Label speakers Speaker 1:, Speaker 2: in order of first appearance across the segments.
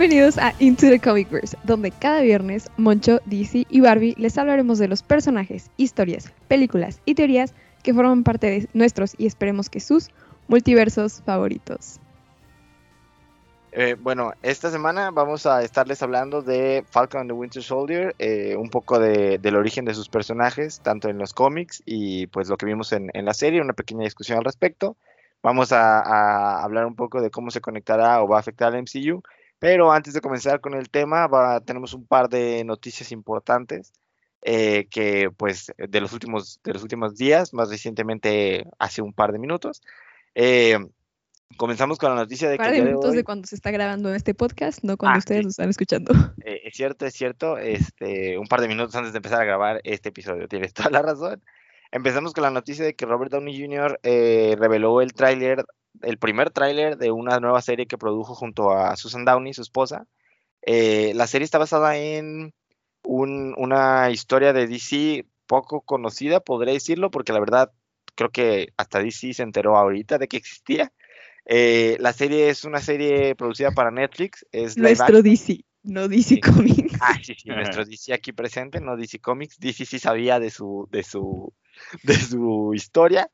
Speaker 1: Bienvenidos a Into the Comic Verse, donde cada viernes Moncho, DC y Barbie les hablaremos de los personajes, historias, películas y teorías que forman parte de nuestros y esperemos que sus multiversos favoritos.
Speaker 2: Eh, bueno, esta semana vamos a estarles hablando de Falcon and the Winter Soldier, eh, un poco de, del origen de sus personajes, tanto en los cómics y pues lo que vimos en, en la serie, una pequeña discusión al respecto. Vamos a, a, hablar un poco de cómo se conectará o va a afectar al MCU, pero antes de comenzar con el tema, va, tenemos un par de noticias importantes eh, que pues de los últimos de los últimos días, más recientemente hace un par de minutos. Eh, Comenzamos con la noticia de
Speaker 1: que. Para de minutos de, cuando se está grabando este podcast, no cuando ah, ustedes lo están escuchando.
Speaker 2: Eh, es cierto, es cierto. Este, un par de minutos antes de empezar a grabar este episodio. Tienes toda la razón. Empezamos con la noticia de que Robert Downey Jr. Eh, reveló el tráiler, el primer tráiler de una nueva serie que produjo junto a Susan Downey, su esposa. Eh, la serie está basada en un, una historia de DC poco conocida, podré decirlo, porque la verdad creo que hasta DC se enteró ahorita de que existía. Eh, la serie es una serie producida para Netflix. Es
Speaker 1: nuestro DC, no DC Comics.
Speaker 2: Ah, sí, sí, nuestro DC aquí presente, no DC Comics. DC sí sabía de su, de su, de su historia.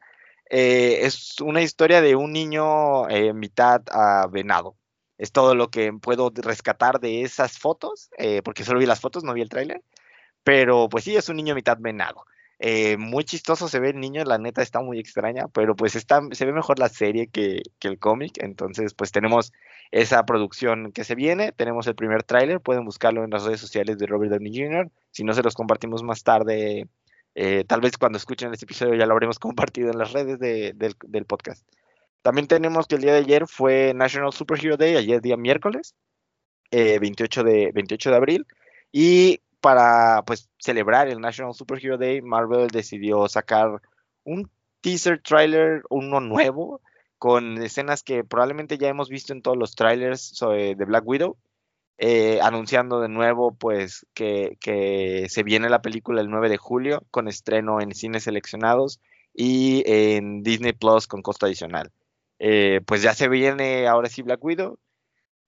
Speaker 2: Eh, es una historia de un niño eh, mitad venado. Es todo lo que puedo rescatar de esas fotos, porque solo vi las fotos, no vi el tráiler. Pero pues sí, es un niño mitad venado. Eh, muy chistoso se ve el niño, la neta está muy extraña, pero pues está, se ve mejor la serie que, el cómic, entonces pues tenemos esa producción que se viene, tenemos el primer tráiler, pueden buscarlo en las redes sociales de Robert Downey Jr., si no se los compartimos más tarde, eh, tal vez cuando escuchen este episodio ya lo habremos compartido en las redes del, podcast. También tenemos que el día de ayer fue National Superhero Day, ayer día miércoles, 28, eh, de, 28 de abril, y para pues celebrar el National Superhero Day, Marvel decidió sacar un teaser trailer, uno nuevo, con escenas que probablemente ya hemos visto en todos los trailers de Black Widow, eh, anunciando de nuevo pues que, se viene la película el 9 de julio con estreno en cines seleccionados y en Disney Plus con costo adicional. Eh, pues ya se viene ahora sí Black Widow,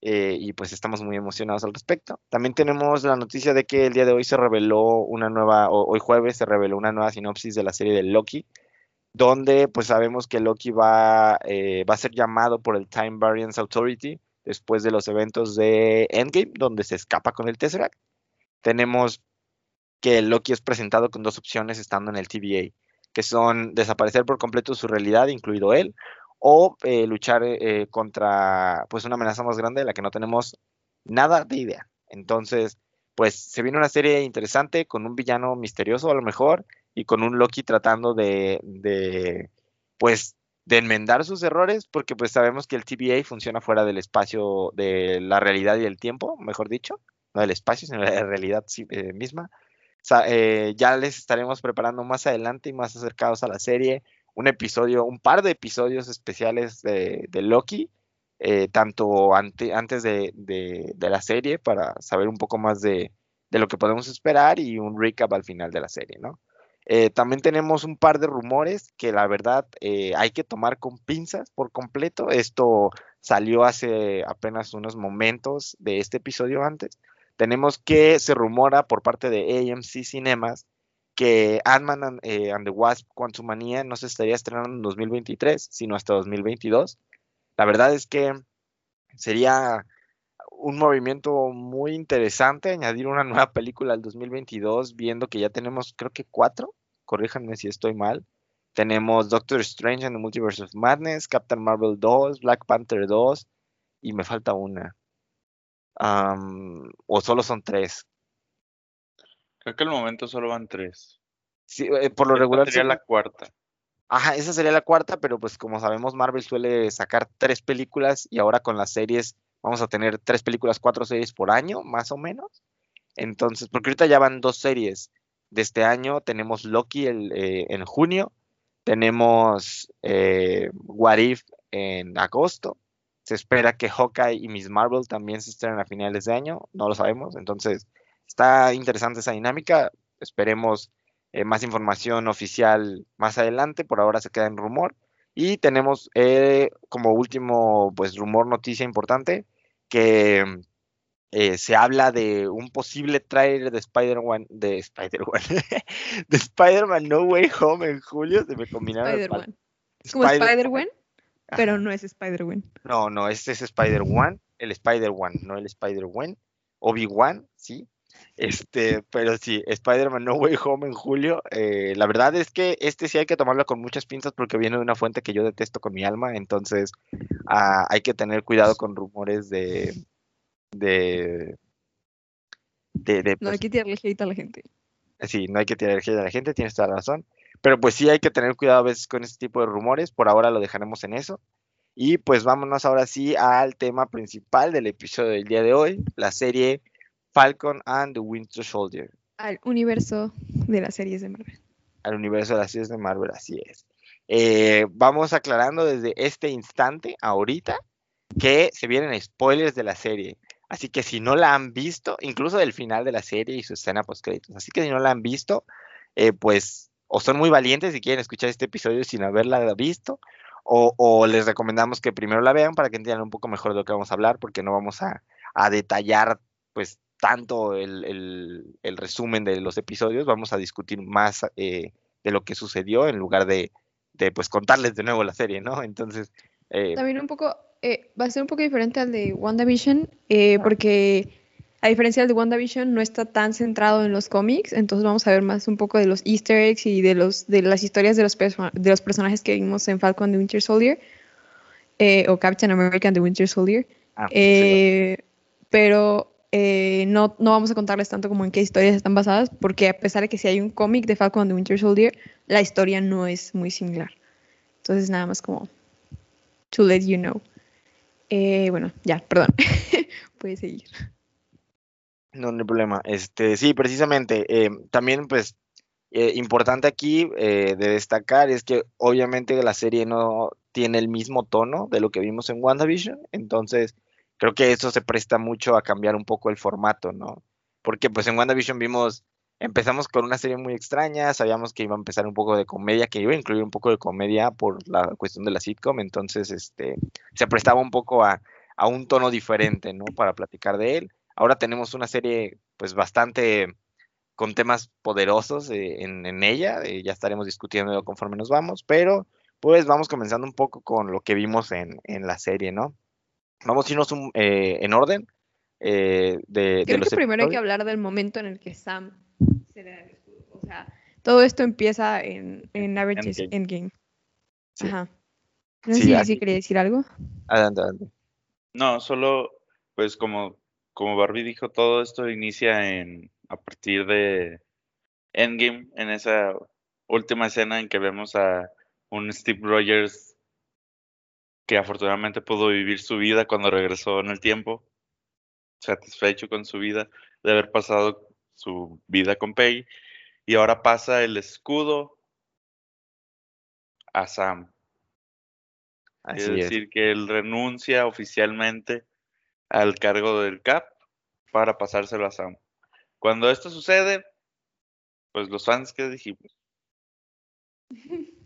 Speaker 2: eh, y pues estamos muy emocionados al respecto. También tenemos la noticia de que el día de hoy se reveló una nueva, hoy jueves se reveló una nueva sinopsis de la serie de Loki, donde pues sabemos que Loki va, va a ser llamado por el Time Variance Authority después de los eventos de Endgame, donde se escapa con el Tesseract. Tenemos que Loki es presentado con dos opciones estando en el TVA, que son desaparecer por completo su realidad, incluido él, o eh, luchar eh, contra pues una amenaza más grande de la que no tenemos nada de idea. Entonces, pues se viene una serie interesante con un villano misterioso a lo mejor y con un Loki tratando de, de pues de enmendar sus errores porque pues sabemos que el TVA funciona fuera del espacio de la realidad y el tiempo, mejor dicho, no del espacio, sino de la realidad eh, misma. ya les estaremos preparando más adelante y más acercados a la serie un episodio, un par de episodios especiales de, Loki, eh, tanto antes de, la serie, para saber un poco más de, lo que podemos esperar y un recap al final de la serie, ¿no? Eh, también tenemos un par de rumores que la verdad eh, hay que tomar con pinzas por completo. Esto salió hace apenas unos momentos de este episodio antes. Tenemos que se rumora por parte de AMC Cinemas que Ant-Man eh, and, the Wasp Quantumania no se estaría estrenando en 2023, sino hasta 2022. La verdad es que sería un movimiento muy interesante añadir una nueva película al 2022, viendo que ya tenemos, creo que cuatro, corríjanme si estoy mal. Tenemos Doctor Strange and the Multiverse of Madness, Captain Marvel 2, Black Panther 2 y me falta una. o solo son tres.
Speaker 3: Creo que al momento solo van tres.
Speaker 2: Sí, eh, por lo regular.
Speaker 3: Sería la cuarta.
Speaker 2: Ajá, esa sería la cuarta, pero pues como sabemos, Marvel suele sacar tres películas y ahora con las series vamos a tener tres películas, cuatro series por año, más o menos. Entonces, porque ahorita ya van dos series de este año. Tenemos Loki eh, en junio, tenemos eh, What If en agosto. Se espera que Hawkeye y Miss Marvel también se estrenen a finales de año, no lo sabemos. Entonces, Está interesante esa dinámica. Esperemos eh, más información oficial más adelante. Por ahora se queda en rumor. Y tenemos eh, como último, pues, rumor, noticia importante, que eh, se habla de un posible trailer de Spider-Man, de Spider-Man, de Spider-Man No Way Home en julio, se me combinaron
Speaker 1: Spider-Man. como Spider-Man, pero no es Spider-Man.
Speaker 2: No, no, este es Spider-Man, el Spider-Man, no el Spider-Man, Obi-Wan, sí. Este, pero sí, Spider-Man No Way Home en julio. eh, la verdad es que este sí hay que tomarlo con muchas pinzas porque viene de una fuente que yo detesto con mi alma, entonces ah, hay que tener cuidado con rumores de, de, de, de,
Speaker 1: No hay
Speaker 2: pues,
Speaker 1: que tirarle hate a la gente.
Speaker 2: Sí, no hay que tirar hate a la gente, tienes toda la razón. Pero pues sí hay que tener cuidado a veces con este tipo de rumores. Por ahora lo dejaremos en eso. Y pues vámonos ahora sí al tema principal del episodio del día de hoy, la serie Falcon and the Winter Soldier,
Speaker 1: Al universo de las series de Marvel.
Speaker 2: al universo de las series de Marvel, así es. Eh, vamos aclarando desde este instante, ahorita, que se vienen spoilers de la serie. Así que si no la han visto, incluso del final de la serie y su escena post créditos, así que si no la han visto, eh, pues o son muy valientes y quieren escuchar este episodio sin haberla visto, o, o les recomendamos que primero la vean para que entiendan un poco mejor de lo que vamos a hablar, porque no vamos a, detallar pues tanto el, resumen de los episodios, vamos a discutir más eh, de lo que sucedió en lugar de, de, pues contarles de nuevo la serie, ¿no? Entonces, eh,
Speaker 1: También un poco, eh, va a ser un poco diferente al de WandaVision, eh, porque a diferencia del de WandaVision no está tan centrado en los cómics, entonces vamos a ver más un poco de los easter eggs y de, los, de las historias de los, de los personajes que vimos en Falcon and the Winter Soldier, eh, o Captain America and the Winter Soldier.
Speaker 2: ah, sí,
Speaker 1: Eh, pero eh, no, no vamos a contarles tanto como en qué historias están basadas, porque a pesar de que si hay un cómic de Falcon and the Winter Soldier, la historia no es muy similar. Entonces nada más como to let you know. Eh, bueno, ya, perdón. Puedes seguir.
Speaker 2: No, no hay problema. Este, sí, precisamente. eh, también, pues, eh, importante aquí eh, de destacar es que obviamente la serie no tiene el mismo tono de lo que vimos en WandaVision. Entonces, creo que eso se presta mucho a cambiar un poco el formato, ¿no? Porque, pues, en WandaVision vimos, empezamos con una serie muy extraña, sabíamos que iba a empezar un poco de comedia, que iba a incluir un poco de comedia por la cuestión de la sitcom. Entonces, este, se prestaba un poco a, a un tono diferente, ¿no? Para platicar de él. Ahora tenemos una serie pues bastante con temas poderosos eh, en, en ella, eh, ya estaremos discutiendo conforme nos vamos, pero pues vamos comenzando un poco con lo que vimos en, en la serie, ¿no? Vamos a irnos un- eh, en orden eh, de, de
Speaker 1: Creo
Speaker 2: los
Speaker 1: que primero hay que hablar del momento en el que Sam se le da el escudo. O sea, todo esto empieza en, en Avengers
Speaker 3: Endgame.
Speaker 1: Endgame.
Speaker 2: Sí.
Speaker 1: Ajá. No
Speaker 2: Sí,
Speaker 1: sé si quería decir algo.
Speaker 2: Adelante, adelante.
Speaker 3: No, solo, pues como, como Barbie dijo, todo esto inicia en a partir de Endgame, en esa última escena en que vemos a un Steve Rogers que afortunadamente pudo vivir su vida cuando regresó en el tiempo, satisfecho con su vida de haber pasado su vida con Peggy, y ahora pasa el escudo a Sam.
Speaker 2: Así
Speaker 3: es
Speaker 2: es.
Speaker 3: decir, que él renuncia oficialmente al cargo del CAP para pasárselo a Sam. Cuando esto sucede, pues los fans que dijimos,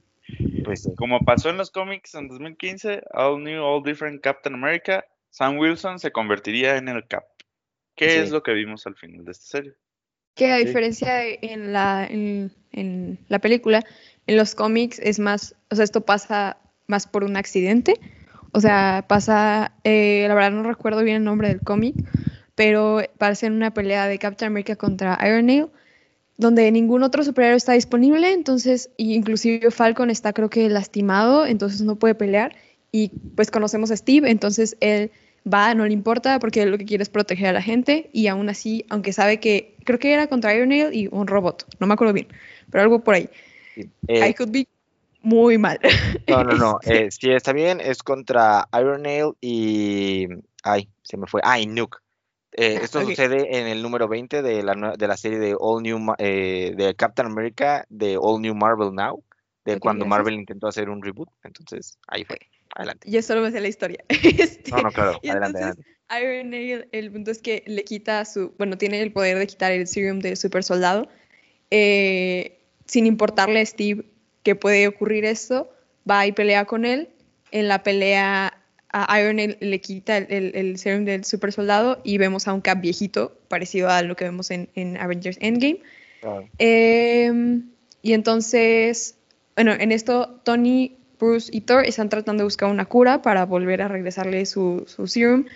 Speaker 2: Pues,
Speaker 3: como pasó en los cómics en 2015, All New, All Different Captain America, Sam Wilson se convertiría en el CAP. ¿Qué
Speaker 2: Sí.
Speaker 3: es lo que vimos al final de esta serie?
Speaker 1: Que a diferencia de en la, en, en la película, en los cómics es más, o sea, esto pasa más por un accidente. O sea, pasa, eh, la verdad no recuerdo bien el nombre del cómic, pero pasa en una pelea de Captain America contra Iron Nail, donde ningún otro superhéroe está disponible, entonces, y inclusive Falcon está creo que lastimado, entonces no puede pelear, y pues conocemos a Steve, entonces él va, no le importa, porque lo que quiere es proteger a la gente, y aún así, aunque sabe que, creo que era contra Iron Nail y un robot, no me acuerdo bien, pero algo por ahí.
Speaker 2: Eh,
Speaker 1: I could be muy mal.
Speaker 2: No, no, no. eh, sí, está bien. Es contra Iron Nail y. Ay, se me fue. Ah, y Nuke. Eh, esto
Speaker 1: Ok.
Speaker 2: sucede en el número 20 de la, de la serie de All New de Captain America de All New Marvel Now, de cuando
Speaker 1: gracias.
Speaker 2: Marvel intentó hacer un reboot. Entonces, ahí fue. Adelante.
Speaker 1: Yo solo me sé la historia. Este,
Speaker 2: No, no, claro.
Speaker 1: y
Speaker 2: Adelante,
Speaker 1: entonces,
Speaker 2: adelante.
Speaker 1: Iron Nail, el punto es que le quita su, bueno, tiene el poder de quitar el serum del super soldado, eh, sin importarle a Steve que puede ocurrir esto, va y pelea con él. En la pelea a Iron le, le quita el, el, el, serum del super soldado y vemos a un Cap viejito, parecido a lo que vemos en, en Avengers Endgame.
Speaker 2: Claro.
Speaker 1: Eh, y entonces, bueno, en esto Tony, Bruce y Thor están tratando de buscar una cura para volver a regresarle su, su serum.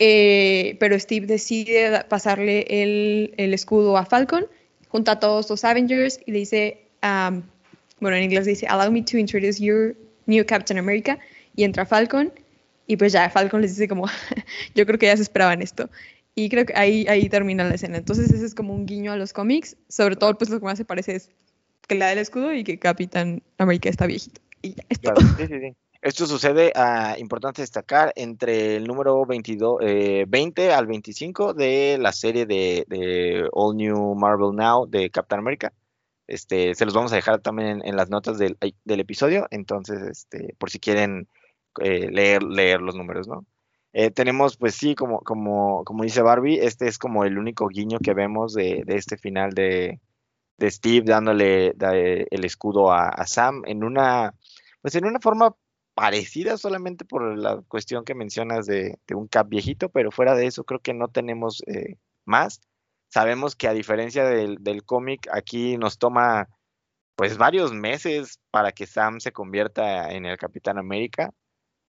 Speaker 1: Eh, pero Steve decide pasarle el, escudo a Falcon, junto a todos los Avengers y le dice, um, bueno, en inglés dice, allow me to introduce your new Captain America. Y entra Falcon y pues ya Falcon les dice como, yo creo que ya se esperaban esto. Y creo que ahí, ahí termina la escena. Entonces ese es como un guiño a los cómics. Sobre todo, pues lo que más se parece es que la del escudo y que Capitán América está viejito. Y ya, es
Speaker 2: Claro,
Speaker 1: todo.
Speaker 2: sí, sí, sí. Esto sucede, ah, importante destacar, entre el número 22, eh, 20 al 25 de la serie de, de All New Marvel Now de Captain America. Este, se los vamos a dejar también en, en las notas del, del, episodio, entonces, este, por si quieren eh, leer, leer los números, ¿no? Eh, tenemos, pues sí, como, como, como dice Barbie, este es como el único guiño que vemos de, de este final de, de Steve dándole de, el escudo a, a Sam en una, pues en una forma parecida solamente por la cuestión que mencionas de, de, un cap viejito, pero fuera de eso creo que no tenemos eh, más. Sabemos que a diferencia del, del cómic, aquí nos toma pues varios meses para que Sam se convierta en el Capitán América.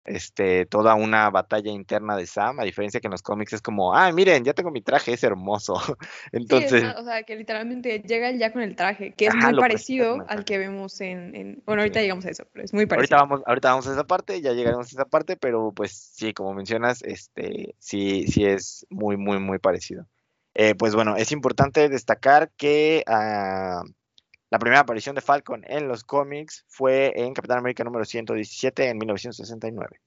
Speaker 2: Este, toda una batalla interna de Sam, a diferencia que en los cómics es como, ah, miren, ya tengo mi traje, es hermoso. Entonces,
Speaker 1: sí, o sea, que literalmente llega ya con el traje, que es ajá, muy parecido al que vemos en, en, bueno, ahorita sí. llegamos a eso, pero es muy parecido.
Speaker 2: Ahorita vamos, ahorita vamos a esa parte, ya llegaremos a esa parte, pero pues sí, como mencionas, este, sí, sí es muy, muy, muy parecido. Eh, pues bueno, es importante destacar que uh, la primera aparición de Falcon en los cómics fue en Capitán América número 117 en 1969.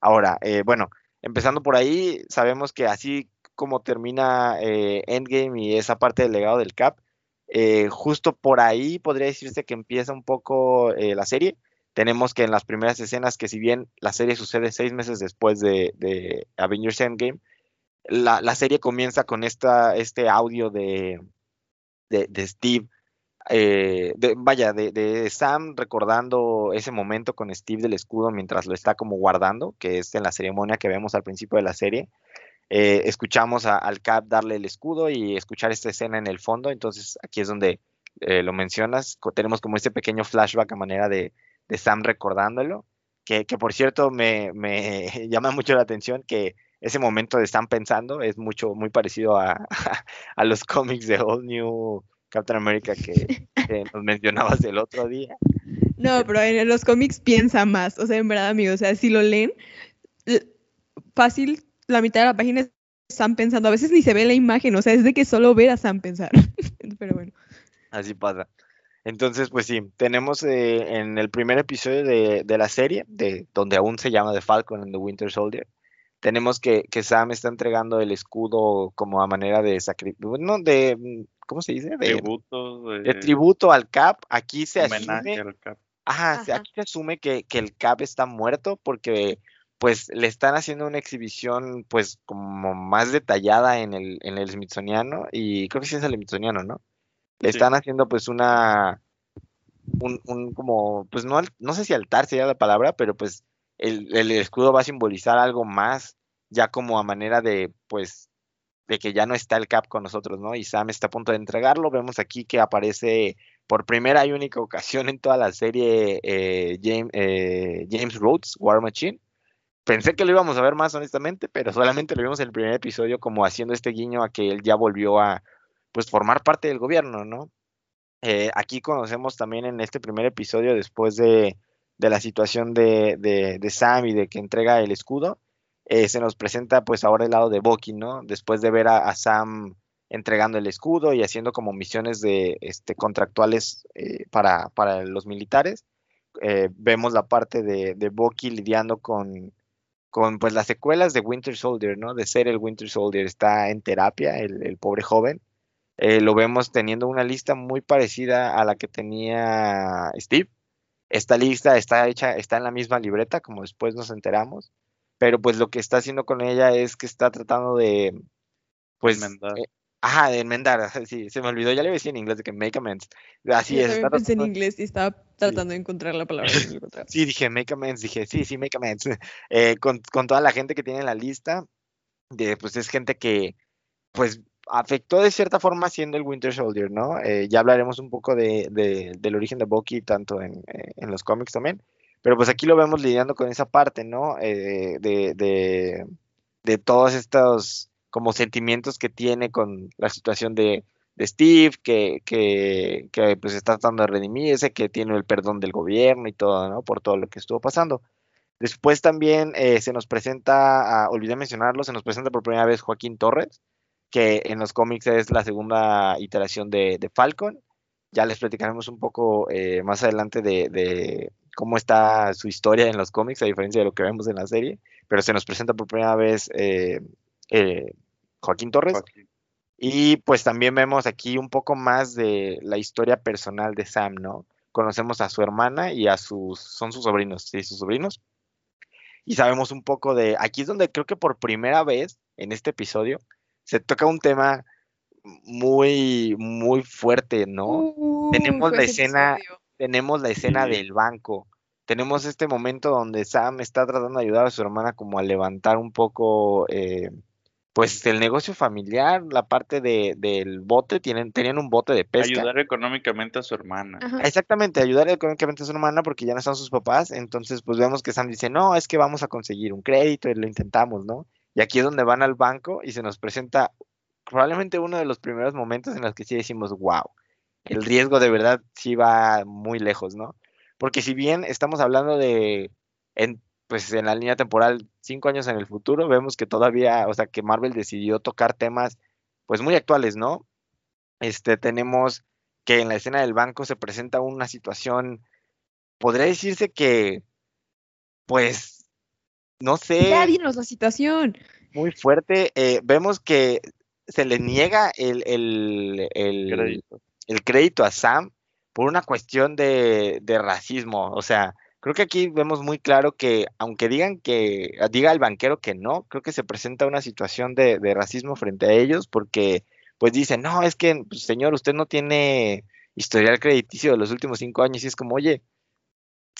Speaker 2: Ahora, eh, bueno, empezando por ahí, sabemos que así como termina eh, Endgame y esa parte del legado del Cap, eh, justo por ahí podría decirse que empieza un poco la serie. Tenemos que en las primeras escenas, que si bien la serie sucede seis meses después de, Avengers Endgame, la, serie comienza con esta, este audio de Steve eh, vaya, de, Sam recordando ese momento con Steve del escudo mientras lo está como guardando, que es en la ceremonia que vemos al principio de la serie. Eh, escuchamos a, al Cap darle el escudo y escuchar esta escena en el fondo, entonces aquí es donde eh, lo mencionas, tenemos como este pequeño flashback a manera de, Sam recordándolo, que, por cierto me, me, llama mucho la atención que ese momento de Sam pensando es mucho, muy parecido a, a, a los cómics de All New Captain America que, que, nos mencionabas el otro día.
Speaker 1: No, pero en los cómics piensa más, o sea, en verdad, amigos, o sea, si lo leen, fácil, la mitad de la página están pensando, a veces ni se ve la imagen, o sea, es de que solo ver a Sam pensar, pero bueno.
Speaker 2: Así pasa. Entonces, pues sí, tenemos eh, en el primer episodio de, de, la serie, de donde aún se llama The Falcon and the Winter Soldier, tenemos que, que Sam está entregando el escudo como a manera de sacrificio, no, de ¿cómo se dice?
Speaker 3: De tributo,
Speaker 2: de, de tributo al Cap. Aquí se
Speaker 3: asume,
Speaker 2: al Cap. Ajá, Ajá, aquí se asume que, que, el Cap está muerto porque pues le están haciendo una exhibición pues como más detallada en el, en el Smithsoniano y creo que sí es el Smithsoniano, ¿no? Le sí. están haciendo pues una un, un, como pues no no sé si altar sería la palabra, pero pues el, escudo va a simbolizar algo más ya como a manera de pues de que ya no está el Cap con nosotros, ¿no? Y Sam está a punto de entregarlo. Vemos aquí que aparece por primera y única ocasión en toda la serie eh, James, eh, James Rhodes, War Machine. Pensé que lo íbamos a ver más honestamente, pero solamente lo vimos en el primer episodio como haciendo este guiño a que él ya volvió a pues formar parte del gobierno, ¿no? Eh, aquí conocemos también en este primer episodio, después de, de la situación de, de, Sam y de que entrega el escudo, eh, se nos presenta pues ahora el lado de Bucky, ¿no? Después de ver a, Sam entregando el escudo y haciendo como misiones de este, contractuales eh, para, para, los militares, eh, vemos la parte de, de Bucky lidiando con, con pues las secuelas de Winter Soldier, ¿no? De ser el Winter Soldier, está en terapia el, el pobre joven. Lo vemos teniendo una lista muy parecida a la que tenía Steve. Esta lista está hecha, está en la misma libreta, como después nos enteramos pero pues lo que está haciendo con ella es que está tratando de, pues, eh, Ajá, de enmendar, sí, se me olvidó, ya le decía en inglés de que make amends. Así
Speaker 1: Yo
Speaker 2: es. está
Speaker 1: pensé en inglés y estaba tratando de encontrar la palabra.
Speaker 2: Sí, dije make amends, dije sí, sí, make amends. Eh, con, con toda la gente que tiene en la lista, de, pues es gente que, pues, afectó de cierta forma siendo el Winter Soldier, ¿no? Eh, ya hablaremos un poco de, de- del origen de Bucky, tanto en, eh, en los cómics también, pero pues aquí lo vemos lidiando con esa parte, ¿no? Eh, de, todos estos como sentimientos que tiene con la situación de, Steve, que, pues está tratando de redimirse, que tiene el perdón del gobierno y todo, ¿no? Por todo lo que estuvo pasando. Después también se nos presenta, olvidé mencionarlo, se nos presenta por primera vez Joaquín Torres, que en los cómics es la segunda iteración de, de Falcon. Ya les platicaremos un poco eh, más adelante de, de cómo está su historia en los cómics, a diferencia de lo que vemos en la serie, pero se nos presenta por primera vez eh, eh, Joaquín Torres.
Speaker 3: Joaquín.
Speaker 2: Y pues también vemos aquí un poco más de la historia personal de Sam, ¿no? Conocemos a su hermana y a sus, son sus sobrinos, sí, sus sobrinos. Y sabemos un poco de, aquí es donde creo que por primera vez en este episodio se toca un tema muy, muy fuerte, ¿no?
Speaker 1: Uh,
Speaker 2: Tenemos la escena- tenemos la escena
Speaker 3: Sí.
Speaker 2: del banco. Tenemos este momento donde Sam está tratando de ayudar a su hermana como a levantar un poco, eh, pues, el negocio familiar, la parte de, del bote, tienen, tenían un bote de pesca.
Speaker 3: Ayudar económicamente a su hermana.
Speaker 1: Ajá.
Speaker 2: Exactamente, ayudar económicamente a su hermana porque ya no están sus papás, entonces pues vemos que Sam dice, no, es que vamos a conseguir un crédito y lo intentamos, ¿no? Y aquí es donde van al banco y se nos presenta probablemente uno de los primeros momentos en los que sí decimos, wow, el riesgo de verdad sí va muy lejos, ¿no? Porque si bien estamos hablando de, en, pues en la línea temporal, cinco años en el futuro, vemos que todavía, o sea, que Marvel decidió tocar temas, pues muy actuales, ¿no? Este, tenemos que en la escena del banco se presenta una situación, podría decirse que, pues, no sé,
Speaker 1: Ya dinos la situación.
Speaker 2: muy fuerte. eh, vemos que se le niega el, el, el-
Speaker 3: Crédito.
Speaker 2: el crédito a Sam por una cuestión de, de racismo. O sea, creo que aquí vemos muy claro que, aunque digan que, diga el banquero que no, creo que se presenta una situación de, de racismo frente a ellos, porque pues dicen, no, es que, pues, señor, usted no tiene historial crediticio de los últimos cinco años, y es como, oye,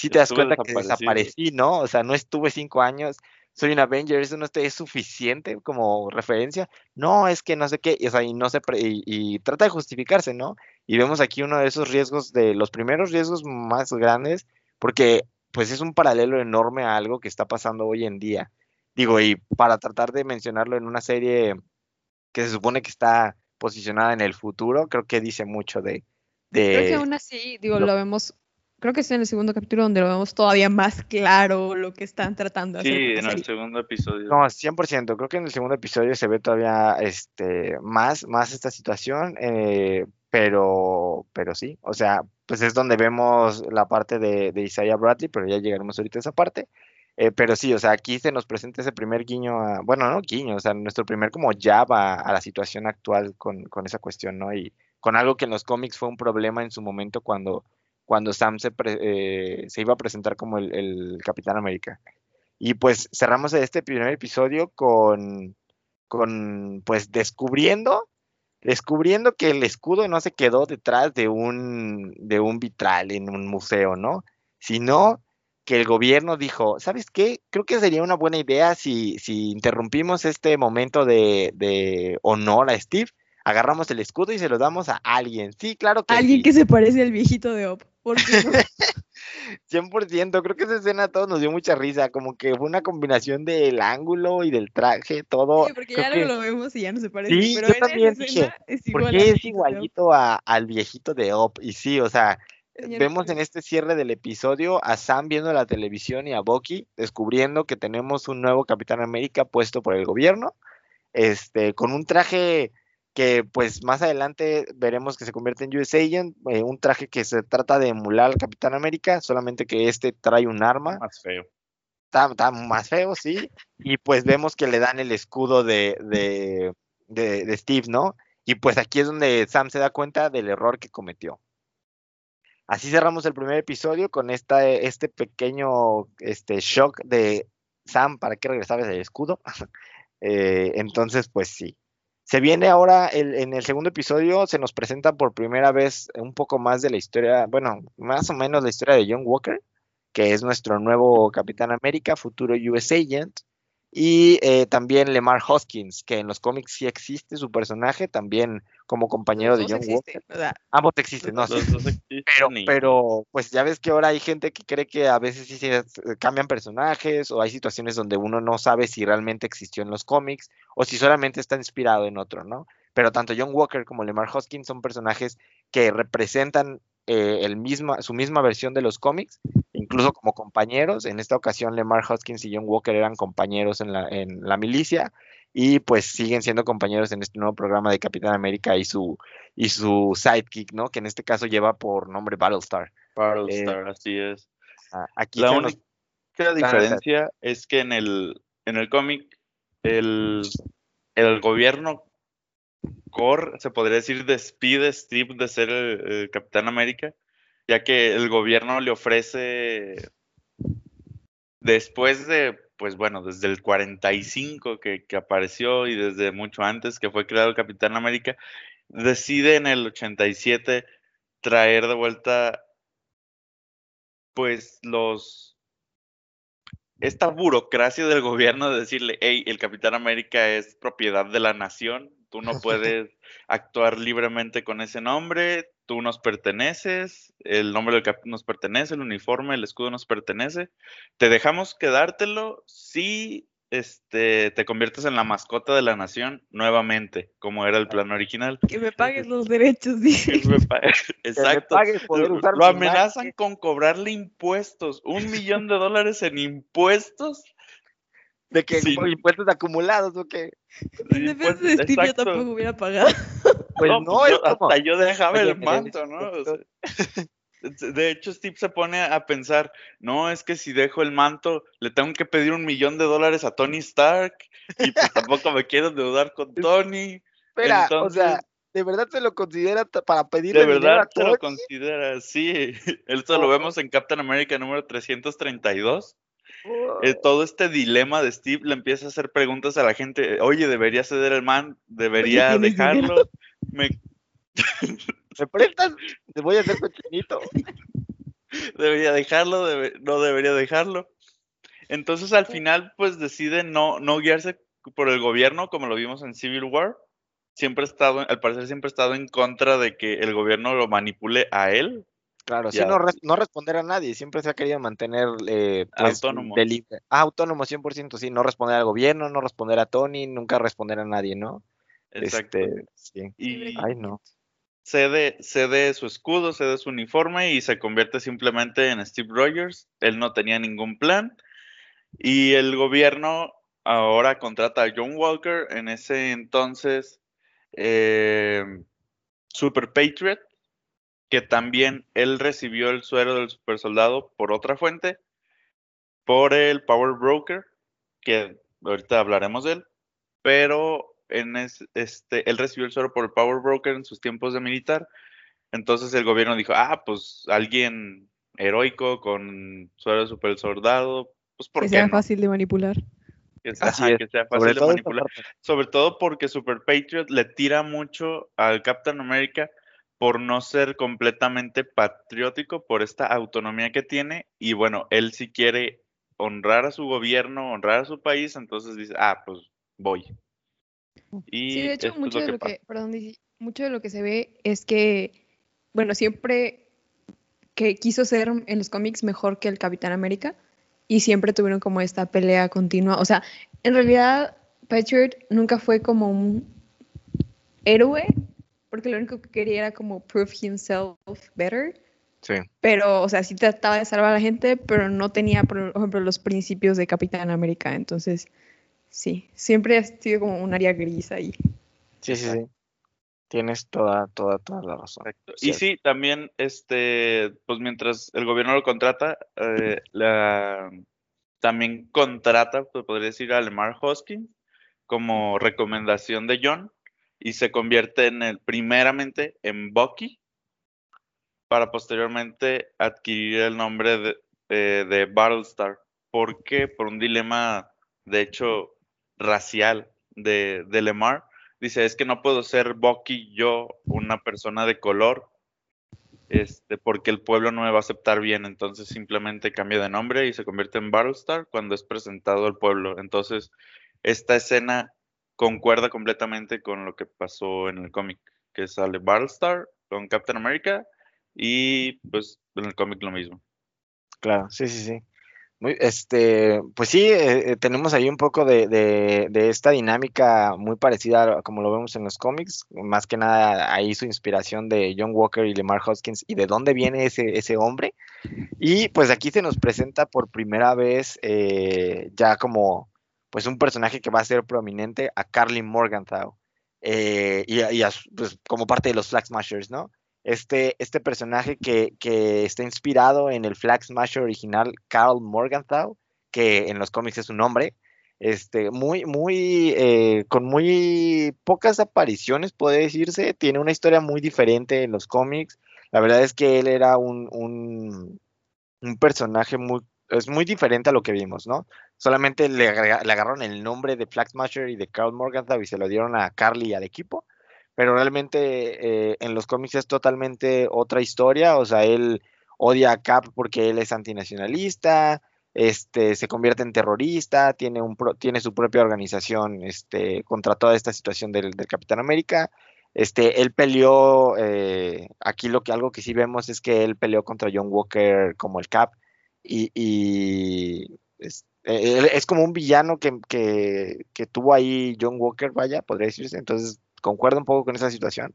Speaker 2: si te das cuenta que desaparecí, ¿no? O sea, no estuve cinco años, soy un Avenger, eso no es suficiente como referencia. No, es que no sé qué, y, o sea, y no se pre- y, y trata de justificarse, ¿no? Y vemos aquí uno de esos riesgos, de los primeros riesgos más grandes, porque pues es un paralelo enorme a algo que está pasando hoy en día. Digo, y para tratar de mencionarlo en una serie que se supone que está posicionada en el futuro, creo que dice mucho de...
Speaker 1: Creo que
Speaker 2: de
Speaker 1: aún así, digo,
Speaker 2: lo-
Speaker 1: lo vemos, creo que es en el segundo capítulo donde lo vemos todavía más claro lo que están tratando de hacer
Speaker 3: Sí,
Speaker 1: con la
Speaker 3: en el segundo episodio.
Speaker 2: No, 100%. Creo que en el segundo episodio se ve todavía este, más, más esta situación, eh, pero, pero sí, o sea, pues es donde vemos la parte de, de Isaiah Bradley, pero ya llegaremos ahorita a esa parte. Eh, pero sí, o sea, aquí se nos presenta ese primer guiño, a- bueno, no guiño, o sea, nuestro primer como jab a, a la situación actual con, con esa cuestión, ¿no? Y con algo que en los cómics fue un problema en su momento cuando, cuando Sam se, pre- eh, se iba a presentar como el, el Capitán América. Y pues cerramos este primer episodio con, con pues descubriendo, descubriendo que el escudo no se quedó detrás de un, de un vitral en un museo, ¿no? Sino que el gobierno dijo, ¿sabes qué? Creo que sería una buena idea si, si interrumpimos este momento de, de honor a Steve, agarramos el escudo y se lo damos a alguien. Sí, claro que
Speaker 1: Alguien
Speaker 2: sí.
Speaker 1: que se parece al viejito de Op. ¿Por qué no?
Speaker 2: 100%, creo que esa escena a todos nos dio mucha risa, como que fue una combinación del ángulo y del traje, todo.
Speaker 1: Sí, porque
Speaker 2: creo
Speaker 1: ya
Speaker 2: que-
Speaker 1: lo vemos y ya no se parece.
Speaker 2: Sí,
Speaker 1: pero
Speaker 2: yo también dije,
Speaker 1: es
Speaker 2: porque es igualito a- al viejito de Op. Y sí, o sea,
Speaker 1: Señor
Speaker 2: vemos en este cierre del episodio a Sam viendo la televisión y a Bucky descubriendo que tenemos un nuevo Capitán América puesto por el gobierno, este, con un traje que pues más adelante veremos que se convierte en US Agent, eh, un traje que se trata de emular al Capitán América, solamente que este trae un arma
Speaker 3: Más feo.
Speaker 2: está, está más feo, sí. Y pues vemos que le dan el escudo de, de, de- de Steve, ¿no? Y pues aquí es donde Sam se da cuenta del error que cometió. Así cerramos el primer episodio con esta, este pequeño este, shock de Sam, ¿para qué regresabas el escudo? Eh, entonces, pues sí. Se viene ahora, el- en el segundo episodio, se nos presenta por primera vez un poco más de la historia, bueno, más o menos la historia de John Walker, que es nuestro nuevo Capitán América, futuro US Agent, y eh, también Lemar Hoskins, que en los cómics sí existe su personaje, también como compañero de John Walker.
Speaker 1: existen, o sea,
Speaker 2: Ambos existen, ¿no? Sí.
Speaker 3: Los existen
Speaker 2: Pero,
Speaker 3: y-
Speaker 2: pero, pues ya ves que ahora hay gente que cree que a veces sí se se cambian personajes o hay situaciones donde uno no sabe si realmente existió en los cómics o si solamente está inspirado en otro, ¿no? Pero tanto John Walker como Lemar Hoskins son personajes que representan eh, el misma, su misma versión de los cómics, incluso como compañeros. En esta ocasión Lemar Hoskins y John Walker eran compañeros en la, en la milicia y pues siguen siendo compañeros en este nuevo programa de Capitán América y su, y su sidekick, ¿no? Que en este caso lleva por nombre Battlestar.
Speaker 3: Battlestar, así es.
Speaker 2: Ah, Aquí
Speaker 3: La
Speaker 2: nos-
Speaker 3: única diferencia es que en el, en el cómic el, el gobierno Core, se podría decir, despide a Steve de ser el, el Capitán América, ya que el gobierno le ofrece, después de, pues bueno, desde el 45 que, apareció y desde mucho antes que fue creado el Capitán América, decide en el 87 traer de vuelta, pues los esta burocracia del gobierno de decirle, hey, el Capitán América es propiedad de la nación, tú no puedes actuar libremente con ese nombre, tú nos perteneces, el nombre del cap nos pertenece, el uniforme, el escudo nos pertenece, te dejamos quedártelo si este, te conviertes en la mascota de la nación nuevamente, como era el plan original.
Speaker 1: que me pagues los derechos, dice.
Speaker 3: Que me pa-
Speaker 2: que me
Speaker 3: Exacto.
Speaker 2: pagues poder usar
Speaker 3: Lo amenazan con cobrarle impuestos, un millón de dólares en impuestos.
Speaker 2: De que
Speaker 3: Sí.
Speaker 2: por impuestos acumulados o qué.
Speaker 1: En defensa de
Speaker 3: Impuestos,
Speaker 1: Steve yo tampoco hubiera pagado.
Speaker 2: Pues no,
Speaker 3: pues
Speaker 2: es
Speaker 3: yo-
Speaker 2: como-
Speaker 3: hasta yo dejaba
Speaker 2: Oye,
Speaker 3: el manto, ¿no? O sea, de hecho, Steve se pone a pensar, no, es que si dejo el manto, le tengo que pedir un millón de dólares a Tony Stark y pues tampoco me quiero endeudar con Tony.
Speaker 2: Espera,
Speaker 3: entonces-
Speaker 2: o sea, ¿de verdad se lo considera para pedirle
Speaker 3: De
Speaker 2: dinero
Speaker 3: verdad
Speaker 2: a
Speaker 3: se lo considera, sí. Esto lo vemos en Captain America número 332. Eh, todo este dilema de Steve le empieza a hacer preguntas a la gente, oye, debería ceder el man, debería dejarlo, me,
Speaker 2: ¿Me prestas? Te voy a hacer cochinito.
Speaker 3: debería dejarlo, debe- no debería dejarlo. Entonces al final pues decide no, no guiarse por el gobierno como lo vimos en Civil War. Siempre ha estado, al parecer siempre ha estado en contra de que el gobierno lo manipule a él.
Speaker 2: Claro, sí, no, res- no responder a nadie, siempre se ha querido mantener eh, pues,
Speaker 3: Autónomo.
Speaker 2: Ah, autónomo 100%, sí, no responder al gobierno, no responder a Tony, nunca responder a nadie, ¿no?
Speaker 3: Exacto.
Speaker 2: Este, sí.
Speaker 3: y
Speaker 2: Ay, no.
Speaker 3: cede, cede su escudo, cede su uniforme y se convierte simplemente en Steve Rogers. Él no tenía ningún plan. Y el gobierno ahora contrata a John Walker, en ese entonces eh, Super Patriot, que también él recibió el suero del super soldado por otra fuente, por el Power Broker, que ahorita hablaremos de él, pero en es- este, él recibió el suero por el Power Broker en sus tiempos de militar. Entonces el gobierno dijo, ah, pues alguien heroico con suero de super soldado, pues ¿por
Speaker 1: Que sea
Speaker 3: no?
Speaker 1: fácil de manipular.
Speaker 3: Que sea,
Speaker 2: Así es.
Speaker 3: que sea
Speaker 2: Sobre
Speaker 3: fácil de manipular. Sobre todo porque Super Patriot le tira mucho al Captain America por no ser completamente patriótico, por esta autonomía que tiene. Y bueno, él sí quiere honrar a su gobierno, honrar a su país, entonces dice, ah, pues voy. Y
Speaker 1: Sí, de hecho, mucho
Speaker 3: lo
Speaker 1: de lo que, perdón, mucho de lo que se ve es que, bueno, siempre que quiso ser en los cómics mejor que el Capitán América y siempre tuvieron como esta pelea continua. O sea, en realidad, Patriot nunca fue como un héroe, porque lo único que quería era como prove himself better.
Speaker 2: Sí.
Speaker 1: Pero, o sea, sí trataba de salvar a la gente, pero no tenía, por ejemplo, los principios de Capitán América. Entonces, sí, siempre ha sido como un área gris ahí.
Speaker 2: Sí, sí, sí. Tienes toda, toda, toda la razón.
Speaker 3: Exacto. Y sí, también, este, pues mientras el gobierno lo contrata, eh, la, también contrata, pues podría decir, a Lemar Hoskins como recomendación de John y se convierte en el, primeramente, en Bucky para posteriormente adquirir el nombre de, eh, de Battlestar. ¿Por qué? Por un dilema, de hecho, racial de, de Lemar. dice, es que no puedo ser Bucky yo, una persona de color, este, porque el pueblo no me va a aceptar bien, entonces simplemente cambia de nombre y se convierte en Battlestar cuando es presentado al pueblo. Entonces, esta escena concuerda completamente con lo que pasó en el cómic, que sale Battlestar con Captain America y pues en el cómic lo mismo.
Speaker 2: Claro, sí, sí, sí. Muy, este, pues sí, eh, eh, tenemos ahí un poco de, esta dinámica muy parecida a como lo vemos en los cómics. Más que nada ahí su inspiración de John Walker y Lemar Hoskins y de dónde viene ese, ese hombre. Y pues aquí se nos presenta por primera vez eh, ya como pues un personaje que va a ser prominente a Carly Morgenthau. y, y pues, como parte de los Flag Smashers, ¿no? este, este personaje que, está inspirado en el Flag Smasher original Carl Morgenthau, que en los cómics es un hombre, este, muy, muy, eh, con muy pocas apariciones, puede decirse, tiene una historia muy diferente en los cómics, la verdad es que él era un, un, personaje muy, es muy diferente a lo que vimos, ¿no? Solamente le, le agarraron el nombre de Flag Smasher y de Carl Morgenthau y se lo dieron a Carly y al equipo, pero realmente eh, en los cómics es totalmente otra historia, o sea, él odia a Cap porque él es antinacionalista, este, se convierte en terrorista, tiene, un tiene su propia organización este, contra toda esta situación del, Capitán América. Este, él peleó, eh, aquí lo que algo que sí vemos es que él peleó contra John Walker como el Cap y, es, eh, es, como un villano que, que, tuvo ahí John Walker, vaya, podría decirse. Entonces, concuerdo un poco con esa situación,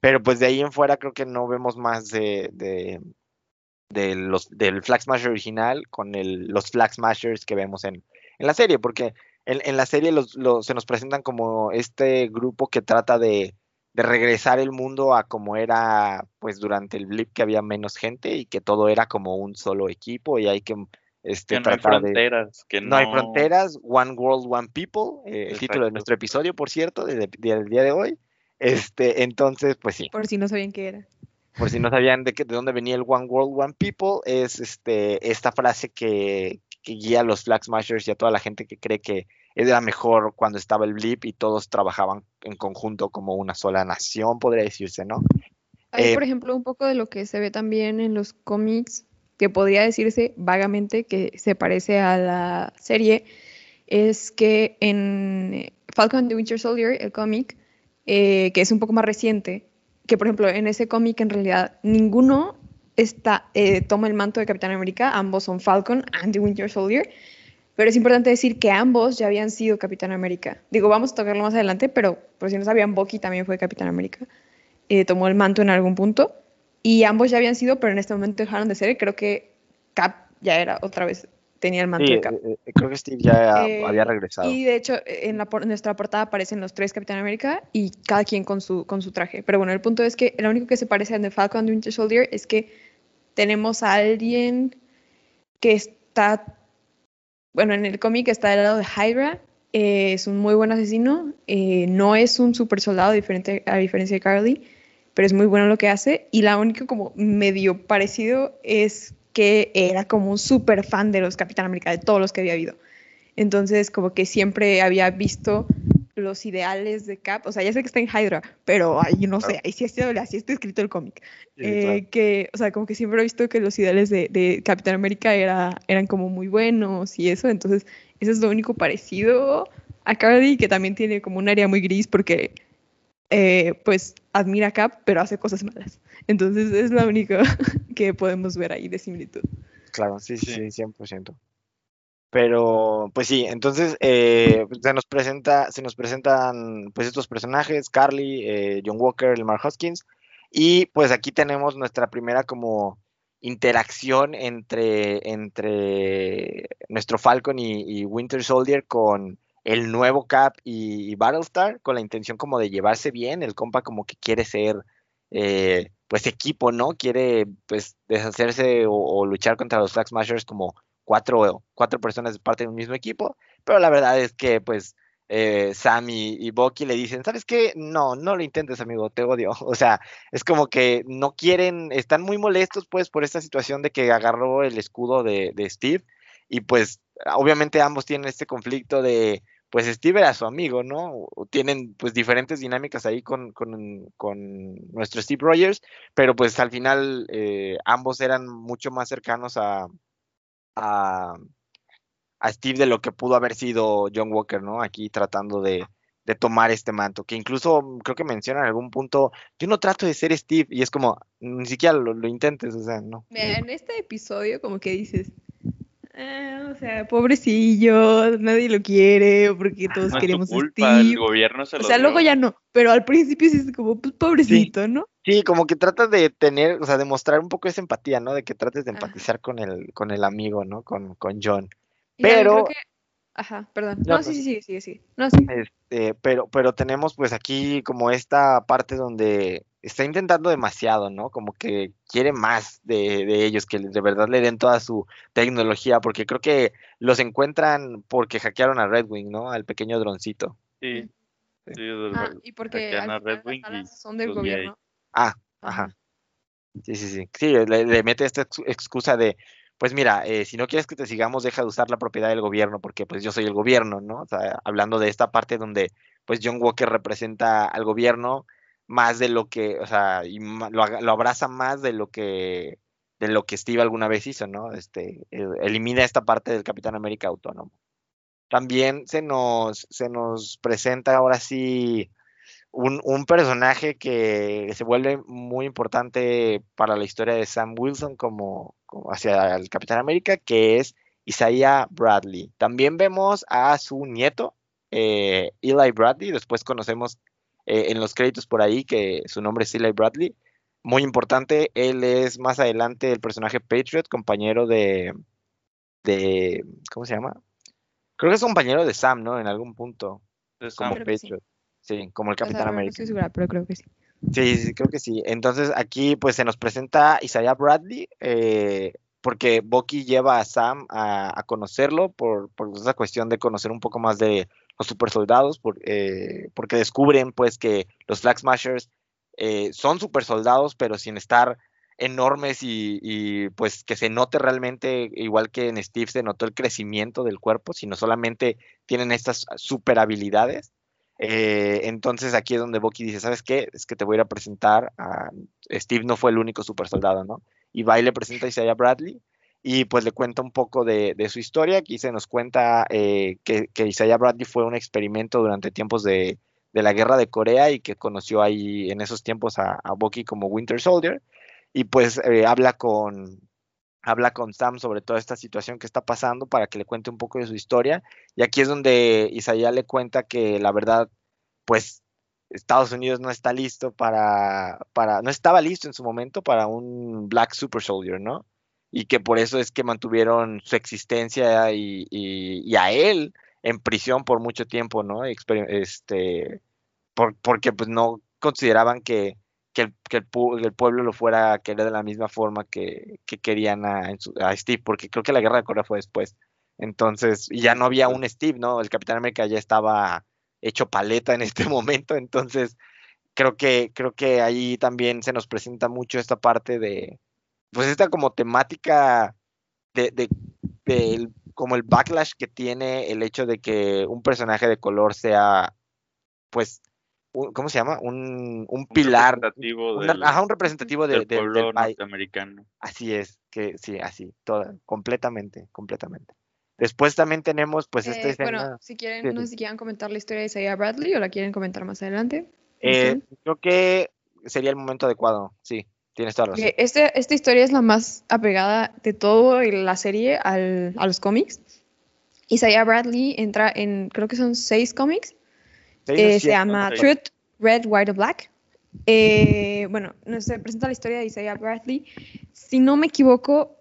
Speaker 2: pero pues de ahí en fuera creo que no vemos más de, de, los, del Flag Smasher original con los Flag Smashers que vemos en, en la serie, porque en, en la serie los, se nos presentan como este grupo que trata de, de regresar el mundo a como era pues durante el blip que había menos gente y que todo era como un solo equipo y hay que este,
Speaker 3: no hay fronteras. que
Speaker 2: no... hay fronteras, One World, One People, eh, el título de nuestro episodio, por cierto, del día de hoy. Este, entonces, pues sí.
Speaker 1: Por si no sabían qué era.
Speaker 2: Por si no sabían de, qué, de dónde venía el One World, One People, es este, esta frase que, guía a los Flag Smashers y a toda la gente que cree que era mejor cuando estaba el blip y todos trabajaban en conjunto como una sola nación, podría decirse, ¿no?
Speaker 1: Hay, eh, por ejemplo, un poco de lo que se ve también en los cómics que podría decirse vagamente que se parece a la serie es que en Falcon the Winter Soldier, el cómic, eh, que es un poco más reciente, que por ejemplo en ese cómic en realidad ninguno está, eh, toma el manto de Capitán América, ambos son Falcon and the Winter Soldier, pero es importante decir que ambos ya habían sido Capitán América. Digo, vamos a tocarlo más adelante, pero por si no sabían, Bucky también fue Capitán América. Eh, tomó el manto en algún punto. Y ambos ya habían sido, pero en este momento dejaron de ser. Creo que Cap ya era otra vez, tenía el manto de Cap.
Speaker 2: Eh, eh, creo que Steve ya eh, había regresado.
Speaker 1: Y de hecho, en, la, nuestra portada aparecen los tres Capitán América y cada quien con su, con su traje. Pero bueno, el punto es que lo único que se parece a The Falcon and Winter Soldier es que tenemos a alguien que está, bueno, en el cómic está del lado de Hydra, es un muy buen asesino, no es un super soldado diferente, a diferencia de Carly, pero es muy bueno lo que hace. Y la única como medio parecido es que era como un súper fan de los Capitán América, de todos los que había habido. Entonces, como que siempre había visto los ideales de Cap, o sea, ya sé que está en Hydra, pero ahí no sé, ahí sí, así está escrito el cómic. Eh, que, o sea, como que siempre he visto que los ideales de, de, Capitán América era, eran como muy buenos y eso, entonces, eso es lo único parecido a Cardi, que también tiene como un área muy gris porque eh, pues admira a Cap, pero hace cosas malas. Entonces es la única que podemos ver ahí de similitud.
Speaker 2: Claro, sí, sí, sí, 100%. Pero, pues sí, entonces eh, se nos presenta, se nos presentan pues estos personajes, Carly, eh, John Walker, Lamar Hoskins, y pues aquí tenemos nuestra primera como interacción entre, entre nuestro Falcon y Winter Soldier con, el nuevo Cap y, Battlestar con la intención como de llevarse bien, el compa como que quiere ser eh, pues equipo, ¿no? Quiere pues deshacerse o, luchar contra los Flag Smashers como cuatro, cuatro personas de parte de un mismo equipo, pero la verdad es que pues eh, Sam y, Bucky le dicen, ¿sabes qué? No, no lo intentes, amigo, te odio. O sea, es como que no quieren, están muy molestos pues por esta situación de que agarró el escudo de, Steve y pues obviamente ambos tienen este conflicto de pues Steve era su amigo, ¿no? Tienen pues diferentes dinámicas ahí con, nuestro Steve Rogers, pero pues al final eh, ambos eran mucho más cercanos a, a, Steve de lo que pudo haber sido John Walker, ¿no? Aquí tratando de, tomar este manto, que incluso creo que menciona en algún punto, yo no trato de ser Steve, y es como, ni siquiera lo, lo intentes, o sea, no.
Speaker 1: En este episodio como que dices, Ah, o sea, pobrecillo, nadie lo quiere, porque todos queremos culpa,
Speaker 3: El gobierno se
Speaker 1: lo O sea, luego ya no, pero al principio sí es como, pues, pobrecito, ¿no?
Speaker 2: Sí, como que tratas de tener, o sea, de mostrar un poco esa empatía, ¿no? De que trates de empatizar con el, con el amigo, ¿no? Con, con John. Pero...
Speaker 1: Ajá, perdón. No, sí, sí, sí, sí, No, sí.
Speaker 2: Este, pero, pero tenemos pues aquí como esta parte donde está intentando demasiado, ¿no? Como que quiere más de, ellos, que de verdad le den toda su tecnología, porque creo que los encuentran porque hackearon a Red Wing, ¿no? Al pequeño droncito.
Speaker 3: Sí.
Speaker 1: ah, y porque son del gobierno.
Speaker 2: Ah, ajá. Sí, sí, sí. Sí, le mete esta excusa de, pues mira, eh, si no quieres que te sigamos, deja de usar la propiedad del gobierno, porque pues yo soy el gobierno, ¿no? O sea, hablando de esta parte donde pues John Walker representa al gobierno más de lo que, o sea, lo, abraza más de lo que de lo que Steve alguna vez hizo, ¿no? Este, elimina esta parte del Capitán América autónomo. También se nos, se nos presenta ahora sí un, personaje que se vuelve muy importante para la historia de Sam Wilson como, hacia el Capitán América, que es Isaiah Bradley. También vemos a su nieto, eh, Eli Bradley, después conocemos eh, en los créditos por ahí que su nombre es Eli Bradley. Muy importante, él es más adelante el personaje Patriot, compañero de, de ¿cómo se llama? Creo que es compañero de Sam, ¿no? En algún punto. Como Patriot. Sí, como el Capitán América. No
Speaker 1: estoy segura, pero creo que sí.
Speaker 2: Sí, sí, creo que sí. Entonces aquí pues se nos presenta Isaiah Bradley, eh, porque Bucky lleva a Sam a, conocerlo por, esa cuestión de conocer un poco más de los super soldados, eh, porque descubren pues que los Flag Smashers eh, son super soldados, pero sin estar enormes y, y, pues que se note realmente, igual que en Steve se notó el crecimiento del cuerpo, sino solamente tienen estas super habilidades. Eh, entonces aquí es donde Bucky dice, ¿sabes qué? Es que te voy a ir a presentar a Steve no fue el único super soldado, ¿no? Y va y le presenta a Isaiah Bradley y pues le cuenta un poco de, su historia. Aquí se nos cuenta eh, que, Isaiah Bradley fue un experimento durante tiempos de, la guerra de Corea y que conoció ahí en esos tiempos a, a Bucky como Winter Soldier. Y pues eh, habla con, habla con Sam sobre toda esta situación que está pasando para que le cuente un poco de su historia. Y aquí es donde Isaiah le cuenta que la verdad, pues Estados Unidos no está listo para, para, no estaba listo en su momento para un Black Super Soldier, ¿no? Y que por eso es que mantuvieron su existencia y, y, a él en prisión por mucho tiempo, ¿no? Este, porque pues no consideraban que, que, el, pueblo lo fuera a querer de la misma forma que, querían a, Steve, porque creo que la guerra de Corea fue después. Entonces, ya no había un Steve, ¿no? El Capitán América ya estaba hecho paleta en este momento, entonces creo que, creo que ahí también se nos presenta mucho esta parte de, pues esta como temática de, de como el backlash que tiene el hecho de que un personaje de color sea, pues, ¿cómo se llama? Un, un pilar.
Speaker 3: Representativo
Speaker 2: del, ajá, un representativo del
Speaker 3: pueblo norteamericano.
Speaker 2: Así es, que sí, así, toda, completamente, completamente. Después también tenemos, pues, esta
Speaker 1: eh, Bueno, si quieren, no sé si quieren comentar la historia de Isaiah Bradley o la quieren comentar más adelante.
Speaker 2: Eh, creo que sería el momento adecuado, sí, tienes toda la razón.
Speaker 1: Este, esta historia es la más apegada de todo la serie al, a los cómics. Isaiah Bradley entra en, creo que son seis cómics eh, se llama Truth, Red, White or Black. Eh, bueno, nos presenta la historia de Isaiah Bradley. Si no me equivoco,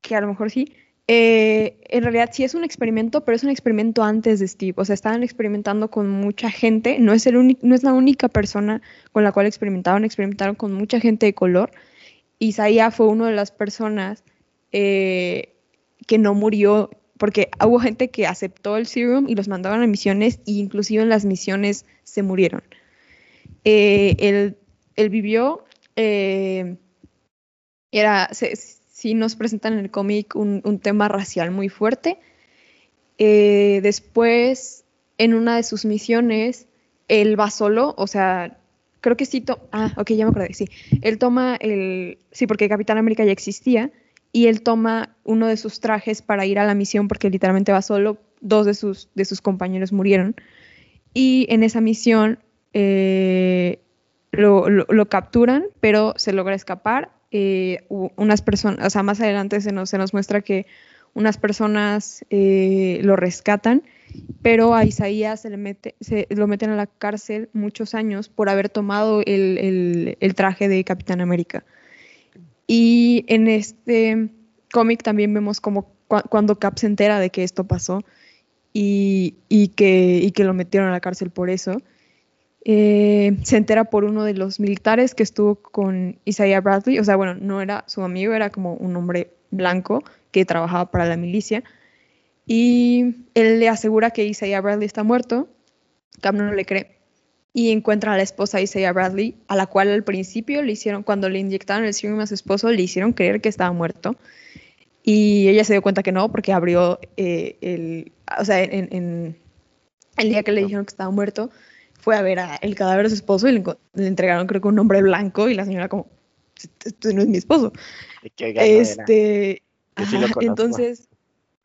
Speaker 1: que a lo mejor sí, eh, en realidad sí es un experimento, pero es un experimento antes de Steve. O sea, estaban experimentando con mucha gente. No es, el no es la única persona con la cual experimentaron. Experimentaron con mucha gente de color. Isaiah fue una de las personas que no murió porque hubo gente que aceptó el serum y los mandaban a misiones e inclusive en las misiones se murieron. Eh, él, vivió, eh, era, sí nos presentan en el cómic un, tema racial muy fuerte. Eh, después en una de sus misiones, él va solo, o sea, creo que sí, to- ah, ok, ya me acordé, sí, él toma el, sí, porque Capitán América ya existía, y él toma uno de sus trajes para ir a la misión porque literalmente va solo, dos de sus, de sus compañeros murieron, y en esa misión eh, lo- lo capturan, pero se logra escapar. Eh, unas personas, o sea, más adelante se nos, se nos muestra que unas personas eh, lo rescatan, pero a Isaías se lo meten a la cárcel muchos años por haber tomado el, el- traje de Capitán América. Y en este cómic también vemos como cua- cuando Cap se entera de que esto pasó y, y que, y que lo metieron a la cárcel por eso. Eh, se entera por uno de los militares que estuvo con Isaiah Bradley, o sea, bueno, no era su amigo, era como un hombre blanco que trabajaba para la milicia, y él le asegura que Isaiah Bradley está muerto, Cap no le cree, y encuentra a la esposa de Isaiah Bradley, a la cual al principio le hicieron, cuando le inyectaron el serum a su esposo, le hicieron creer que estaba muerto, y ella se dio cuenta que no, porque abrió eh, el, o sea, en, en- el día que le dijeron que estaba muerto, fue a ver a- el cadáver de su esposo y le, entregaron creo que un hombre blanco y la señora como, "Este- este no es mi esposo. Este,
Speaker 2: Yo sí lo
Speaker 1: ajá,
Speaker 2: conozco.
Speaker 1: entonces,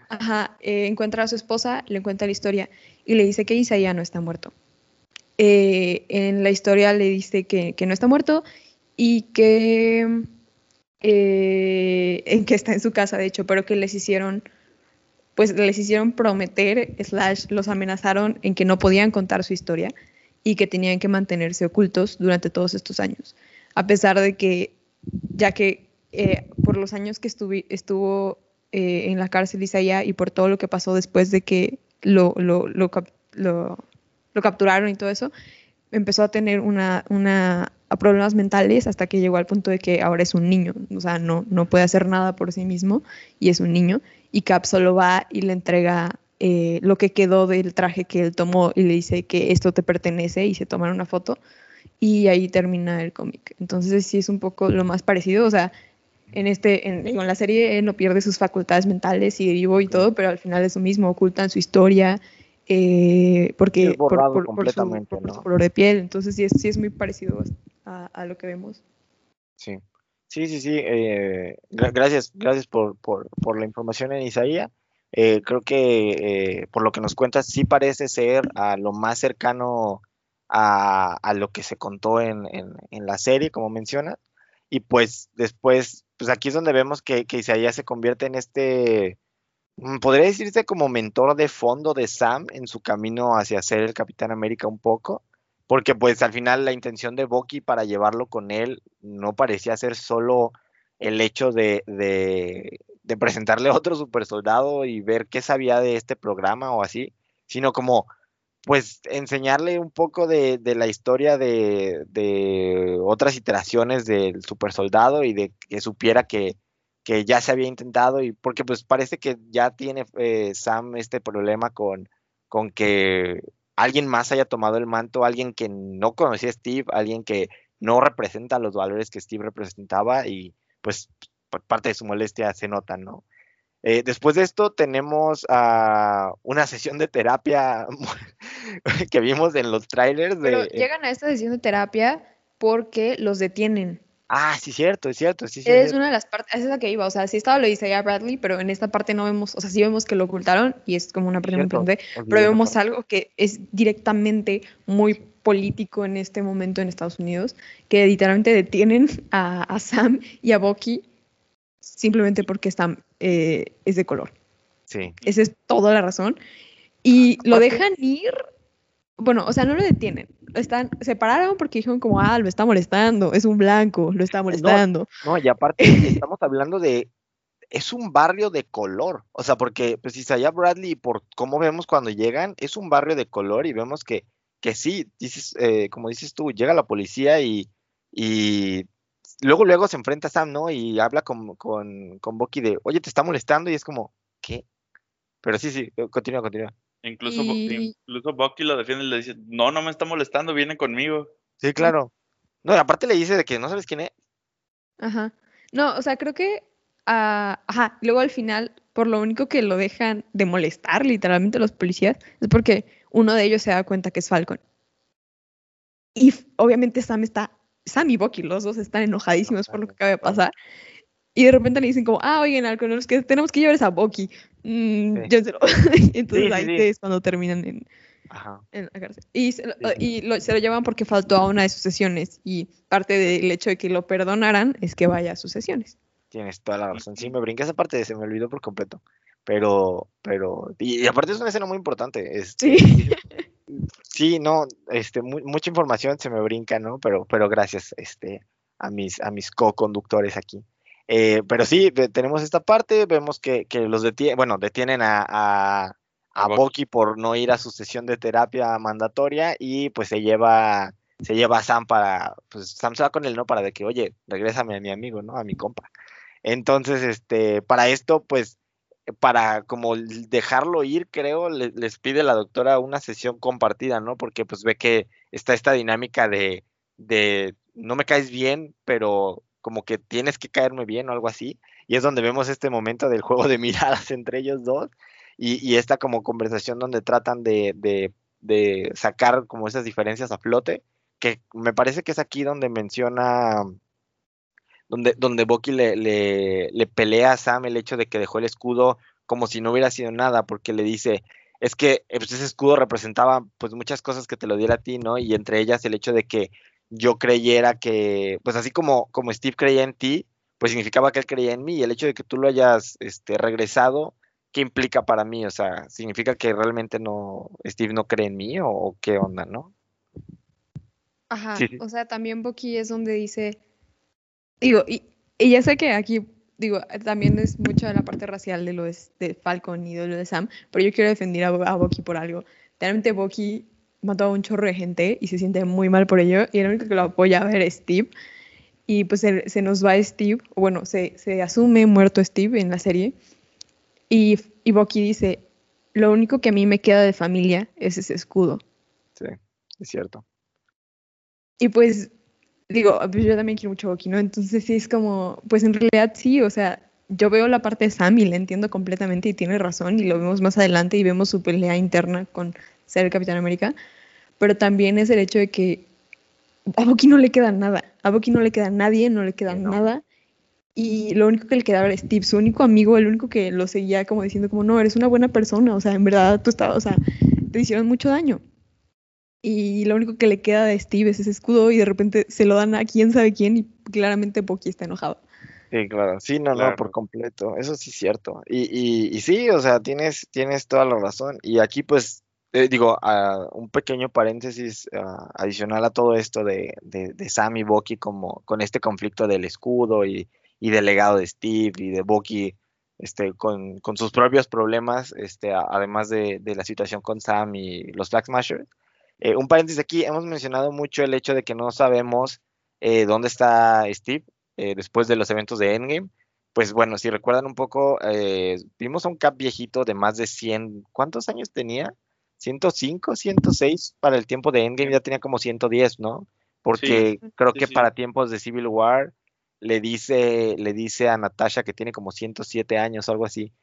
Speaker 1: ajá, eh, encuentra a su esposa, le cuenta la historia y le dice que Isaías no está muerto. Eh, en la historia le dice que, que no está muerto y que, eh, en que está en su casa, de hecho, pero que les hicieron, pues les hicieron prometer, slash, los amenazaron en que no podían contar su historia y que tenían que mantenerse ocultos durante todos estos años, a pesar de que, ya que eh, por los años que estuvo eh, en la cárcel Isaías y por todo lo que pasó después de que lo, lo, lo, lo- capturaron y todo eso, empezó a tener una, una problemas mentales hasta que llegó al punto de que ahora es un niño, o sea, no, no puede hacer nada por sí mismo y es un niño, y Cap solo va y le entrega eh, lo que quedó del traje que él tomó y le dice que esto te pertenece y se toman una foto y ahí termina el cómic. Entonces sí es un poco lo más parecido, o sea, en este, en, digo, en la serie él no pierde sus facultades mentales, sigue vivo y todo, pero al final es lo mismo, ocultan su historia, eh, porque por, por- por su,
Speaker 2: completamente,
Speaker 1: por
Speaker 2: ¿no?
Speaker 1: su color de piel, entonces sí es, sí es muy parecido a, a lo que vemos.
Speaker 2: Sí, sí, sí, sí. eh, gra- gracias, gracias por, por, por la información en Isaías. Eh, creo que eh, por lo que nos cuentas, sí parece ser a lo más cercano a, lo que se contó en, la serie, como mencionas. Y pues después, pues aquí es donde vemos que, que Isaías se convierte en este, mm, podría decirse como mentor de fondo de Sam en su camino hacia ser el Capitán América un poco. Porque pues al final la intención de Bucky para llevarlo con él no parecía ser solo el hecho de, de presentarle a otro super soldado y ver qué sabía de este programa o así, sino como pues enseñarle un poco de, de la historia de, de otras iteraciones del super soldado y de que supiera que, que ya se había intentado y porque pues parece que ya tiene eh, Sam este problema con, con que alguien más haya tomado el manto, alguien que no conocía a Steve, alguien que no representa los valores que Steve representaba y pues parte de su molestia se nota, ¿no? Eh, después de esto tenemos ah, una sesión de terapia que vimos en los trailers
Speaker 1: Pero
Speaker 2: de...
Speaker 1: llegan a esta sesión de terapia porque los detienen.
Speaker 2: Ah, sí, cierto, es cierto, sí, sí.
Speaker 1: Es
Speaker 2: cierto.
Speaker 1: una de las partes, esa es la que iba, o sea, sí estaba lo dice ya Bradley, pero en esta parte no vemos, o sea, sí vemos que lo ocultaron y es como una parte muy importante, pero vemos algo que es directamente muy político en este momento en Estados Unidos, que literalmente detienen a, a Sam y a Bucky simplemente porque Sam eh, es de color.
Speaker 2: Sí,
Speaker 1: Esa es toda la razón. Y lo
Speaker 2: Aparte-
Speaker 1: dejan ir, bueno, o sea, no lo detienen, lo están, se pararon porque dijeron como, ah, lo está molestando, es un blanco, lo está molestando.
Speaker 2: no, y aparte estamos hablando de, es un barrio de color, o sea, porque pues Isaiah Bradley, por cómo vemos cuando llegan, es un barrio de color y vemos que, que sí, dices, eh, como dices tú, llega la policía y, y luego luego se enfrenta a Sam, ¿no? Y habla con, con, con Bucky de, oye, te está molestando y es como, ¿qué? Pero sí, sí, continúa, continúa.
Speaker 3: Incluso,
Speaker 1: Y-
Speaker 3: incluso Bucky lo defiende y le dice, no, no me está molestando, viene conmigo.
Speaker 2: Sí, claro. No, y aparte le dice de que no sabes quién es.
Speaker 1: Ajá. No, o sea, creo que, ah, ajá, luego al final, por lo único que lo dejan de molestar literalmente los policías, es porque uno de ellos se da cuenta que es Falcon. Y obviamente Sam está, Sam y Bucky, los dos están enojadísimos por lo que acaba de pasar. Y de repente le dicen como, ah, oigan, los que tenemos que llevar a Bucky. Mm, Entonces ahí es cuando terminan en, en la cárcel. Y, se, y se lo llevan porque faltó a una de sus sesiones. Y parte del hecho de que lo perdonaran es que vaya a sus sesiones.
Speaker 2: Tienes toda la razón. Sí, me brinqué esa parte, se me olvidó por completo. Pero, pero, y, aparte es una escena muy importante. Este, sí. Sí, no, este, mucha información se me brinca, ¿no? Pero, pero gracias, este, a mis, a mis co-conductores aquí. Eh, pero sí, tenemos esta parte, vemos que, que los detienen, bueno, detienen a, a, a Bucky por no ir a su sesión de terapia mandatoria y pues se lleva, se lleva a Sam para, pues Sam se va con él, ¿no? Para de que, oye, regrésame a mi amigo, ¿no? A mi compa. Entonces, este, para esto, pues para como dejarlo ir, creo, les pide la doctora una sesión compartida, ¿no? Porque pues ve que está esta dinámica de, de no me caes bien, pero como que tienes que caerme bien o algo así. Y es donde vemos este momento del juego de miradas entre ellos dos y, esta como conversación donde tratan de, de, de, sacar como esas diferencias a flote, que me parece que es aquí donde menciona donde, donde Bucky le, le, pelea a Sam el hecho de que dejó el escudo como si no hubiera sido nada, porque le dice, es que eh, pues, ese escudo representaba pues muchas cosas que te lo diera a ti, ¿no? Y entre ellas el hecho de que yo creyera que, pues así como, como Steve creía en ti, pues significaba que él creía en mí, y el hecho de que tú lo hayas este, regresado, ¿qué implica para mí? O sea, ¿significa que realmente no, Steve no cree en mí o, qué onda, no?
Speaker 1: Ajá, o sea, también Bucky es donde dice, Digo, y, y ya sé que aquí, digo, también es mucho de la parte racial de lo de, Falcon y de lo de Sam, pero yo quiero defender a, a Bucky por algo. Realmente Bucky mató a un chorro de gente y se siente muy mal por ello, y el único que lo apoya a ver es Steve. Y pues se, se nos va Steve, bueno, se, se, asume muerto Steve en la serie. Y, y Bucky dice, lo único que a mí me queda de familia es ese escudo.
Speaker 2: Sí, es cierto.
Speaker 1: Y pues digo, pues yo también quiero mucho Bucky, ¿no? Entonces sí es como, pues en realidad sí, o sea, yo veo la parte de Sam y la entiendo completamente y tiene razón y lo vemos más adelante y vemos su pelea interna con ser el Capitán América, pero también es el hecho de que a Bucky no le queda nada, a Bucky no le queda nadie, no le queda nada y lo único que le quedaba era Steve, su único amigo, el único que lo seguía como diciendo como, no, eres una buena persona, o sea, en verdad tú estabas, o sea, te hicieron mucho daño y lo único que le queda de Steve es ese escudo y de repente se lo dan a quién sabe quién y claramente Bucky está enojado.
Speaker 2: Sí, claro, sí, no, no, por completo, eso sí es cierto. Y, y, y, sí, o sea, tienes, tienes toda la razón. Y aquí pues, eh, digo, un pequeño paréntesis adicional a todo esto de, de, de, Sam y Bucky como con este conflicto del escudo y, y del legado de Steve y de Bucky este, con, con sus propios problemas, este, además de, de, la situación con Sam y los Flag Smashers eh, un paréntesis aquí, hemos mencionado mucho el hecho de que no sabemos eh, dónde está Steve eh, después de los eventos de Endgame. Pues bueno, si recuerdan un poco, vimos a un Cap viejito de más de 100, ¿cuántos años tenía? 105, 106 para el tiempo de Endgame, ya tenía como 110, ¿no? Porque creo que para tiempos de Civil War le dice, le dice a Natasha que tiene como 107 años, algo así,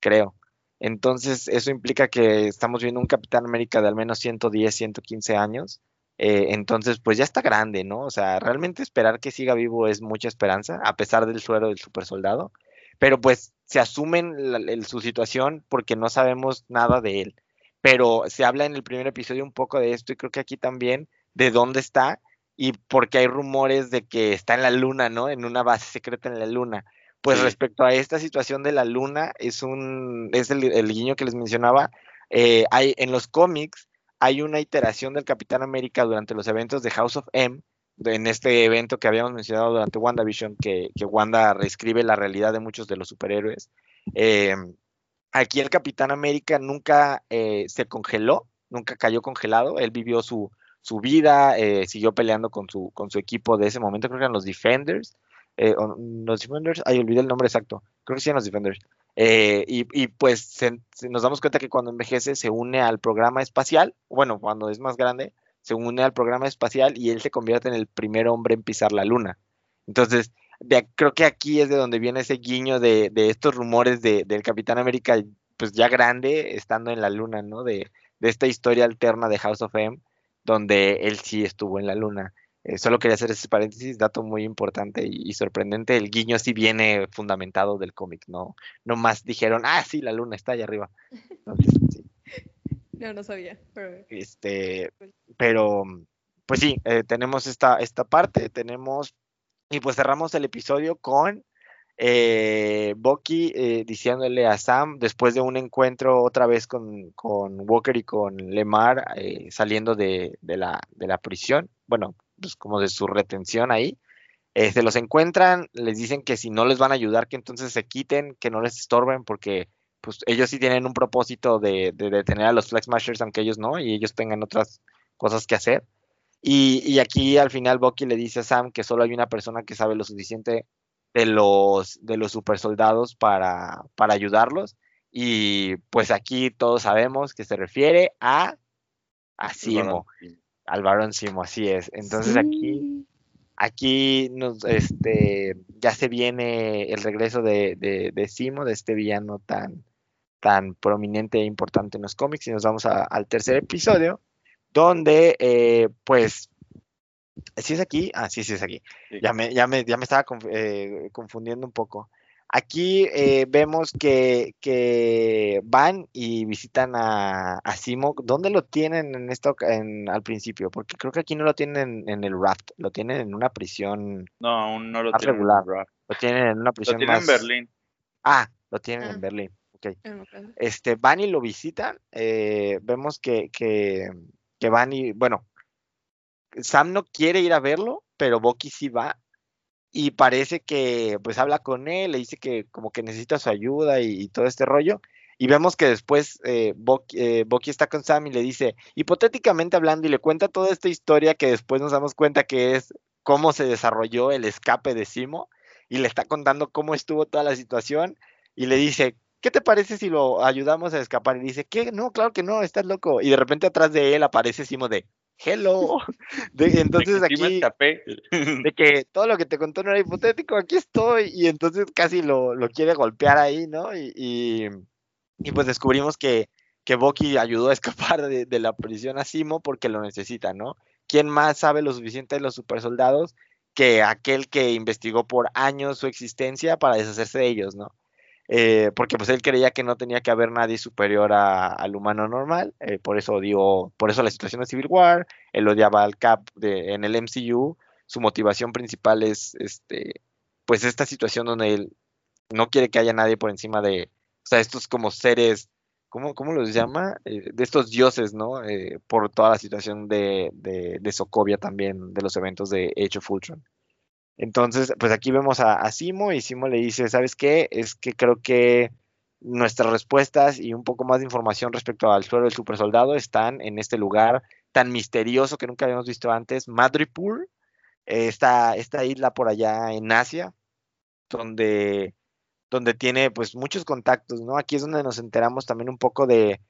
Speaker 2: creo. Entonces, eso implica que estamos viendo un Capitán América de al menos 110, 115 años. Eh, entonces, pues ya está grande, ¿no? O sea, realmente esperar que siga vivo es mucha esperanza, a pesar del suero del super soldado. Pero pues se asumen su situación porque no sabemos nada de él. Pero se habla en el primer episodio un poco de esto y creo que aquí también de dónde está y porque hay rumores de que está en la luna, ¿no? En una base secreta en la luna. Pues respecto a esta situación de la luna, es un es el, guiño que les mencionaba. Eh, hay, en los cómics hay una iteración del Capitán América durante los eventos de House of M, en este evento que habíamos mencionado durante WandaVision, que, que Wanda reescribe la realidad de muchos de los superhéroes. Eh, aquí el Capitán América nunca eh, se congeló, nunca cayó congelado, él vivió su, su vida, siguió peleando con su, con su equipo de ese momento, creo que eran los Defenders, eh, los Defenders, ahí olvidé el nombre exacto, creo que sí los Defenders. Eh, y, pues nos damos cuenta que cuando envejece se une al programa espacial, bueno, cuando es más grande, se une al programa espacial y él se convierte en el primer hombre en pisar la luna. Entonces, creo que aquí es de donde viene ese guiño de, estos rumores del Capitán América, pues ya grande, estando en la luna, ¿no? De, de esta historia alterna de House of M, donde él sí estuvo en la luna. Eh, solo quería hacer ese paréntesis, dato muy importante y, sorprendente. El guiño sí viene fundamentado del cómic, no, no más dijeron, ah, sí, la luna está allá arriba.
Speaker 1: No, no sabía. Pero...
Speaker 2: Este, pero, pues sí, eh, tenemos esta, esta parte, tenemos, y pues cerramos el episodio con eh, Bucky eh, diciéndole a Sam, después de un encuentro otra vez con, con Walker y con Lemar, eh, saliendo de, de, la, de, la, prisión, bueno, pues como de su retención ahí, eh, se los encuentran, les dicen que si no les van a ayudar, que entonces se quiten, que no les estorben, porque pues ellos sí tienen un propósito de, de detener a los Flex Mashers, aunque ellos no, y ellos tengan otras cosas que hacer. Y, y, aquí al final Bucky le dice a Sam que solo hay una persona que sabe lo suficiente de los, de los super soldados para, para ayudarlos. Y pues aquí todos sabemos que se refiere a, a Simo, al varón Simo, así es. Entonces aquí, aquí nos, este, ya se viene el regreso de, de, de, Simo, de este villano tan, tan prominente e importante en los cómics. Y nos vamos al tercer episodio, donde eh, pues ¿Sí es aquí? Ah, sí, sí es aquí. Ya, me, ya, me, ya me estaba eh, confundiendo un poco. Aquí eh, vemos que, que, van y visitan a, a, Simo. ¿Dónde lo tienen en esto en, al principio? Porque creo que aquí no lo tienen en, el raft, lo tienen en una prisión.
Speaker 3: No, aún no lo tienen
Speaker 2: regular. Lo tienen en una prisión
Speaker 3: lo tienen en Berlín.
Speaker 2: Ah, lo tienen en ah. Berlín. Okay. Este, van y lo visitan. Eh, vemos que, que, que van y, bueno, Sam no quiere ir a verlo, pero Bucky sí va. Y parece que pues habla con él, le dice que como que necesita su ayuda y, todo este rollo. Y vemos que después eh, eh, está con Sam y le dice, hipotéticamente hablando, y le cuenta toda esta historia que después nos damos cuenta que es cómo se desarrolló el escape de Simo. Y le está contando cómo estuvo toda la situación. Y le dice, ¿qué te parece si lo ayudamos a escapar? Y dice, ¿qué? No, claro que no, estás loco. Y de repente atrás de él aparece Simo de, hello. entonces aquí, de que todo lo que te contó no era hipotético, aquí estoy. Y entonces casi lo, lo quiere golpear ahí, ¿no? Y, y, pues descubrimos que, que Bucky ayudó a escapar de, de, la prisión a Simo porque lo necesita, ¿no? ¿Quién más sabe lo suficiente de los supersoldados que aquel que investigó por años su existencia para deshacerse de ellos, ¿no? Eh, porque pues él creía que no tenía que haber nadie superior al humano normal, eh, por eso dio, por eso la situación de Civil War, él odiaba al Cap de, en el MCU, su motivación principal es este, pues esta situación donde él no quiere que haya nadie por encima de, o sea, estos como seres, ¿cómo, cómo los llama? Eh, de estos dioses, ¿no? por toda la situación de, de, de Sokovia también, de los eventos de Age of Ultron. Entonces, pues aquí vemos a, Simo y Simo le dice, ¿sabes qué? Es que creo que nuestras respuestas y un poco más de información respecto al suelo del supersoldado están en este lugar tan misterioso que nunca habíamos visto antes, Madripur, esta, esta isla por allá en Asia, donde, donde tiene pues muchos contactos, ¿no? Aquí es donde nos enteramos también un poco de,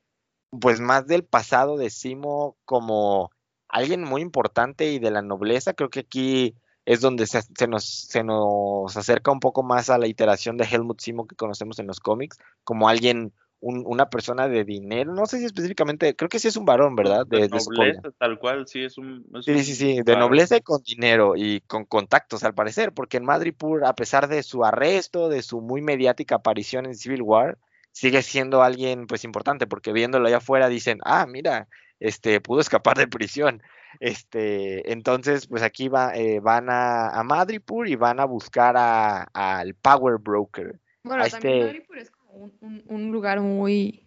Speaker 2: pues más del pasado de Simo como alguien muy importante y de la nobleza, creo que aquí es donde se, nos, se nos acerca un poco más a la iteración de Helmut Simo que conocemos en los cómics, como alguien, una persona de dinero, no sé si específicamente, creo que sí es un varón, ¿verdad?
Speaker 3: De, nobleza, tal cual, sí, es un...
Speaker 2: sí, sí, sí, de nobleza y con dinero y con contactos al parecer, porque en Madripoor, a pesar de su arresto, de su muy mediática aparición en Civil War, sigue siendo alguien pues importante, porque viéndolo allá afuera dicen, ah, mira, este, pudo escapar de prisión. Este, entonces, pues aquí va, eh, van a, a, Madripur y van a buscar al Power Broker.
Speaker 1: Bueno, también este Madripur es como un, lugar muy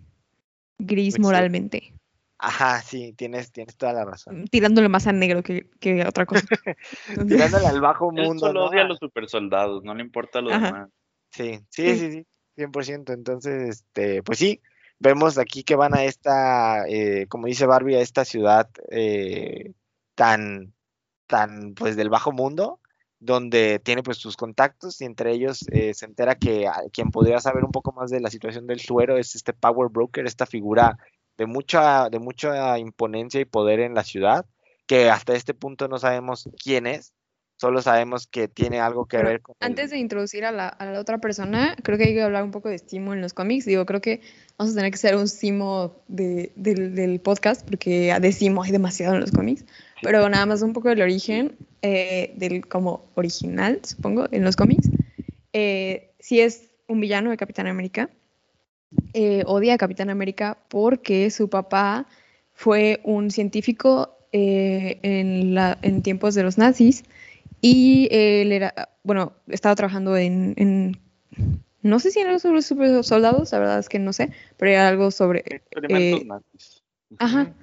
Speaker 1: gris moralmente.
Speaker 2: Ajá, sí, tienes, tienes toda la razón.
Speaker 1: Tirándole más a negro que, que otra cosa.
Speaker 2: Tirándole al bajo mundo. Él
Speaker 3: solo odia a los super soldados, no le importa lo demás.
Speaker 2: Sí, sí, sí, sí, 100%. Entonces, este, pues sí, vemos aquí que van a esta, eh, como dice Barbie, a esta ciudad eh, tan, tan, pues del bajo mundo, donde tiene pues sus contactos y entre ellos eh, se entera que quien podría saber un poco más de la situación del suero es este Power Broker, esta figura de mucha, de mucha imponencia y poder en la ciudad, que hasta este punto no sabemos quién es, Solo sabemos que tiene algo que
Speaker 1: Pero
Speaker 2: ver con. el-
Speaker 1: Antes de introducir a la, a la otra persona, creo que hay que hablar un poco de Simo en los cómics. Digo, creo que vamos a tener que ser un Simo de- del, del podcast, porque de Simo hay demasiado en los cómics. Pero nada más un poco del origen, eh, del como original, supongo, en los cómics. Eh, sí es un villano de Capitán América. Eh, odia a Capitán América porque su papá fue un científico eh, en, la- en tiempos de los nazis y él era, bueno, estaba trabajando en, en- no sé si era sobre super soldados, la verdad es que no sé, pero era algo sobre, eh. Ajá.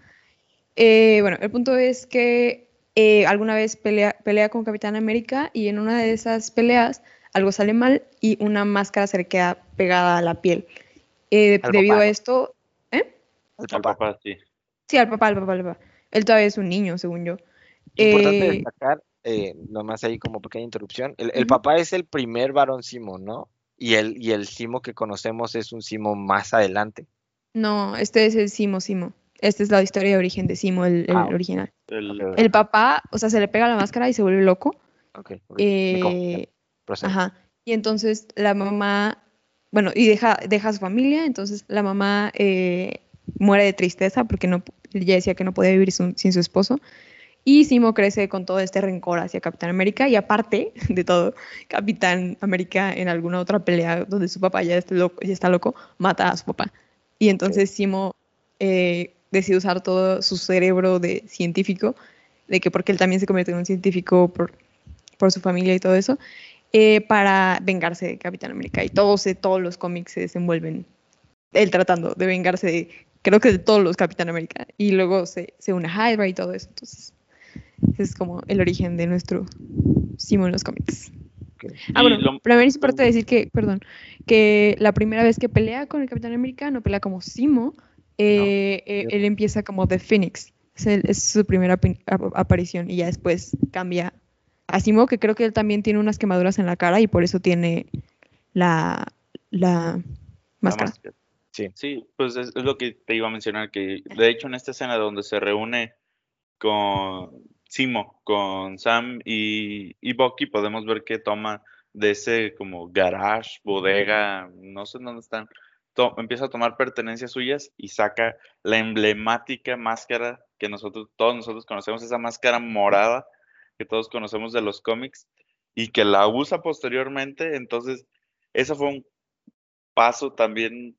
Speaker 1: Eh, bueno, el punto es que eh, alguna vez pelea, pelea con Capitán América y en una de esas peleas algo sale mal y una máscara se le queda pegada a la piel. Eh, debido
Speaker 2: papá,
Speaker 1: a esto, ¿eh?
Speaker 2: al papá.
Speaker 3: papá, sí.
Speaker 1: Sí, al papá, al papá, al papá. Él todavía es un niño, según yo.
Speaker 2: Importante
Speaker 1: Eh,
Speaker 2: destacar, eh, nomás ahí como pequeña interrupción, el, papá es el primer varón Simo, ¿no? Y el, y el Simo que conocemos es un Simo más adelante.
Speaker 1: No, este es el Simo Simo. Esta es la historia de origen de Simo, el, el
Speaker 2: Ah,
Speaker 1: original.
Speaker 3: El-
Speaker 1: papá, o sea, se le pega la máscara y se vuelve loco.
Speaker 2: ok,
Speaker 1: Eh. Ajá. Y entonces la mamá, bueno, y deja, deja a su familia, entonces la mamá eh, muere de tristeza porque no, ella decía que no podía vivir sin, sin su esposo. Y Simo crece con todo este rencor hacia Capitán América y aparte de todo, Capitán América en alguna otra pelea donde su papá ya está loco, ya está loco mata a su papá. Y entonces Simo eh, decide usar todo su cerebro de científico, de que porque él también se convierte en un científico por, por su familia y todo eso, eh, para vengarse de Capitán América. Y todos, eh, todos los cómics se desenvuelven él tratando de vengarse de, creo que de todos los Capitán América. Y luego se, se une a Hydra y todo eso. Entonces, ese es como el origen de nuestro Simo en los cómics. Ah, bueno,
Speaker 3: lo-
Speaker 1: primero es importante decir que, perdón, que la primera vez que pelea con el Capitán América no pelea como Simo, eh, eh, él empieza como The Phoenix. Es, el- es su primera ap- aparición y ya después cambia a Simo, que creo que él también tiene unas quemaduras en la cara y por eso tiene la, la máscara.
Speaker 2: Sí.
Speaker 3: Sí, pues es, es lo que te iba a mencionar, que de hecho en esta escena donde se reúne con Simo, con Sam y, y Bucky, podemos ver que toma de ese como garage, bodega, no sé dónde están, to- empieza a tomar pertenencias suyas y saca la emblemática máscara que nosotros, todos nosotros conocemos, esa máscara morada que todos conocemos de los cómics y que la usa posteriormente, entonces eso fue un paso también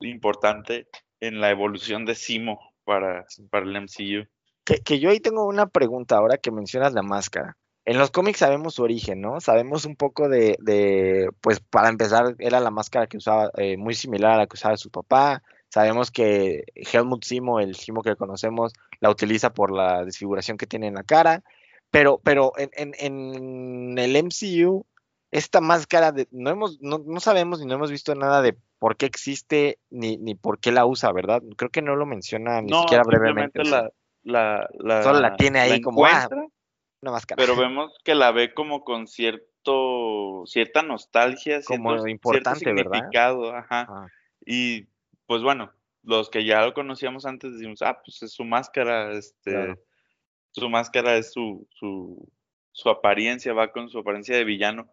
Speaker 3: importante en la evolución de Simo para, para el MCU.
Speaker 2: Que, que yo ahí tengo una pregunta ahora que mencionas la máscara. En los cómics sabemos su origen, ¿no? Sabemos un poco de, de pues para empezar, era la máscara que usaba, eh, muy similar a la que usaba su papá. Sabemos que Helmut Simo, el Simo que conocemos, la utiliza por la desfiguración que tiene en la cara. Pero, pero en, en, en el MCU, esta máscara, de, no, hemos, no, no sabemos ni no hemos visto nada de por qué existe ni, ni por qué la usa, ¿verdad? Creo que no lo menciona ni
Speaker 3: no,
Speaker 2: siquiera brevemente.
Speaker 3: simplemente
Speaker 2: o sea,
Speaker 3: la, la, la-
Speaker 2: Solo la tiene ahí como, ah,
Speaker 3: encuentra,
Speaker 2: una máscara.
Speaker 3: pero vemos que la ve como con cierto, cierta nostalgia,
Speaker 2: Como
Speaker 3: cierto,
Speaker 2: importante,
Speaker 3: cierto
Speaker 2: ¿verdad?
Speaker 3: significado, ajá.
Speaker 2: Ah,
Speaker 3: Y pues bueno, los que ya lo conocíamos antes decimos, ah, pues es su máscara, este,
Speaker 2: Claro.
Speaker 3: su máscara es su, su, su apariencia, va con su apariencia de villano.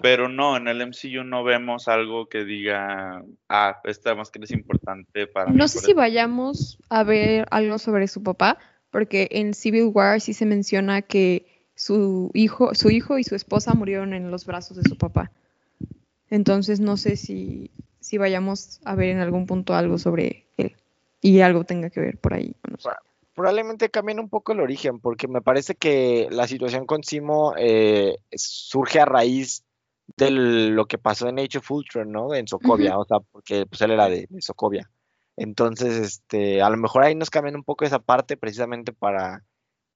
Speaker 3: Pero no, en el MCU no vemos algo que diga, ah, esta máscara es importante para mí
Speaker 1: No sé
Speaker 3: por
Speaker 1: si
Speaker 3: esto".
Speaker 1: vayamos a ver algo sobre su papá, porque en Civil War sí se menciona que su hijo, su hijo y su esposa murieron en los brazos de su papá. Entonces no sé si, si vayamos a ver en algún punto algo sobre él y algo tenga que ver por ahí. no sé.
Speaker 2: probablemente cambien un poco el origen, porque me parece que la situación con Simo eh, surge a raíz de lo que pasó en Age of Ultron, ¿no? En Sokovia, o sea, porque pues él era de, de Sokovia. Entonces, este, a lo mejor ahí nos cambian un poco esa parte precisamente para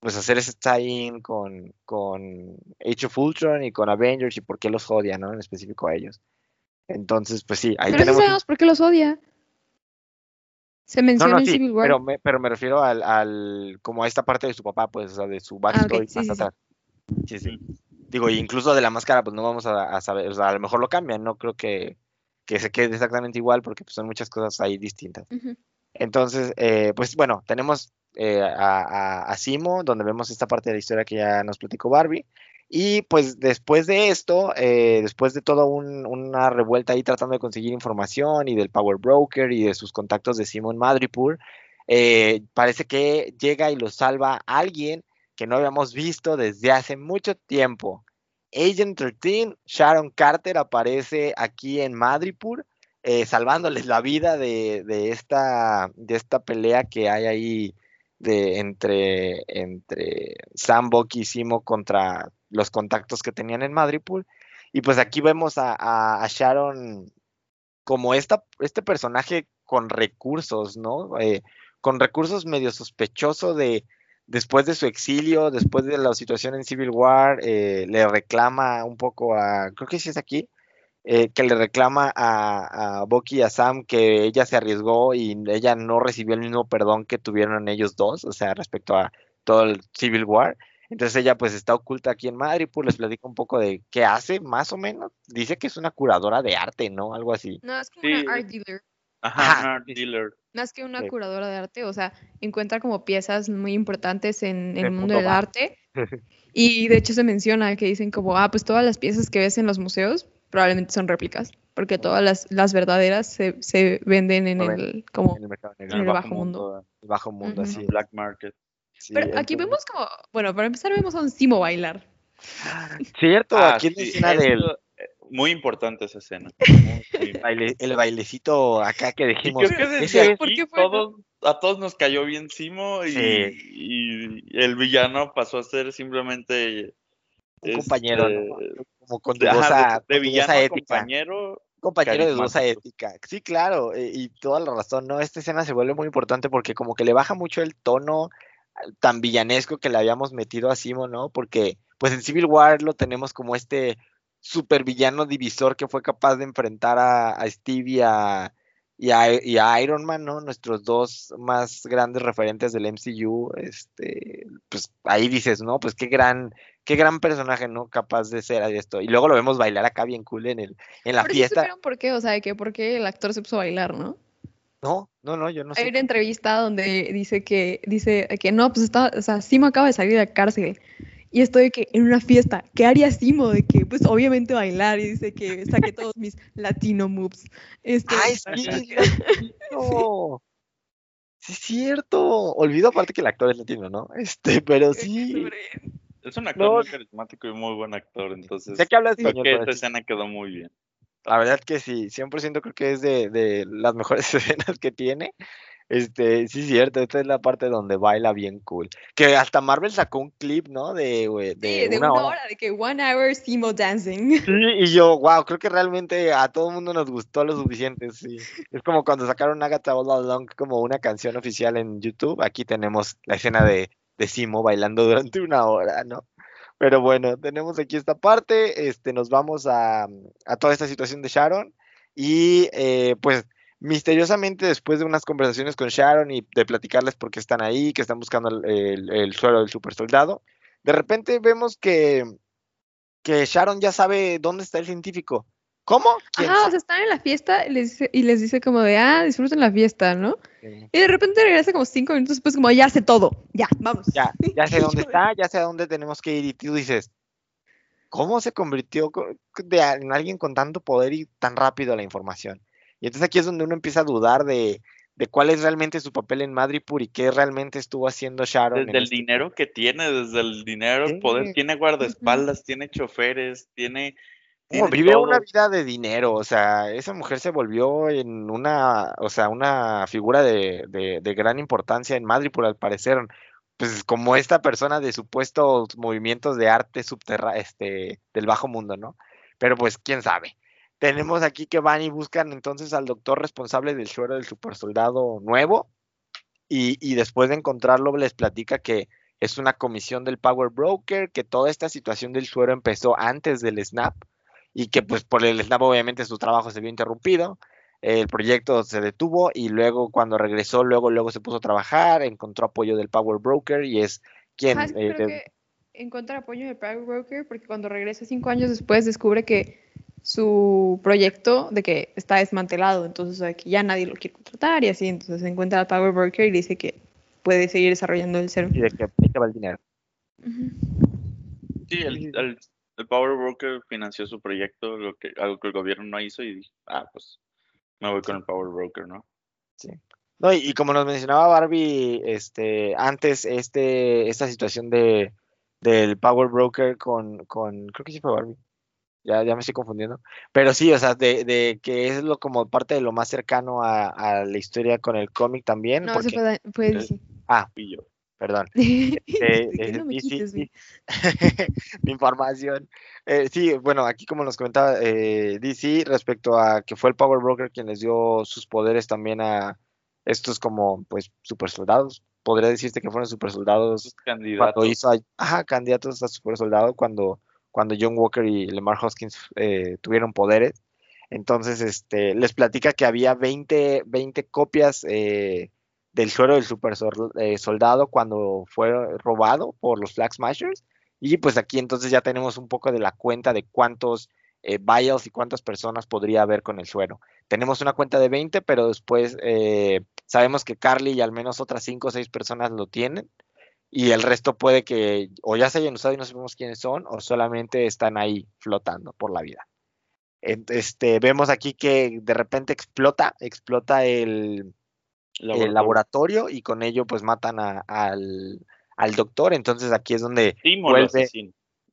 Speaker 2: pues hacer ese tie-in con, con Age of Ultron y con Avengers y por qué los odia, ¿no? En específico a ellos. Entonces, pues sí, ahí
Speaker 1: Pero
Speaker 2: tenemos...
Speaker 1: sabemos por qué los odia. Se menciona
Speaker 2: no,
Speaker 1: en
Speaker 2: sí,
Speaker 1: Civil War.
Speaker 2: pero me, pero me refiero al, al, como a esta parte de su papá, pues, o sea, de su
Speaker 1: Ah,
Speaker 2: backstory
Speaker 1: sí,
Speaker 2: más
Speaker 1: sí, sí.
Speaker 2: atrás. Sí, sí. Digo, incluso de la máscara, pues no vamos a, a saber, o sea, a lo mejor lo cambian, no creo que, que se quede exactamente igual, porque pues, son muchas cosas ahí distintas.
Speaker 1: Ujú.
Speaker 2: Entonces, eh, pues bueno, tenemos eh, a, a, a Simo, donde vemos esta parte de la historia que ya nos platicó Barbie, Y pues después de esto, eh, después de toda una revuelta ahí tratando de conseguir información y del Power Broker y de sus contactos de Simon Madripoor, eh, parece que llega y lo salva alguien que no habíamos visto desde hace mucho tiempo. Agent 13, Sharon Carter aparece aquí en Madripoor, eh, salvándoles la vida de, esta, de esta pelea que hay ahí de, entre, entre Sam, y Simo contra los contactos que tenían en Madripoor. Y pues aquí vemos a, Sharon como esta, este personaje con recursos, ¿no? Eh, con recursos medio sospechoso de después de su exilio, después de la situación en Civil War, eh, le reclama un poco a, creo que sí es aquí, eh, que le reclama a, a Bucky y a Sam que ella se arriesgó y ella no recibió el mismo perdón que tuvieron ellos dos, o sea, respecto a todo el Civil War. Entonces ella pues está oculta aquí en Madrid, pues les platico un poco de qué hace, más o menos. Dice que es una curadora de arte, ¿no? Algo así.
Speaker 1: No, es como una art dealer.
Speaker 3: Ajá, art dealer.
Speaker 1: Más que una curadora de arte, o sea, encuentra como piezas muy importantes en, el mundo del arte. Y de hecho se menciona que dicen como, ah, pues todas las piezas que ves en los museos probablemente son réplicas, porque todas las, las verdaderas se, se venden en el, como, en el, bajo, mundo.
Speaker 2: El bajo mundo, así.
Speaker 3: Black market.
Speaker 1: Pero aquí vemos como, bueno, para empezar vemos a un Simo bailar.
Speaker 2: Cierto,
Speaker 3: ah,
Speaker 2: aquí sí, escena del...
Speaker 3: Muy importante esa escena.
Speaker 2: el bailecito acá que dijimos.
Speaker 3: creo que desde aquí todos, a todos nos cayó bien Simo y, y, el villano pasó a ser simplemente
Speaker 2: un compañero, este, como con
Speaker 3: dudosa, de, villano ética. compañero
Speaker 2: compañero de dudosa ética. Sí, claro, eh, y toda la razón, ¿no? Esta escena se vuelve muy importante porque como que le baja mucho el tono tan villanesco que le habíamos metido a Simo, ¿no? Porque pues en Civil War lo tenemos como este super villano divisor que fue capaz de enfrentar a, a Steve y a, Iron Man, ¿no? Nuestros dos más grandes referentes del MCU, este, pues ahí dices, ¿no? Pues qué gran, qué gran personaje, ¿no? Capaz de ser esto. Y luego lo vemos bailar acá bien cool en el, en la fiesta.
Speaker 1: por qué? O sea, que por qué el actor se puso a bailar, ¿no?
Speaker 2: No, no, no, yo no sé.
Speaker 1: Hay una entrevista donde dice que, dice que no, pues está, o sea, Simo acaba de salir de la cárcel y estoy que en una fiesta, ¿qué haría Simo? De que, pues obviamente bailar y dice que saque todos mis latino moves.
Speaker 2: Este, ¡Ay, sí! no. Sí, es cierto. Olvido aparte que el actor es latino, ¿no? Este, pero sí.
Speaker 3: Es un actor muy carismático y muy buen actor, entonces.
Speaker 2: Sé que habla español.
Speaker 3: Creo que esta escena quedó muy bien.
Speaker 2: La verdad que sí, 100% creo que es de, de las mejores escenas que tiene. Este, sí, cierto, esta es la parte donde baila bien cool. Que hasta Marvel sacó un clip, ¿no? De,
Speaker 1: de, de una, hora. de que one hour Simo dancing.
Speaker 2: Sí, y yo, wow, creo que realmente a todo el mundo nos gustó lo suficiente, sí. Es como cuando sacaron Agatha All Along como una canción oficial en YouTube. Aquí tenemos la escena de, de Simo bailando durante una hora, ¿no? Pero bueno, tenemos aquí esta parte, este, nos vamos a, a toda esta situación de Sharon y eh, pues misteriosamente después de unas conversaciones con Sharon y de platicarles por qué están ahí, que están buscando el, el, suelo del super soldado, de repente vemos que, que Sharon ya sabe dónde está el científico. ¿Cómo?
Speaker 1: Ah, o sea, están en la fiesta y les, dice, y les dice como de, ah, disfruten la fiesta, ¿no? Y de repente regresa como cinco minutos después como, ya sé todo, ya, vamos.
Speaker 2: Ya, ya sé dónde está, ya sé a dónde tenemos que ir y tú dices, ¿cómo se convirtió en alguien con tanto poder y tan rápido la información? Y entonces aquí es donde uno empieza a dudar de, de cuál es realmente su papel en Madripoor y qué realmente estuvo haciendo Sharon.
Speaker 3: Desde el este dinero que tiene, desde el dinero, el poder, tiene guardaespaldas, tiene choferes, tiene
Speaker 2: vive una vida de dinero, o sea, esa mujer se volvió en una, o sea, una figura de, de, gran importancia en Madrid, por al parecer, pues como esta persona de supuestos movimientos de arte subterráneo, este, del bajo mundo, ¿no? Pero pues, quién sabe. Tenemos aquí que van y buscan entonces al doctor responsable del suero del supersoldado nuevo, y, y después de encontrarlo les platica que es una comisión del Power Broker, que toda esta situación del suero empezó antes del Snap, y que pues por el snap obviamente su trabajo se vio interrumpido, el proyecto se detuvo y luego cuando regresó, luego, luego se puso a trabajar, encontró apoyo del Power Broker y es quien...
Speaker 1: Ah, eh, encuentra apoyo del Power Broker porque cuando regresa cinco años después descubre que su proyecto de que está desmantelado, entonces que ya nadie lo quiere contratar y así, entonces encuentra al Power Broker y dice que puede seguir desarrollando el ser.
Speaker 2: Y de que, va el dinero.
Speaker 3: Sí, el, el, el Power Broker financió su proyecto, lo que, algo que el gobierno no hizo, y dije, ah, pues me voy con el Power Broker, ¿no?
Speaker 2: No, y, y como nos mencionaba Barbie, este, antes, este, esta situación de, del Power Broker con, con, creo que sí fue Barbie, ya, ya me estoy confundiendo, pero sí, o sea, de, de que es lo como parte de lo más cercano a, a la historia con el cómic también,
Speaker 1: No,
Speaker 2: porque,
Speaker 1: se fue, fue
Speaker 3: Eh,
Speaker 1: DC.
Speaker 2: ah,
Speaker 3: Y yo.
Speaker 2: perdón,
Speaker 1: ¿De
Speaker 2: eh, eh,
Speaker 1: no me
Speaker 2: DC,
Speaker 1: quites, güey?
Speaker 2: mi información. Eh, sí, bueno, aquí como nos comentaba eh, DC respecto a que fue el Power Broker quien les dio sus poderes también a estos como pues super soldados. Podría decirte que fueron super soldados cuando
Speaker 3: Candidato.
Speaker 2: hizo a, ajá, candidatos a super soldado cuando, cuando John Walker y Lemar Hoskins eh, tuvieron poderes. Entonces, este, les platica que había 20, 20 copias eh, del suero del super eh, soldado cuando fue robado por los Flag Smashers. Y pues aquí entonces ya tenemos un poco de la cuenta de cuántos eh, vials y cuántas personas podría haber con el suero. Tenemos una cuenta de 20, pero después eh, sabemos que Carly y al menos otras 5 o 6 personas lo tienen. Y el resto puede que o ya se hayan usado y no sabemos quiénes son, o solamente están ahí flotando por la vida. Este, vemos aquí que de repente explota, explota el, el laboratorio y con ello pues matan a- al, al doctor. Entonces aquí es donde vuelve-.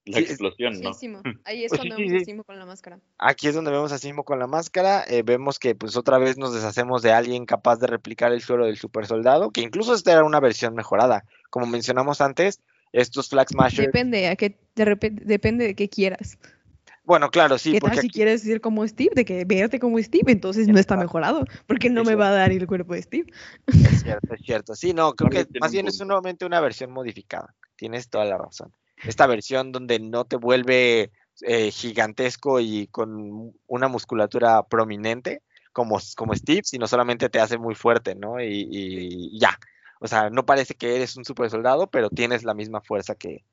Speaker 3: La
Speaker 2: Sí,
Speaker 3: explosión,
Speaker 1: Sí,
Speaker 3: ¿no?
Speaker 1: Simo. Ahí es
Speaker 2: Pues
Speaker 1: cuando
Speaker 2: sí,
Speaker 1: vemos a
Speaker 2: sí.
Speaker 1: Simo con la máscara.
Speaker 2: Aquí es donde vemos a Simo con la máscara. eh, vemos que pues otra vez nos deshacemos de alguien capaz de replicar el suelo del super soldado, que incluso esta era una versión mejorada. Como mencionamos antes, estos Flag Smashers.
Speaker 1: Depende, a qué, de repente, depende de qué quieras.
Speaker 2: Bueno, claro, sí,
Speaker 1: ¿Qué tal si
Speaker 2: aquí-
Speaker 1: quieres ser como Steve? De que verte como Steve, entonces no está mejorado, porque no me va a dar el cuerpo de Steve.
Speaker 2: es cierto, es cierto. Sí, no, creo que más bien es nuevamente una versión modificada. Tienes toda la razón. Esta versión donde no te vuelve eh, gigantesco y con una musculatura prominente como, como Steve, sino solamente te hace muy fuerte, ¿no? Y, ya. O sea, no parece que eres un super soldado, pero tienes la misma fuerza que,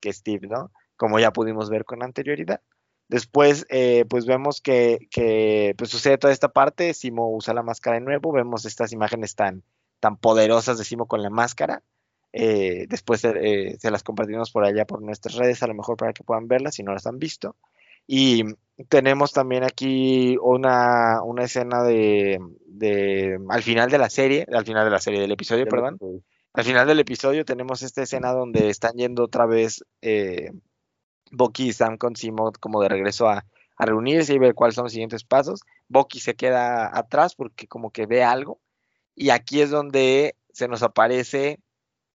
Speaker 2: que Steve, ¿no? Como ya pudimos ver con anterioridad. Después, eh, pues vemos que, que, pues sucede toda esta parte, Simo usa la máscara de nuevo, vemos estas imágenes tan, tan poderosas de Simo con la máscara. Eh, después eh, se las compartimos por allá por nuestras redes, a lo mejor para que puedan verlas si no las han visto. Y tenemos también aquí una, una escena de, de, al final de la serie, al final de la serie, del episodio, perdón. Al final del episodio tenemos esta escena donde están yendo otra vez eh, Bucky y Sam con Simo como de regreso a, a reunirse y ver cuáles son los siguientes pasos. Bucky se queda atrás porque como que ve algo. Y aquí es donde se nos aparece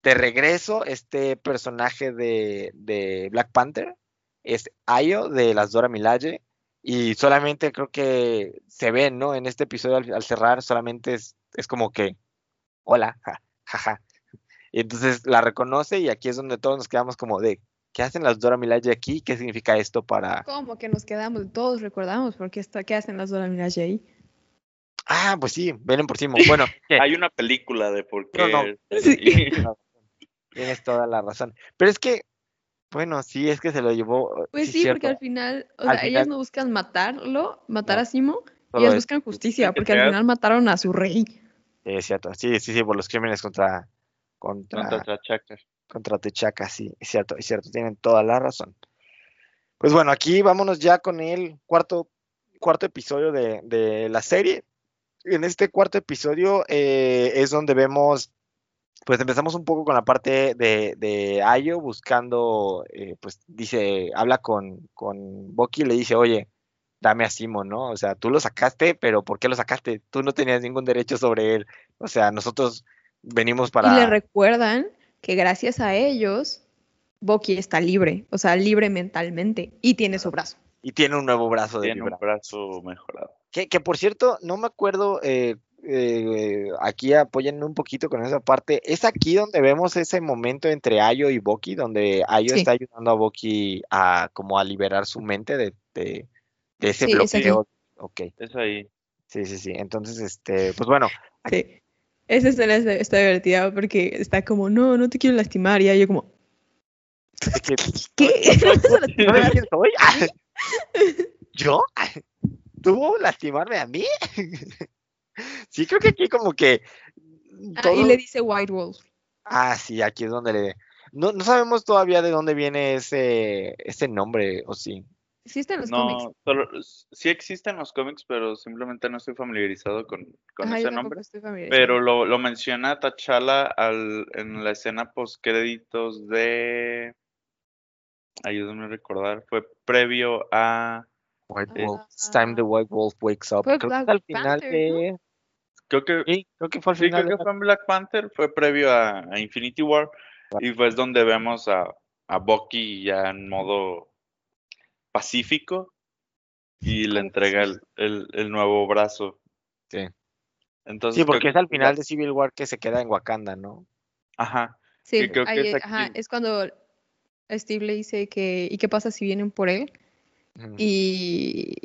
Speaker 2: de regreso este personaje de, de Black Panther, es Ayo de las Dora Milaje. Y solamente creo que se ve, ¿no? En este episodio al, al cerrar, solamente es, es como que, hola, ja, jaja. Y entonces la reconoce y aquí es donde todos nos quedamos como de, ¿qué hacen las Dora Milaje aquí? ¿Qué significa esto para...?
Speaker 1: ¿Cómo que nos quedamos? Todos recordamos porque está, ¿qué hacen las Dora Milaje ahí?
Speaker 2: Ah, pues sí, ven por Simo. Bueno, ¿qué?
Speaker 3: Hay una película de por qué.
Speaker 2: No, no.
Speaker 1: Sí.
Speaker 2: tienes toda la razón. Pero es que, bueno, sí, es que se lo llevó.
Speaker 1: Pues
Speaker 2: sí,
Speaker 1: sí, porque al final, o
Speaker 2: Al
Speaker 1: sea, ellas
Speaker 2: final-
Speaker 1: no buscan matarlo, matar
Speaker 2: No,
Speaker 1: a Simo, ellas
Speaker 2: es-
Speaker 1: buscan justicia,
Speaker 3: que
Speaker 1: porque al final mataron a su rey.
Speaker 2: Sí, es cierto. Sí, sí, sí, por los crímenes contra, contra,
Speaker 3: Contra
Speaker 2: contra T'Chaka, sí, es cierto, es cierto, tienen toda la razón. Pues bueno, aquí vámonos ya con el cuarto, cuarto episodio de, de la serie. En este cuarto episodio eh, es donde vemos, pues empezamos un poco con la parte de, de Ayo buscando, eh, pues dice, habla con, con Bucky y le dice, oye, dame a Simo, ¿no? O sea, tú lo sacaste, pero ¿por qué lo sacaste? Tú no tenías ningún derecho sobre él. O sea, nosotros venimos para...
Speaker 1: Y le recuerdan que gracias a ellos, Bucky está libre, o sea, libre mentalmente, y tiene su brazo.
Speaker 2: Y tiene un nuevo brazo de
Speaker 3: Tiene un brazo mejorado.
Speaker 2: Que, que por cierto, no me acuerdo, eh, eh, aquí apóyenme un poquito con esa parte. Es aquí donde vemos ese momento entre Ayo y Boki, donde Ayo
Speaker 1: Sí.
Speaker 2: está ayudando a Boki a como a liberar su mente de, de, de ese
Speaker 1: Sí, es aquí.
Speaker 2: bloqueo. Ok,
Speaker 3: Es ahí.
Speaker 2: sí, sí, sí. Entonces, este, pues bueno,
Speaker 1: Sí. Esa escena está, está divertida porque está como, no, no te quiero lastimar, y yo como,
Speaker 2: es que,
Speaker 1: ¿qué? ¿No
Speaker 2: quién soy? ¿Yo? ¿Tú lastimarme a mí? Sí, creo que aquí como que
Speaker 1: Ah, y
Speaker 2: todo-
Speaker 1: le dice White Wolf.
Speaker 2: Ah, sí, aquí es donde le... no, no sabemos todavía de dónde viene ese, ese nombre, o sí.
Speaker 1: Existen los
Speaker 3: No,
Speaker 1: cómics.
Speaker 3: solo- sí existen los cómics, pero simplemente no estoy familiarizado con, con
Speaker 1: Ajá,
Speaker 3: ese nombre. Pero lo, lo menciona T'Challa al, en la escena post créditos de. Ayúdame a recordar. Fue previo a.
Speaker 2: White
Speaker 3: Eh,
Speaker 2: Wolf. It's time the White Wolf wakes up. Creo que
Speaker 1: Black
Speaker 2: al final
Speaker 1: Panther, ¿no?
Speaker 3: Creo que,
Speaker 2: Sí, creo que fue al
Speaker 3: sí,
Speaker 2: final.
Speaker 3: creo
Speaker 2: de
Speaker 3: que fue en Black Panther. Fue previo a, a Infinity War. Y fue donde vemos a, a Bucky ya en modo pacífico. Y le entrega el, el, el nuevo brazo.
Speaker 2: Sí.
Speaker 3: Entonces,
Speaker 2: Sí, porque es al final de Civil War que se queda en Wakanda, ¿no?
Speaker 3: Ajá.
Speaker 1: Sí,
Speaker 3: que es
Speaker 1: ajá, es cuando Steve le dice que, ¿y qué pasa si vienen por él? Y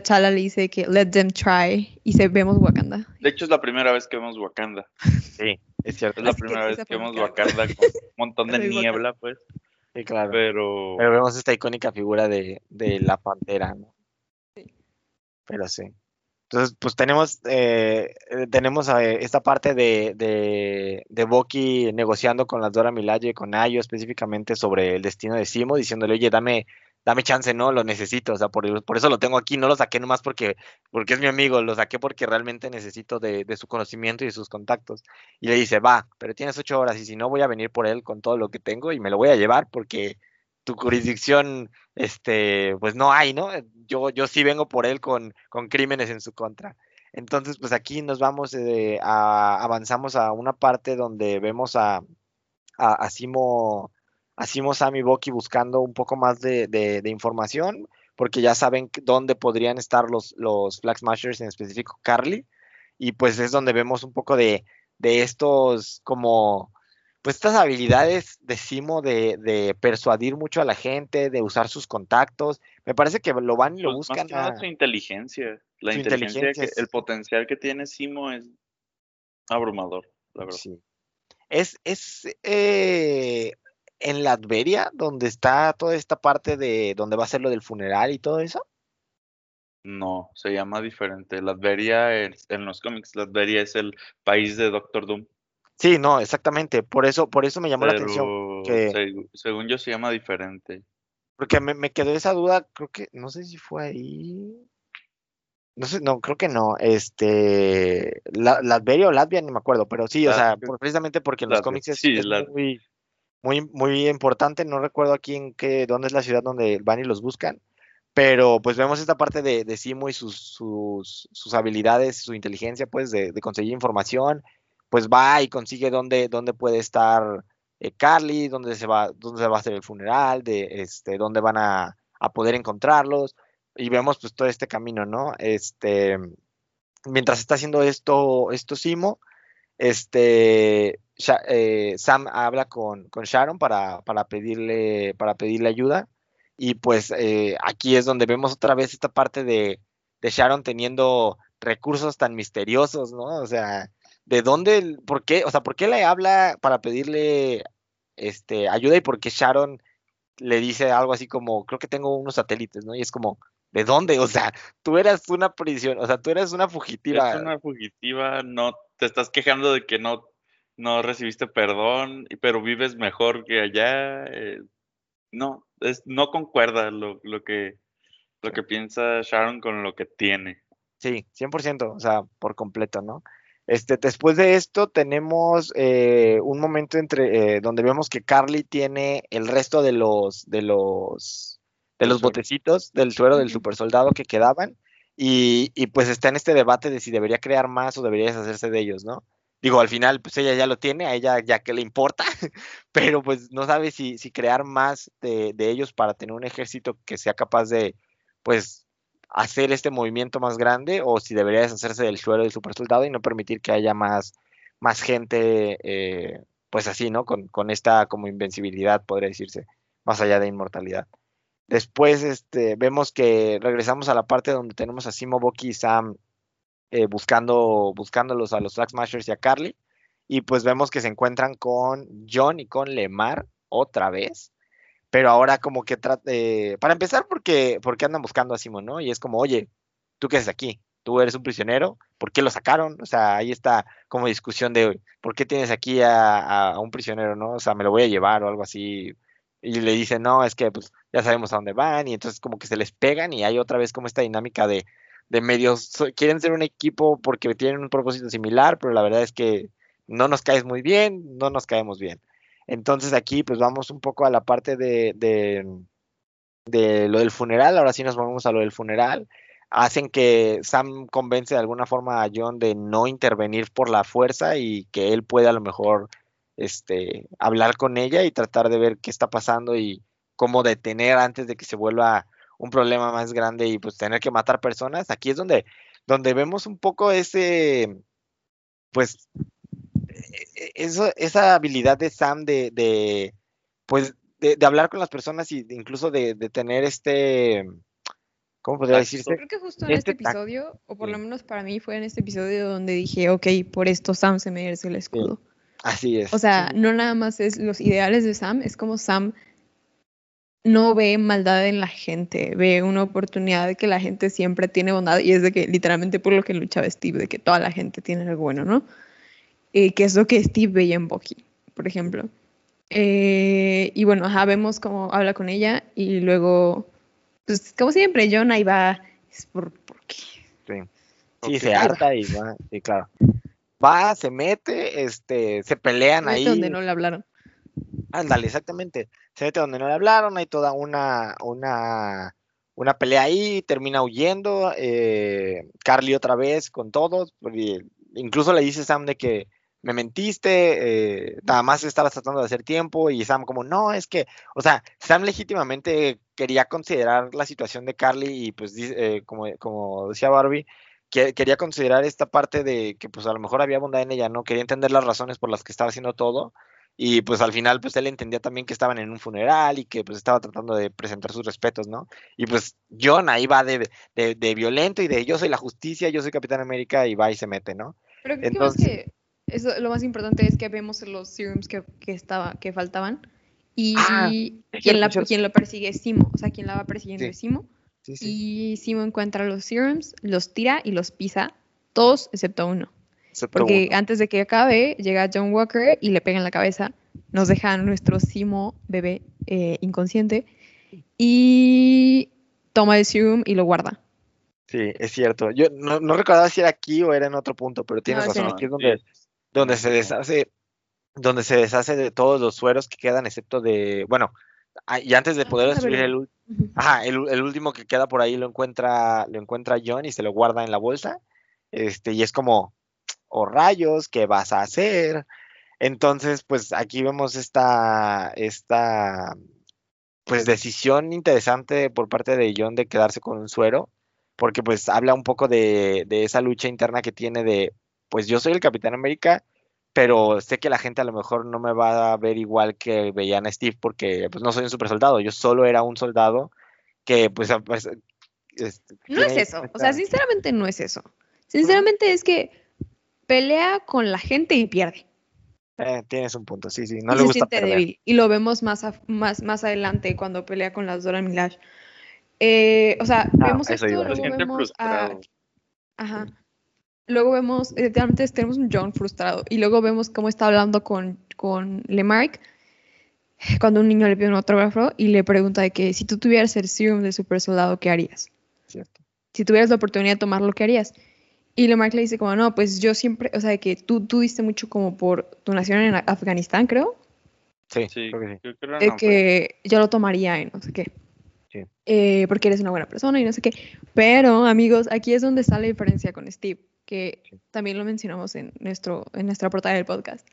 Speaker 1: T'Challa le dice que let them try y se vemos Wakanda.
Speaker 3: De hecho, es la primera vez que vemos Wakanda.
Speaker 2: Sí, es cierto.
Speaker 3: Es la
Speaker 1: Así que
Speaker 3: primera vez que vemos. Wakanda con un montón de
Speaker 1: Wakanda.
Speaker 3: niebla, pues.
Speaker 2: Sí, claro.
Speaker 3: Pero,
Speaker 2: Pero vemos esta icónica figura de, de la pantera, ¿no?
Speaker 1: Sí.
Speaker 2: Pero sí. Entonces, pues tenemos, eh, tenemos eh, esta parte de, de, de Bucky negociando con las Dora Milaje y con Ayo específicamente sobre el destino de Simo, diciéndole, oye, dame, dame chance, ¿no? Lo necesito, o sea, por, por eso lo tengo aquí, no lo saqué nomás porque, porque es mi amigo, lo saqué porque realmente necesito de, de su conocimiento y de sus contactos. Y le dice, va, pero tienes ocho horas y si no voy a venir por él con todo lo que tengo y me lo voy a llevar porque tu jurisdicción, este, pues no hay, ¿no? Yo, yo sí vengo por él con, con crímenes en su contra. Entonces, pues aquí nos vamos, eh, a, avanzamos a una parte donde vemos a, a, a Simo, a Simo, Sam y Bucky buscando un poco más de, de- de información, porque ya saben que- dónde podrían estar los, los Flag Smashers, en específico Carly, y pues es donde vemos un poco de, de estos como pues estas habilidades de Simo de, de persuadir mucho a la gente, de usar sus contactos. Me parece que lo van y lo
Speaker 3: pues, más
Speaker 2: buscan
Speaker 3: que nada
Speaker 2: a-
Speaker 3: su inteligencia. La
Speaker 2: Su
Speaker 3: inteligencia, que- el potencial que tiene Simo es abrumador, la verdad.
Speaker 2: Sí. Es, es eh, en Latveria donde está toda esta parte de donde va a ser lo del funeral y todo eso.
Speaker 3: No, se llama diferente. Latveria es- en los cómics, Latveria es el país de Doctor Doom.
Speaker 2: Sí, no, exactamente. Por eso, por eso me llamó la atención. Que-
Speaker 3: según yo se llama diferente.
Speaker 2: Porque me, me quedó esa duda, creo que, no sé si fue ahí. No sé, no, creo que no. Este, la, Latveria o Latvia, ni me acuerdo, pero sí, o sea, precisamente porque en los cómics es,
Speaker 3: sí,
Speaker 2: es
Speaker 3: Lat-
Speaker 2: muy, muy, muy importante. No recuerdo aquí en qué, dónde es la ciudad donde van y los buscan. Pero pues vemos esta parte de, de Simo y sus, sus, sus habilidades, su inteligencia, pues, de, de conseguir información. Pues va y consigue dónde, dónde puede estar eh, Carly, dónde se va, dónde se va a hacer el funeral, de este, dónde van a, a poder encontrarlos. Y vemos pues todo este camino, ¿no? Este, mientras está haciendo esto, esto Simo, este, eh, Sam habla con, Sharon para, para pedirle, para pedirle ayuda. Y pues eh, aquí es donde vemos otra vez esta parte de, Sharon teniendo recursos tan misteriosos, ¿no? O sea, ¿de dónde, por qué, o sea, por qué le habla para pedirle este, ayuda y por qué Sharon le dice algo así como, creo que tengo unos satélites, ¿no? Y es como, ¿de dónde? O sea, tú eras una prisión, o sea, tú eres una fugitiva.
Speaker 3: Es una fugitiva, no te estás quejando de que no, no recibiste perdón, y- pero vives mejor que allá. eh, no, es, no concuerda lo, lo que lo que piensa Sharon con lo que tiene.
Speaker 2: Sí, 100%, o sea, por completo, ¿no? Este, después de esto tenemos eh, un momento entre eh, donde vemos que Carly tiene el resto de los de los de los botecitos del suero del super soldado que quedaban y, y pues está en este debate de si debería crear más o debería deshacerse de ellos, ¿no? Digo, al final pues ella ya lo tiene, a ella ya que le importa, pero pues no sabe si, si crear más de, de ellos para tener un ejército que sea capaz de pues hacer este movimiento más grande o si debería deshacerse del suelo del super soldado y no permitir que haya más, más gente, eh, pues así, ¿no? Con, con esta como invencibilidad, podría decirse, más allá de inmortalidad. Después este, vemos que regresamos a la parte donde tenemos a Simo, Bucky y Sam eh, buscando, buscándolos a los Flag Smashers y a Carly. Y pues vemos que se encuentran con John y con Lemar otra vez pero ahora como que trata, para empezar porque, porque andan buscando a Simon, ¿no? Y es como, oye, ¿tú qué haces aquí? tú eres un prisionero, ¿por qué lo sacaron? O sea, ahí está como discusión de, ¿por qué tienes aquí a, a un prisionero, no? O sea, me lo voy a llevar o algo así. Y le dicen, no, es que pues ya sabemos a dónde van y entonces como que se les pegan y hay otra vez como esta dinámica de, de medios, quieren ser un equipo porque tienen un propósito similar, pero la verdad es que no nos caes muy bien, no nos caemos bien. Entonces aquí pues vamos un poco a la parte de, de, de lo del funeral, ahora sí nos vamos a lo del funeral. Hacen que Sam convence de alguna forma a John de no intervenir por la fuerza y que él pueda a lo mejor este, hablar con ella y tratar de ver qué está pasando y cómo detener antes de que se vuelva un problema más grande y pues tener que matar personas. Aquí es donde, donde vemos un poco ese, pues, e- e- eso, esa habilidad de Sam de, de pues, de, de hablar con las personas y de- incluso de, de tener este, ¿cómo podría decirse?
Speaker 1: Creo que justo en
Speaker 2: Este
Speaker 1: este episodio, o por lo menos para mí fue en este episodio donde dije, ok, por esto Sam se merece el escudo.
Speaker 2: Así es.
Speaker 1: O sea,
Speaker 2: sí,
Speaker 1: no nada más es los ideales de Sam, es como Sam no ve maldad en la gente, ve una oportunidad de que la gente siempre tiene bondad y es de que literalmente por lo que luchaba Steve, de que toda la gente tiene algo bueno, ¿no? Eh, que es lo que Steve veía en Bucky, por ejemplo. Eh, y bueno, ajá, vemos cómo habla con ella y luego, pues como siempre, John ahí va, es por, ¿por qué?
Speaker 2: sí. Se harta y va, sí, claro. Va, se mete, este, se pelean ahí.
Speaker 1: donde no le hablaron.
Speaker 2: Ándale, exactamente. Se mete donde no le hablaron, hay toda una, una, una pelea ahí, termina huyendo, eh, Carly otra vez con todos, incluso le dice Sam de que me mentiste, eh, nada más estabas tratando de hacer tiempo, y Sam como, no, es que, o sea, Sam legítimamente quería considerar la situación de Carly, y pues, eh, como, como decía Barbie, que quería considerar esta parte de que pues a lo mejor había bondad en ella, ¿no? Quería entender las razones por las que estaba haciendo todo, y pues al final, pues él entendía también que estaban en un funeral y que pues estaba tratando de presentar sus respetos, ¿no? Y pues John ahí va de, de, de violento y de yo soy la justicia, yo soy Capitán América y va y se mete, ¿no?
Speaker 1: Pero creo que más
Speaker 2: Entonces-
Speaker 1: que eso, lo más importante es que vemos los serums que, que, estaba, que faltaban y
Speaker 2: Ah,
Speaker 1: quien, la, quien lo persigue es Simo, o sea, quien la va persiguiendo
Speaker 2: Sí.
Speaker 1: es Simo.
Speaker 2: Sí, sí.
Speaker 1: Y Simo encuentra los serums, los tira y los pisa, todos excepto uno.
Speaker 2: excepto
Speaker 1: Porque
Speaker 2: uno.
Speaker 1: antes de que acabe, llega John Walker y le pega en la cabeza. Nos deja a nuestro Simo bebé eh, inconsciente y toma el serum y lo guarda.
Speaker 2: Sí, es cierto. Yo no, no recordaba si era aquí o era en otro punto, pero tienes
Speaker 1: No,
Speaker 2: razón. Aquí es donde, donde se deshace, donde se deshace de todos los sueros que quedan, excepto de, bueno, y antes de
Speaker 1: Ah,
Speaker 2: poder destruir. Ajá, el, el último que queda por ahí lo encuentra, lo encuentra John y se lo guarda en la bolsa. Este, y es como, oh rayos, ¿qué vas a hacer? Entonces, pues aquí vemos esta, esta, pues decisión interesante por parte de John de quedarse con un suero, porque pues habla un poco de, de esa lucha interna que tiene de, pues yo soy el Capitán América, pero sé que la gente a lo mejor no me va a ver igual que veían a Steve porque pues no soy un super soldado, yo solo era un soldado que pues, a-
Speaker 1: No es eso, o sea, sinceramente no es eso. Sinceramente es que pelea con la gente y pierde.
Speaker 2: eh, tienes un punto, sí, sí, no
Speaker 1: y
Speaker 2: le
Speaker 1: se
Speaker 2: gusta perder.
Speaker 1: débil. Y lo vemos más, a- más, más adelante cuando pelea con las Dora Milaje. Eh, o sea,
Speaker 2: Ah,
Speaker 1: vemos esto, luego vemos a... Ajá. Luego vemos, eh, antes tenemos un John frustrado y luego vemos cómo está hablando con, con Lemarck cuando un niño le pide un autógrafo y le pregunta de que si tú tuvieras el serum de super soldado, ¿qué harías?
Speaker 2: Cierto.
Speaker 1: Si tuvieras la oportunidad de tomarlo, ¿qué harías? Y Lemarck le dice como, no, pues yo siempre, o sea, de que tú, tú diste mucho como por tu nación en Afganistán, creo,
Speaker 2: Sí,
Speaker 3: Sí,
Speaker 2: creo que sí.
Speaker 3: yo creo no, pues.
Speaker 1: que yo lo tomaría y no sé qué.
Speaker 2: Sí.
Speaker 1: Eh, porque eres una buena persona y no sé qué. Pero, amigos, aquí es donde está la diferencia con Steve, que también lo mencionamos en, nuestro, en nuestra portada del podcast.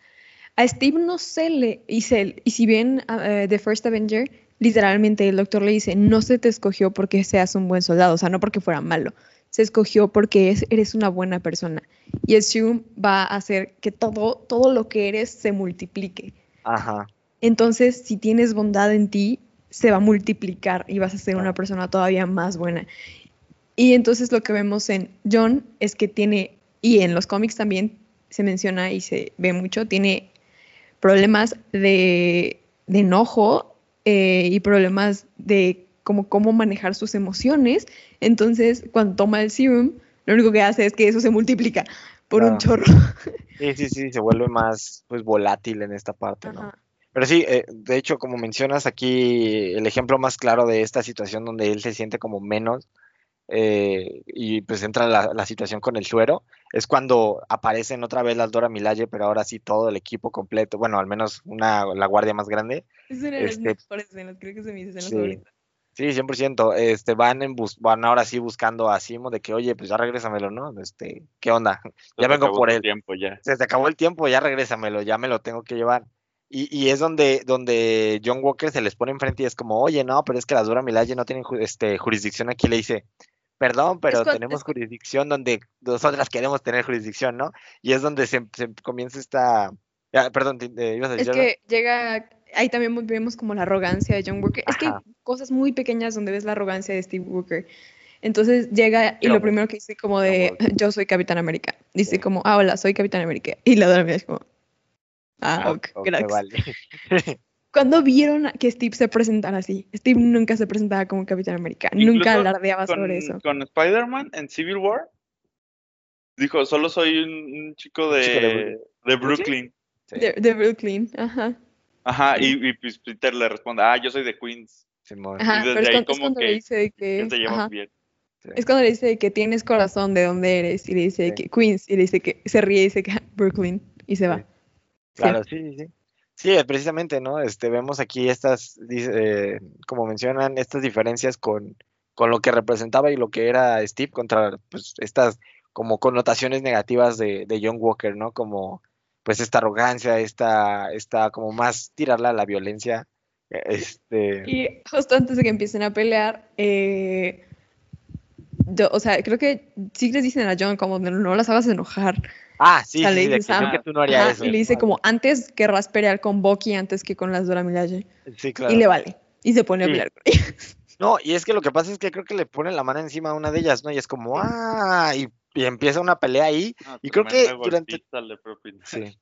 Speaker 1: A Steve no se le, y, se- y si bien uh, The First Avenger, literalmente el doctor le dice, no se te escogió porque seas un buen soldado, o sea, no porque fuera malo, se escogió porque es- eres una buena persona. Y el serum va a hacer que todo, todo lo que eres se multiplique.
Speaker 2: Ajá,
Speaker 1: Entonces, si tienes bondad en ti, se va a multiplicar y vas a ser una persona todavía más buena. Y entonces lo que vemos en John es que tiene, y en los cómics también se menciona y se ve mucho, tiene problemas de, de enojo eh, y problemas de cómo, cómo manejar sus emociones. Entonces, cuando toma el serum, lo único que hace es que eso se multiplica por un
Speaker 2: Claro.
Speaker 1: chorro.
Speaker 2: Sí, sí, sí, se vuelve más pues volátil en esta parte, ¿no?
Speaker 1: Ajá.
Speaker 2: Pero sí, eh, de hecho, como mencionas aquí, el ejemplo más claro de esta situación donde él se siente como menos eh, y pues entra la, la situación con el suero, es cuando aparecen otra vez las Dora Milaje, pero ahora sí todo el equipo completo, bueno, al menos una, la guardia más grande.
Speaker 1: Es una de las
Speaker 2: Este-
Speaker 1: mejores escenas, creo que se me escenas
Speaker 2: Sí. Sí, 100%, este, van, en bus van ahora sí buscando a Simo de que, oye, pues ya regrésamelo, ¿no? Este, ¿qué onda? Ya vengo
Speaker 3: acabó
Speaker 2: por él.
Speaker 3: tiempo ya.
Speaker 2: se te acabó el tiempo, ya regrésamelo, ya me lo tengo que llevar. Y, y es donde, donde John Walker se les pone enfrente y es como, oye, no, pero es que las Dora Milaje no tienen ju- este, jurisdicción aquí. Le dice, perdón, pero tenemos
Speaker 1: es
Speaker 2: jurisdicción donde nosotras queremos tener jurisdicción, ¿no? Y es donde se, se comienza esta... ah, perdón, te- eh, ibas a
Speaker 1: Es
Speaker 2: decir algo?
Speaker 1: que llega, ahí también vemos como la arrogancia de John Walker. Es que hay cosas muy pequeñas donde ves la arrogancia de Steve Walker. Entonces llega y lo primero que dice como de,
Speaker 2: Yo
Speaker 1: soy Capitán América. Dice
Speaker 2: Sí.
Speaker 1: como, ah, hola, soy Capitán América. Y la otra es como, ah,
Speaker 2: Ah,
Speaker 1: ok,
Speaker 2: ok,
Speaker 1: gracias.
Speaker 2: vale.
Speaker 1: Cuando vieron que Steve se presentara así? Steve nunca se presentaba como Capitán América,
Speaker 3: Incluso
Speaker 1: nunca alardeaba
Speaker 3: Con,
Speaker 1: sobre eso.
Speaker 3: con Spider-Man en Civil War, dijo, solo soy un, un chico de,
Speaker 2: chico de
Speaker 3: de,
Speaker 2: Brooklyn. Sí,
Speaker 1: De, de Brooklyn, ajá.
Speaker 3: Ajá, y, y pues Peter le responde, ah, yo soy de Queens.
Speaker 2: Simón.
Speaker 1: Ajá,
Speaker 3: desde
Speaker 1: pero es
Speaker 3: ahí
Speaker 1: cuando,
Speaker 3: como
Speaker 1: le
Speaker 3: que-
Speaker 1: dice que,
Speaker 3: Que se llevan
Speaker 1: ajá,
Speaker 3: bien.
Speaker 2: Sí.
Speaker 1: es cuando le dice que tienes corazón de dónde eres y le dice
Speaker 2: Sí.
Speaker 1: que Queens y le dice que se ríe y dice que Brooklyn y se va.
Speaker 2: Sí.
Speaker 1: Sí.
Speaker 2: Claro, sí, sí, sí. Precisamente, ¿no? Este, vemos aquí estas, eh, como mencionan, estas diferencias con, con lo que representaba y lo que era Steve contra, pues, estas como connotaciones negativas de, de John Walker, ¿no? Como, pues, esta arrogancia, esta, esta como más tirarla a la violencia, eh, este,
Speaker 1: Y justo antes de que empiecen a pelear, eh, yo- o sea, creo que sí les dicen a John como no las hagas enojar.
Speaker 2: Ah, sí,
Speaker 1: o sea,
Speaker 2: sí,
Speaker 1: le
Speaker 2: sí, que, tú no harías eso.
Speaker 1: y le dice como antes querrás pelear con Bucky antes que con las Dora Milaje.
Speaker 2: Sí, claro.
Speaker 1: Y le vale. Y se pone a
Speaker 2: Sí.
Speaker 1: pelear con ella.
Speaker 2: No, y es que lo que pasa es que creo que le ponen la mano encima a una de ellas, ¿no? Y es como, ah, y, y empieza una pelea ahí.
Speaker 3: Ah,
Speaker 2: Y creo que durante-. Sí.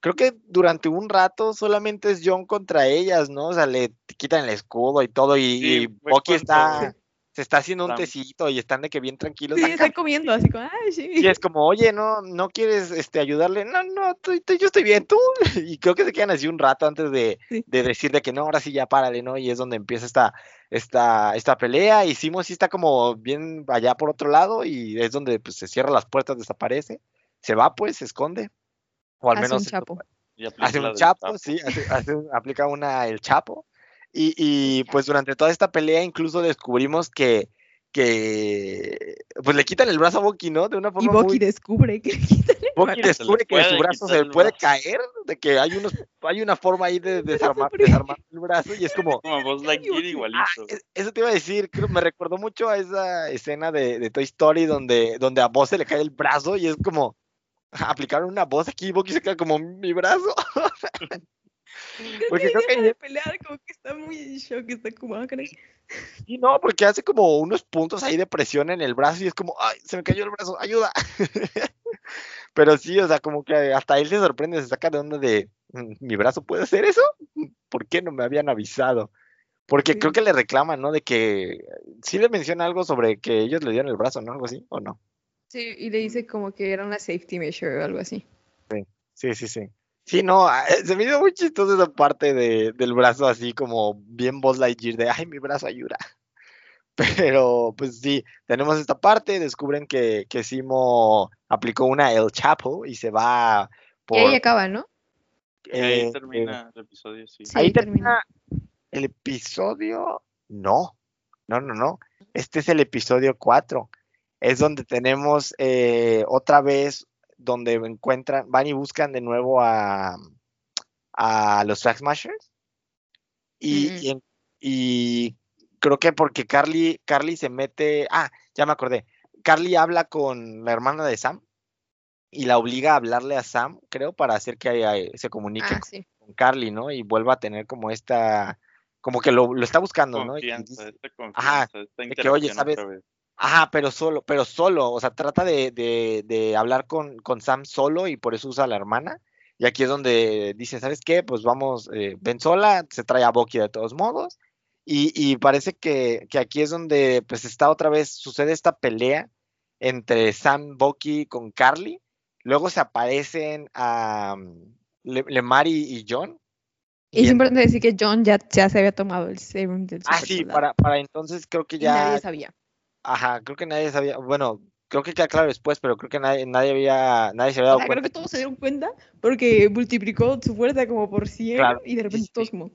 Speaker 2: Creo que durante un rato solamente es John contra ellas, ¿no? O sea, le quitan el escudo y todo, y,
Speaker 3: Sí,
Speaker 2: y
Speaker 3: fue
Speaker 2: Bucky
Speaker 3: cuando-
Speaker 2: está, se está haciendo un tecito y están de que bien tranquilos.
Speaker 1: Sí,
Speaker 2: acá,
Speaker 1: está comiendo así como, ay, sí.
Speaker 2: Y es como, oye, no, no quieres este, ayudarle. No, no, tú- tú- yo estoy bien, tú. Y creo que se quedan así un rato antes de,
Speaker 1: Sí.
Speaker 2: de decir de que no, ahora sí ya párale, ¿no? Y es donde empieza esta, esta, esta pelea. Y Simo sí está como bien allá por otro lado y es donde pues, se cierra las puertas, desaparece. Se va, pues, se esconde. O al
Speaker 1: Hace
Speaker 2: menos
Speaker 1: un chapo.
Speaker 2: Hace un chapo, sí, hace- hace un- aplica una el chapo. Y, y, pues durante toda esta pelea incluso descubrimos que, que pues le quitan el brazo a Bucky, ¿no? De una
Speaker 1: Y
Speaker 2: forma
Speaker 1: Bucky
Speaker 2: muy...
Speaker 1: descubre que le quitan el
Speaker 2: Bucky
Speaker 1: brazo.
Speaker 2: descubre que su brazo se
Speaker 3: el
Speaker 2: puede caer, de que hay unos hay una forma ahí de desarmar, desarmar el brazo y es como...
Speaker 3: Como Lightyear igualito.
Speaker 2: Ah, es- eso te iba a decir, creo, me recordó mucho a esa escena de, de Toy Story donde, donde a Buzz se le cae el brazo y es como aplicaron una voz aquí y Bucky se queda como mi brazo. Porque
Speaker 1: que
Speaker 2: creo que
Speaker 1: de pelear, como que está muy en shock, está como, ah, caray.
Speaker 2: Sí, no, porque hace como unos puntos ahí de presión en el brazo y es como, ay, se me cayó el brazo, ayuda. Pero sí, o sea, como que hasta él se sorprende, se saca de onda de, "Mm, ¿mi brazo puede hacer eso? ¿Por qué no me habían avisado? Porque
Speaker 1: Sí.
Speaker 2: creo que le reclaman, ¿no? De que sí le menciona algo sobre que ellos le dieron el brazo, ¿no? Algo así, ¿o no?
Speaker 1: Sí, y le dice como que era una safety measure o algo así.
Speaker 2: Sí, sí, sí. Sí, no, ah, eh, se me hizo muy chistoso esa parte de, del brazo así como bien Buzz Lightyear de, ay, mi brazo ayuda. Pero, pues sí, tenemos esta parte, descubren que, que Simo aplicó una El Chapo y se va por...
Speaker 1: Y ahí acaba, ¿no?
Speaker 3: Y ahí
Speaker 2: eh,
Speaker 3: termina el episodio, sí.
Speaker 1: Sí.
Speaker 2: ahí
Speaker 1: ahí termina.
Speaker 2: termina el episodio... No, no, no, no. Este es el episodio 4. Es donde tenemos eh, otra vez, donde encuentran, van y buscan de nuevo a, a los Track Smashers. Y,
Speaker 1: Mm.
Speaker 2: y creo que porque Carly, Carly se mete. Ah, ya me acordé. Carly habla con la hermana de Sam y la obliga a hablarle a Sam, creo, para hacer que eh, se comunique
Speaker 1: Ah,
Speaker 2: con,
Speaker 1: sí.
Speaker 2: con Carly, ¿no? Y vuelva a tener como esta. Como que lo, lo está buscando, ¿no? Y
Speaker 3: Confianza,
Speaker 2: dice-
Speaker 3: esta
Speaker 2: Ajá,
Speaker 3: esta
Speaker 2: de que, oye, ¿sabes? Ajá, pero solo, pero solo, o sea, trata de, de, de hablar con, con Sam solo y por eso usa a la hermana. Y aquí es donde dice, ¿sabes qué? Pues vamos, eh, ven sola, se trae a Bucky de todos modos. Y, y parece que, que aquí es donde pues está otra vez, sucede esta pelea entre Sam Bucky con Carly. Luego se aparecen a Lemar y, John.
Speaker 1: Y, es importante decir que John ya, ya se había tomado el serum del
Speaker 2: Ah, sí, para, para entonces creo que ya.
Speaker 1: nadie sabía.
Speaker 2: Ajá, creo que nadie sabía. Bueno, creo que queda claro después, pero creo que nadie, nadie había, nadie se había dado cuenta.
Speaker 1: Creo que todos se dieron cuenta porque multiplicó su fuerza como por 100 y de repente todos como.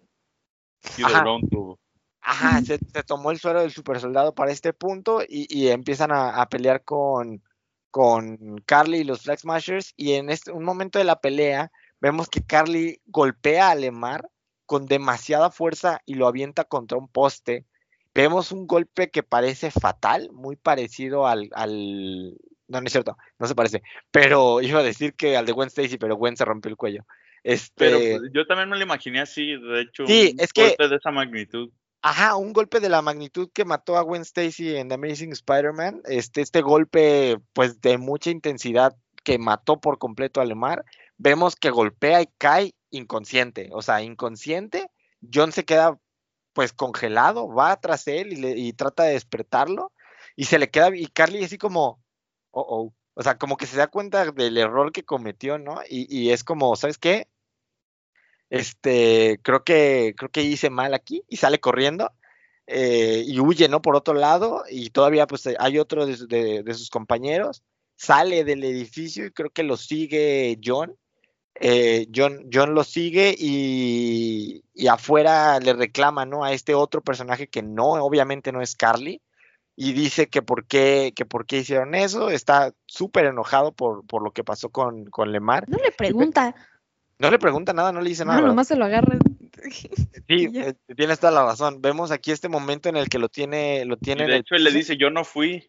Speaker 3: Y de tuvo.
Speaker 2: Ajá, se, tomó el suero del super soldado para este punto y, empiezan a, pelear con, con Carly y los Flag Smashers. Y en este, un momento de la pelea, vemos que Carly golpea a Lemar con demasiada fuerza y lo avienta contra un poste. Vemos un golpe que parece fatal, muy parecido al, al... No, no es cierto, no se parece. Pero iba a decir que al de Gwen Stacy, pero Gwen se rompió el cuello. Este...
Speaker 3: Pero pues, yo también me lo imaginé así, de hecho,
Speaker 2: sí, un es golpe
Speaker 3: de esa magnitud.
Speaker 2: Ajá, un golpe de la magnitud que mató a Gwen Stacy en The Amazing Spider-Man. Este, este golpe, pues, de mucha intensidad que mató por completo a Lemar. Vemos que golpea y cae inconsciente. O sea, inconsciente. John se queda, pues, congelado, va tras él y, trata de despertarlo. Y se le queda, y Carly así como, oh, oh. O sea, como que se da cuenta del error que cometió, ¿no? Y, y es como, ¿sabes qué? este, creo que, creo que hice mal aquí y sale corriendo eh, y huye, ¿no? Por otro lado y todavía pues hay otro de, sus compañeros, sale del edificio y creo que lo sigue John. Eh, John, John lo sigue y, y, afuera le reclama, ¿no? A este otro personaje que no, obviamente no es Carly y dice que por qué, que por qué hicieron eso, está súper enojado por, por, lo que pasó con, con Lemar.
Speaker 1: No le pregunta,
Speaker 2: no le pregunta nada, no le dice nada.
Speaker 1: No, nomás se lo agarra.
Speaker 2: Sí, eh, tienes toda la razón. Vemos aquí este momento en el que lo tiene, lo tiene.
Speaker 3: de hecho, él le dice, yo no fui.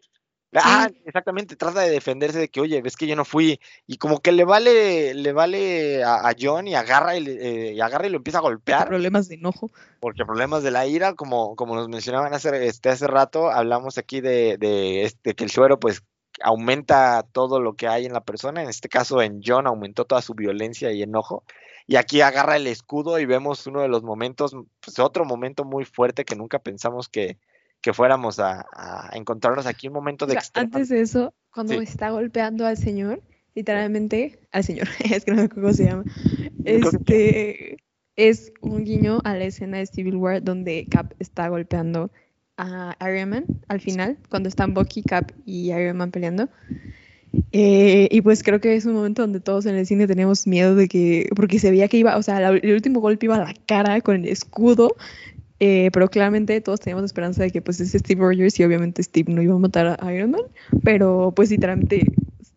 Speaker 2: Ah, exactamente, trata de defenderse de que, oye, ves que yo no fui. Y como que le vale, le vale a, John y agarra y, eh, y, agarra y lo empieza a golpear.
Speaker 1: Problemas de enojo.
Speaker 2: Porque problemas de la ira, como, como nos mencionaban hace, este, hace rato, hablamos aquí de, de este, que el suero, pues, aumenta todo lo que hay en la persona. En este caso, en John aumentó toda su violencia y enojo. Y aquí agarra el escudo y vemos uno de los momentos, pues otro momento muy fuerte que nunca pensamos que, que fuéramos a, encontrarnos aquí. Un momento de...
Speaker 1: antes de eso, cuando está golpeando al señor, literalmente, al señor, es que no sé cómo se llama, este es un guiño a la escena de Civil War donde Cap está golpeando a Iron Man al final, cuando están Bucky, Cap y Iron Man peleando. Eh, y pues creo que es un momento donde todos en el cine teníamos miedo de que, porque se veía que iba, o sea, el último golpe iba a la cara con el escudo, eh, pero claramente todos teníamos esperanza de que pues es Steve Rogers y obviamente Steve no iba a matar a Iron Man, pero pues literalmente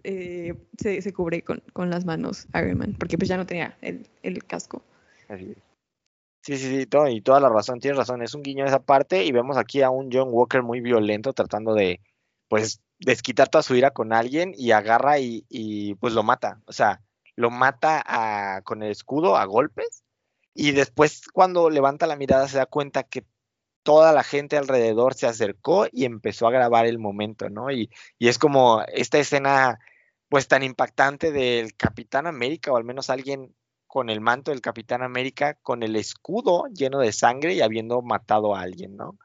Speaker 1: eh, se, se, cubre con, con, las manos Iron Man, porque pues ya no tenía el, el casco.
Speaker 2: Sí, sí, sí, todo, y toda la razón, tienes razón, es un guiño esa parte y vemos aquí a un John Walker muy violento tratando de, pues, desquitar toda su ira con alguien y agarra y, pues lo mata, o sea, lo mata a, con el escudo a golpes y después cuando levanta la mirada se da cuenta que toda la gente alrededor se acercó y empezó a grabar el momento, ¿no? Y, y es como esta escena pues tan impactante del Capitán América o al menos alguien con el manto del Capitán América, con el escudo lleno de sangre y habiendo matado a alguien, ¿no?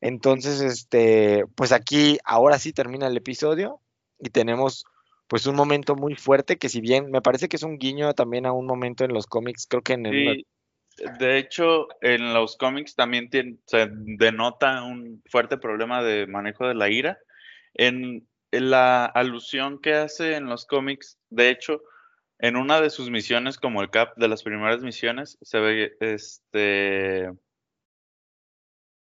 Speaker 2: Entonces, este, pues aquí ahora sí termina el episodio y tenemos pues un momento muy fuerte que si bien me parece que es un guiño también a un momento en los cómics, creo que en el...
Speaker 3: de hecho, en los cómics también se denota un fuerte problema de manejo de la ira. En, en la alusión que hace en los cómics, de hecho, en una de sus misiones, como el Cap de las primeras misiones, se ve, este,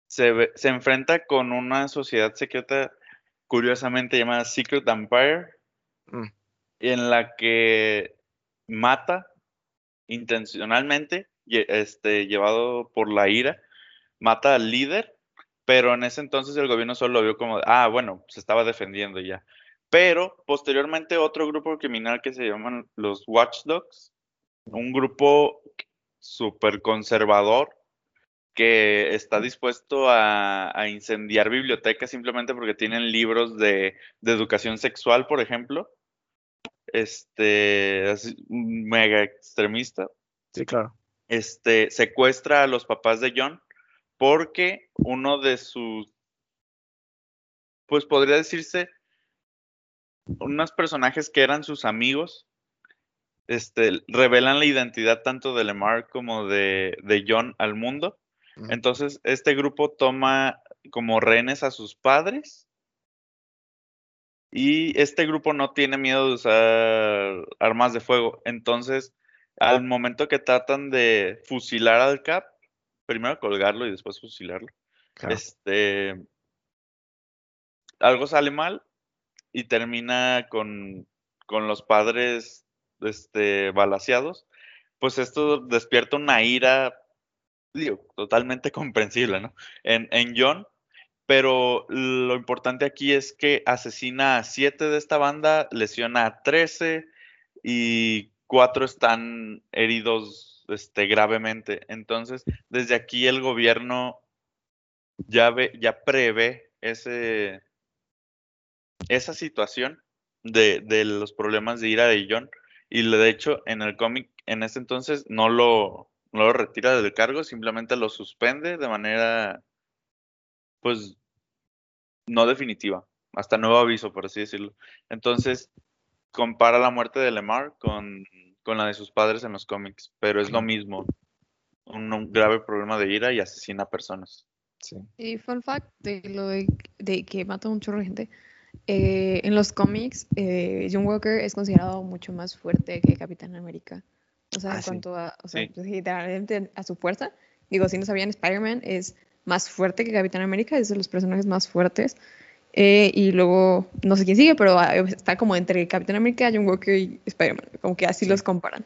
Speaker 3: se, se enfrenta con una sociedad secreta curiosamente llamada Secret Empire, mm. en la que mata intencionalmente, este, llevado por la ira, mata al líder, pero en ese entonces el gobierno solo lo vio como, ah, bueno, se estaba defendiendo ya. Pero posteriormente otro grupo criminal que se llaman los Watchdogs, un grupo súper conservador que está dispuesto a, incendiar bibliotecas simplemente porque tienen libros de, educación sexual, por ejemplo. Este, es un mega extremista.
Speaker 2: Sí, claro.
Speaker 3: Este, secuestra a los papás de John porque uno de sus, pues podría decirse, unos personajes que eran sus amigos este, revelan la identidad tanto de Lemar como de, de John al mundo. Entonces, este grupo toma como rehenes a sus padres. Y este grupo no tiene miedo de usar armas de fuego. Entonces, al momento que tratan de fusilar al Cap, primero colgarlo y después fusilarlo, este, algo sale mal y termina con, con los padres este, balaseados, pues esto despierta una ira, digo, totalmente comprensible, ¿no? En, en John, pero lo importante aquí es que asesina a siete de esta banda, lesiona a 13 y cuatro están heridos este, gravemente. Entonces, desde aquí el gobierno ya, ve, ya prevé ese, esa situación de, los problemas de ira de John. Y de hecho, en el cómic, en ese entonces, no lo, no lo retira del cargo, simplemente lo suspende de manera, pues, no definitiva, hasta nuevo aviso, por así decirlo. Entonces, compara la muerte de Lemar con, con la de sus padres en los cómics, pero es lo mismo, un, grave problema de ira y asesina a personas.
Speaker 1: Sí. Y fun fact de lo de, de que mata a un chorro de gente, eh, en los cómics, eh, John Walker es considerado mucho más fuerte que Capitán América. O sea, en ah, cuanto a, o sea, pues, literalmente a su fuerza. Digo, si no sabían, Spider-Man es más fuerte que Capitán América, es de los personajes más fuertes. Eh, y luego, no sé quién sigue, pero ah, está como entre Capitán América, John Walker y Spider-Man. Como que así los comparan.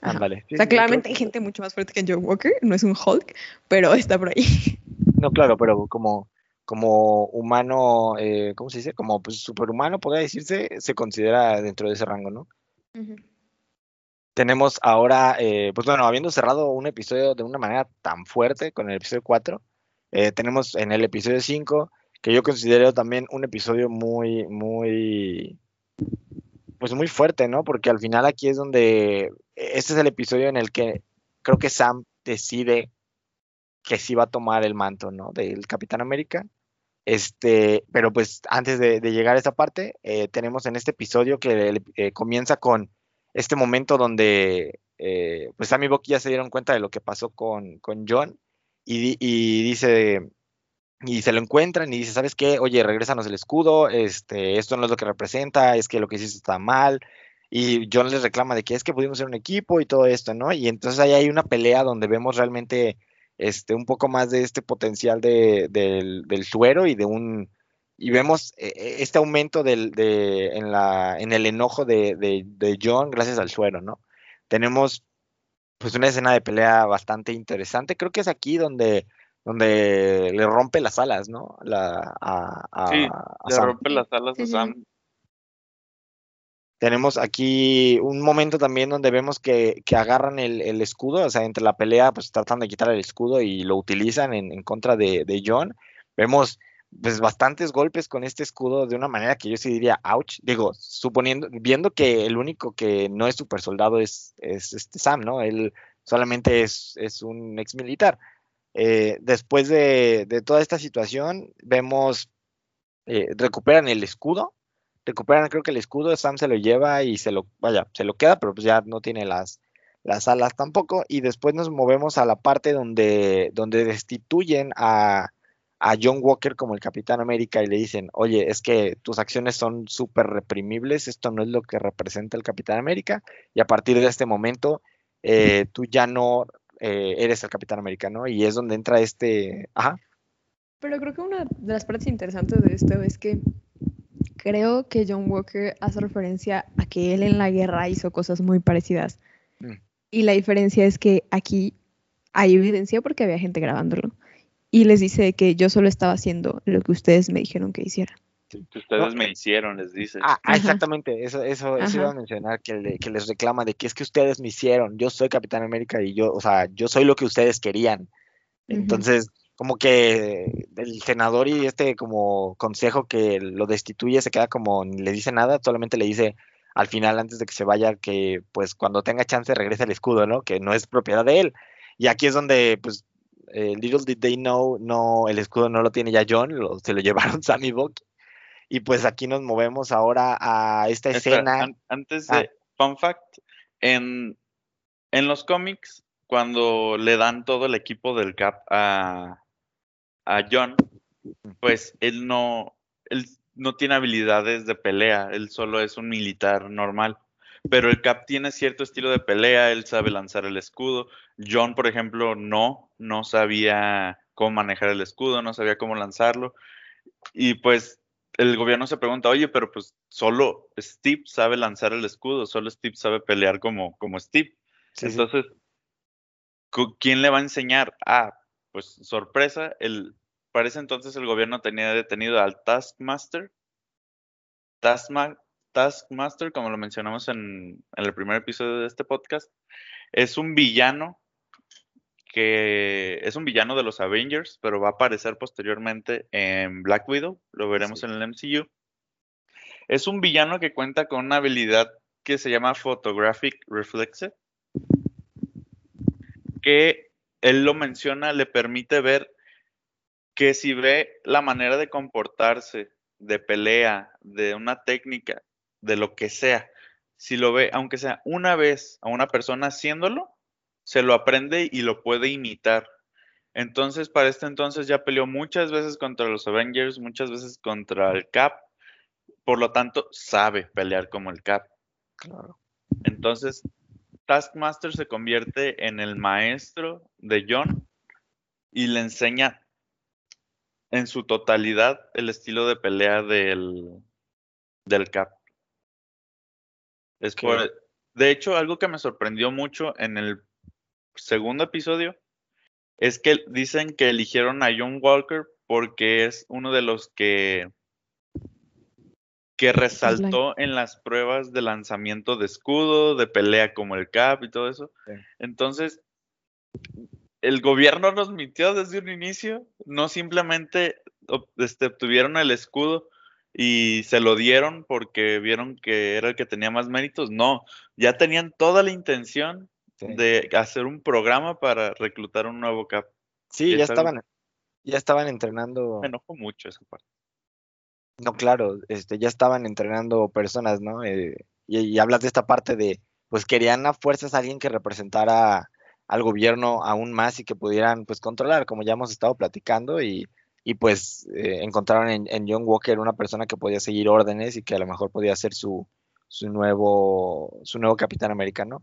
Speaker 2: vale.
Speaker 1: o sea, claramente hay gente mucho más fuerte que John Walker, no es un Hulk, pero está por ahí.
Speaker 2: No, claro, pero como como humano, eh, ¿cómo se dice? Como pues, superhumano, podría decirse, se considera dentro de ese rango, ¿no? Tenemos ahora, eh, pues bueno, habiendo cerrado un episodio de una manera tan fuerte con el episodio 4, eh, tenemos en el episodio 5, que yo considero también un episodio muy, muy, pues muy fuerte, ¿no? Porque al final aquí es donde, este es el episodio en el que creo que Sam decide que sí va a tomar el manto, ¿no? Del Capitán América. Este, pero pues antes de, llegar a esa parte, eh, tenemos en este episodio que eh, comienza con este momento donde eh, pues Sam y Bucky ya se dieron cuenta de lo que pasó con, con John y, dice, y se lo encuentran y dice, ¿sabes qué? Oye, regrésanos el escudo, este, esto no es lo que representa, es que lo que hiciste está mal. Y John les reclama de que es que pudimos ser un equipo y todo esto, ¿no? Y entonces ahí hay una pelea donde vemos realmente este, un poco más de este potencial de, del, del, suero y de un y vemos eh, eh, este aumento del, de, en, la, en el enojo de, de, John gracias al suero, ¿no? Tenemos pues una escena de pelea bastante interesante. Creo que es aquí donde, donde le rompe las alas, ¿no? La, a,
Speaker 3: sí, le rompe las alas a Sam
Speaker 2: tenemos aquí un momento también donde vemos que, agarran el, escudo, o sea, entre la pelea, pues tratan de quitar el escudo y lo utilizan en, contra de, John. Vemos pues bastantes golpes con este escudo de una manera que yo sí diría, ouch, digo, suponiendo, viendo que el único que no es super soldado es, es este Sam, ¿no? Él solamente es, es un ex militar. Eh, después de, toda esta situación, vemos, eh, recuperan el escudo, recuperan creo que el escudo, Sam se lo lleva y se lo, vaya, se lo queda, pero pues ya no tiene las, las alas tampoco. Y después nos movemos a la parte donde, donde destituyen a, a John Walker como el Capitán América y le dicen, oye, es que tus acciones son súper reprimibles, esto no es lo que representa el Capitán América, y a partir de este momento eh, tú ya no eh, eres el Capitán América, ¿no? Y es donde entra este... Ajá.
Speaker 1: Pero creo que una de las partes interesantes de esto es que creo que John Walker hace referencia a que él en la guerra hizo cosas muy parecidas. Mm. Y la diferencia es que aquí hay evidencia porque había gente grabándolo. Y les dice que yo solo estaba haciendo lo que ustedes me dijeron que hiciera.
Speaker 3: Que ustedes me hicieron, les dice.
Speaker 2: Ah, exactamente, eso, eso, eso, iba a mencionar, que, que, les reclama de que es que ustedes me hicieron, yo soy Capitán América y yo, o sea, yo soy lo que ustedes querían. Entonces, como que el senador y este como consejo que lo destituye se queda como ni le dice nada, solamente le dice al final antes de que se vaya que pues cuando tenga chance regrese el escudo, ¿no? Que no es propiedad de él. Y aquí es donde pues little did they know, no, el escudo no lo tiene ya John, se lo llevaron Sammy Buck. Y pues aquí nos movemos ahora a esta escena.
Speaker 3: an- antes
Speaker 2: Ah.
Speaker 3: de, fun fact, en, en los cómics, cuando le dan todo el equipo del Cap a, a John, pues él no, él no tiene habilidades de pelea, él solo es un militar normal. Pero el Cap tiene cierto estilo de pelea, él sabe lanzar el escudo. John, por ejemplo, no, no sabía cómo manejar el escudo, no sabía cómo lanzarlo. Y pues el gobierno se pregunta, oye, pero pues solo Steve sabe lanzar el escudo, solo Steve sabe pelear como, como Steve.
Speaker 2: Sí.
Speaker 3: Entonces, ¿cu- ¿quién le va a enseñar? Ah, pues sorpresa, el, para ese entonces el gobierno tenía detenido al Taskmaster. Taskma- Taskmaster, como lo mencionamos en, en el primer episodio de este podcast, es un villano que es un villano de los Avengers, pero va a aparecer posteriormente en Black Widow, lo veremos
Speaker 2: Sí.
Speaker 3: en el MCU. Es un villano que cuenta con una habilidad que se llama Photographic Reflexe, que él lo menciona, le permite ver que si ve la manera de comportarse, de pelea, de una técnica, de lo que sea, si lo ve, aunque sea una vez a una persona haciéndolo, se lo aprende y lo puede imitar. Entonces, para este entonces ya peleó muchas veces contra los Avengers, muchas veces contra el Cap, por lo tanto, sabe pelear como el Cap.
Speaker 2: Claro.
Speaker 3: Entonces, Taskmaster se convierte en el maestro de John y le enseña en su totalidad el estilo de pelea del, del Cap. Es por- de hecho, algo que me sorprendió mucho en el segundo episodio es que dicen que eligieron a John Walker porque es uno de los que que resaltó en las pruebas de lanzamiento de escudo, de pelea como el Cap y todo eso.
Speaker 2: Sí.
Speaker 3: Entonces, el gobierno nos mintió desde un inicio, no simplemente este, obtuvieron el escudo y se lo dieron porque vieron que era el que tenía más méritos. No, ya tenían toda la intención
Speaker 2: Sí.
Speaker 3: de hacer un programa para reclutar un nuevo Cap.
Speaker 2: Sí, ya
Speaker 3: algo-
Speaker 2: estaban, ya estaban entrenando.
Speaker 3: Me enojó mucho esa parte.
Speaker 2: No, claro, este, ya estaban entrenando personas, ¿no? Eh, y, y hablas de esta parte de, pues querían a fuerzas a alguien que representara al gobierno aún más y que pudieran, pues, controlar, como ya hemos estado platicando, y, y pues eh, encontraron en, en John Walker una persona que podía seguir órdenes y que a lo mejor podía ser su, su nuevo, su nuevo capitán americano.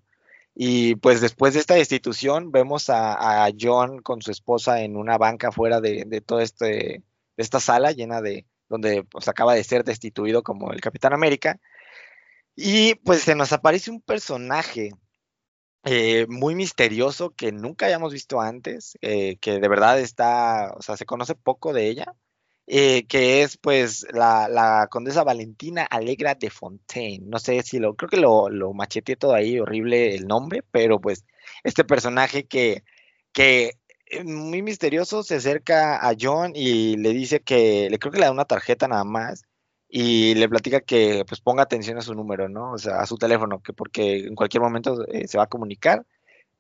Speaker 2: Y pues después de esta destitución vemos a, John con su esposa en una banca fuera de, de todo este, esta sala llena de, donde pues acaba de ser destituido como el Capitán América. Y pues se nos aparece un personaje eh, muy misterioso que nunca habíamos visto antes, eh, que de verdad está, o sea, se conoce poco de ella, eh, que es pues la, condesa Valentina Alegra de Fontaine. No sé si lo, creo que lo, lo macheteé todo ahí, horrible el nombre, pero pues este personaje que, que eh, muy misterioso se acerca a John y le dice que, le creo que le da una tarjeta nada más y le platica que pues ponga atención a su número, ¿no? O sea, a su teléfono, que porque en cualquier momento eh, se va a comunicar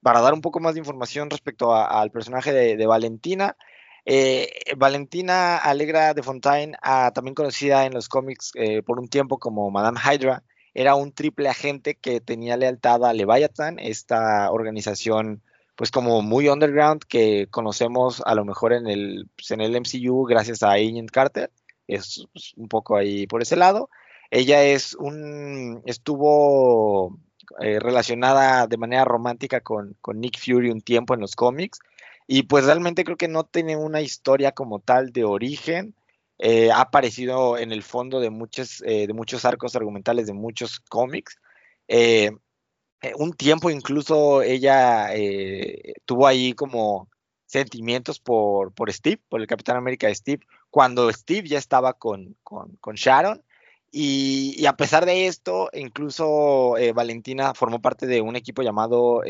Speaker 2: para dar un poco más de información respecto al personaje de Valentina. Eh, Valentina Alegra de Fontaine, ah, también conocida en los cómics eh, por un tiempo como Madame Hydra, era un triple agente que tenía lealtad a Leviathan, esta organización pues como muy underground que conocemos a lo mejor en el, pues, en el MCU gracias a Agent Carter, es pues, un poco ahí por ese lado. Ella es un, estuvo eh, relacionada de manera romántica con, con Nick Fury un tiempo en los cómics y pues realmente creo que no tiene una historia como tal de origen. Eh, ha aparecido en el fondo de muchos, eh, de muchos arcos argumentales de muchos cómics. Eh, un tiempo incluso ella tuvo ahí como sentimientos por, por Steve, por el Capitán América de Steve, cuando Steve ya estaba con, con, Sharon. Y, y, a pesar de esto, incluso Valentina formó parte de un equipo llamado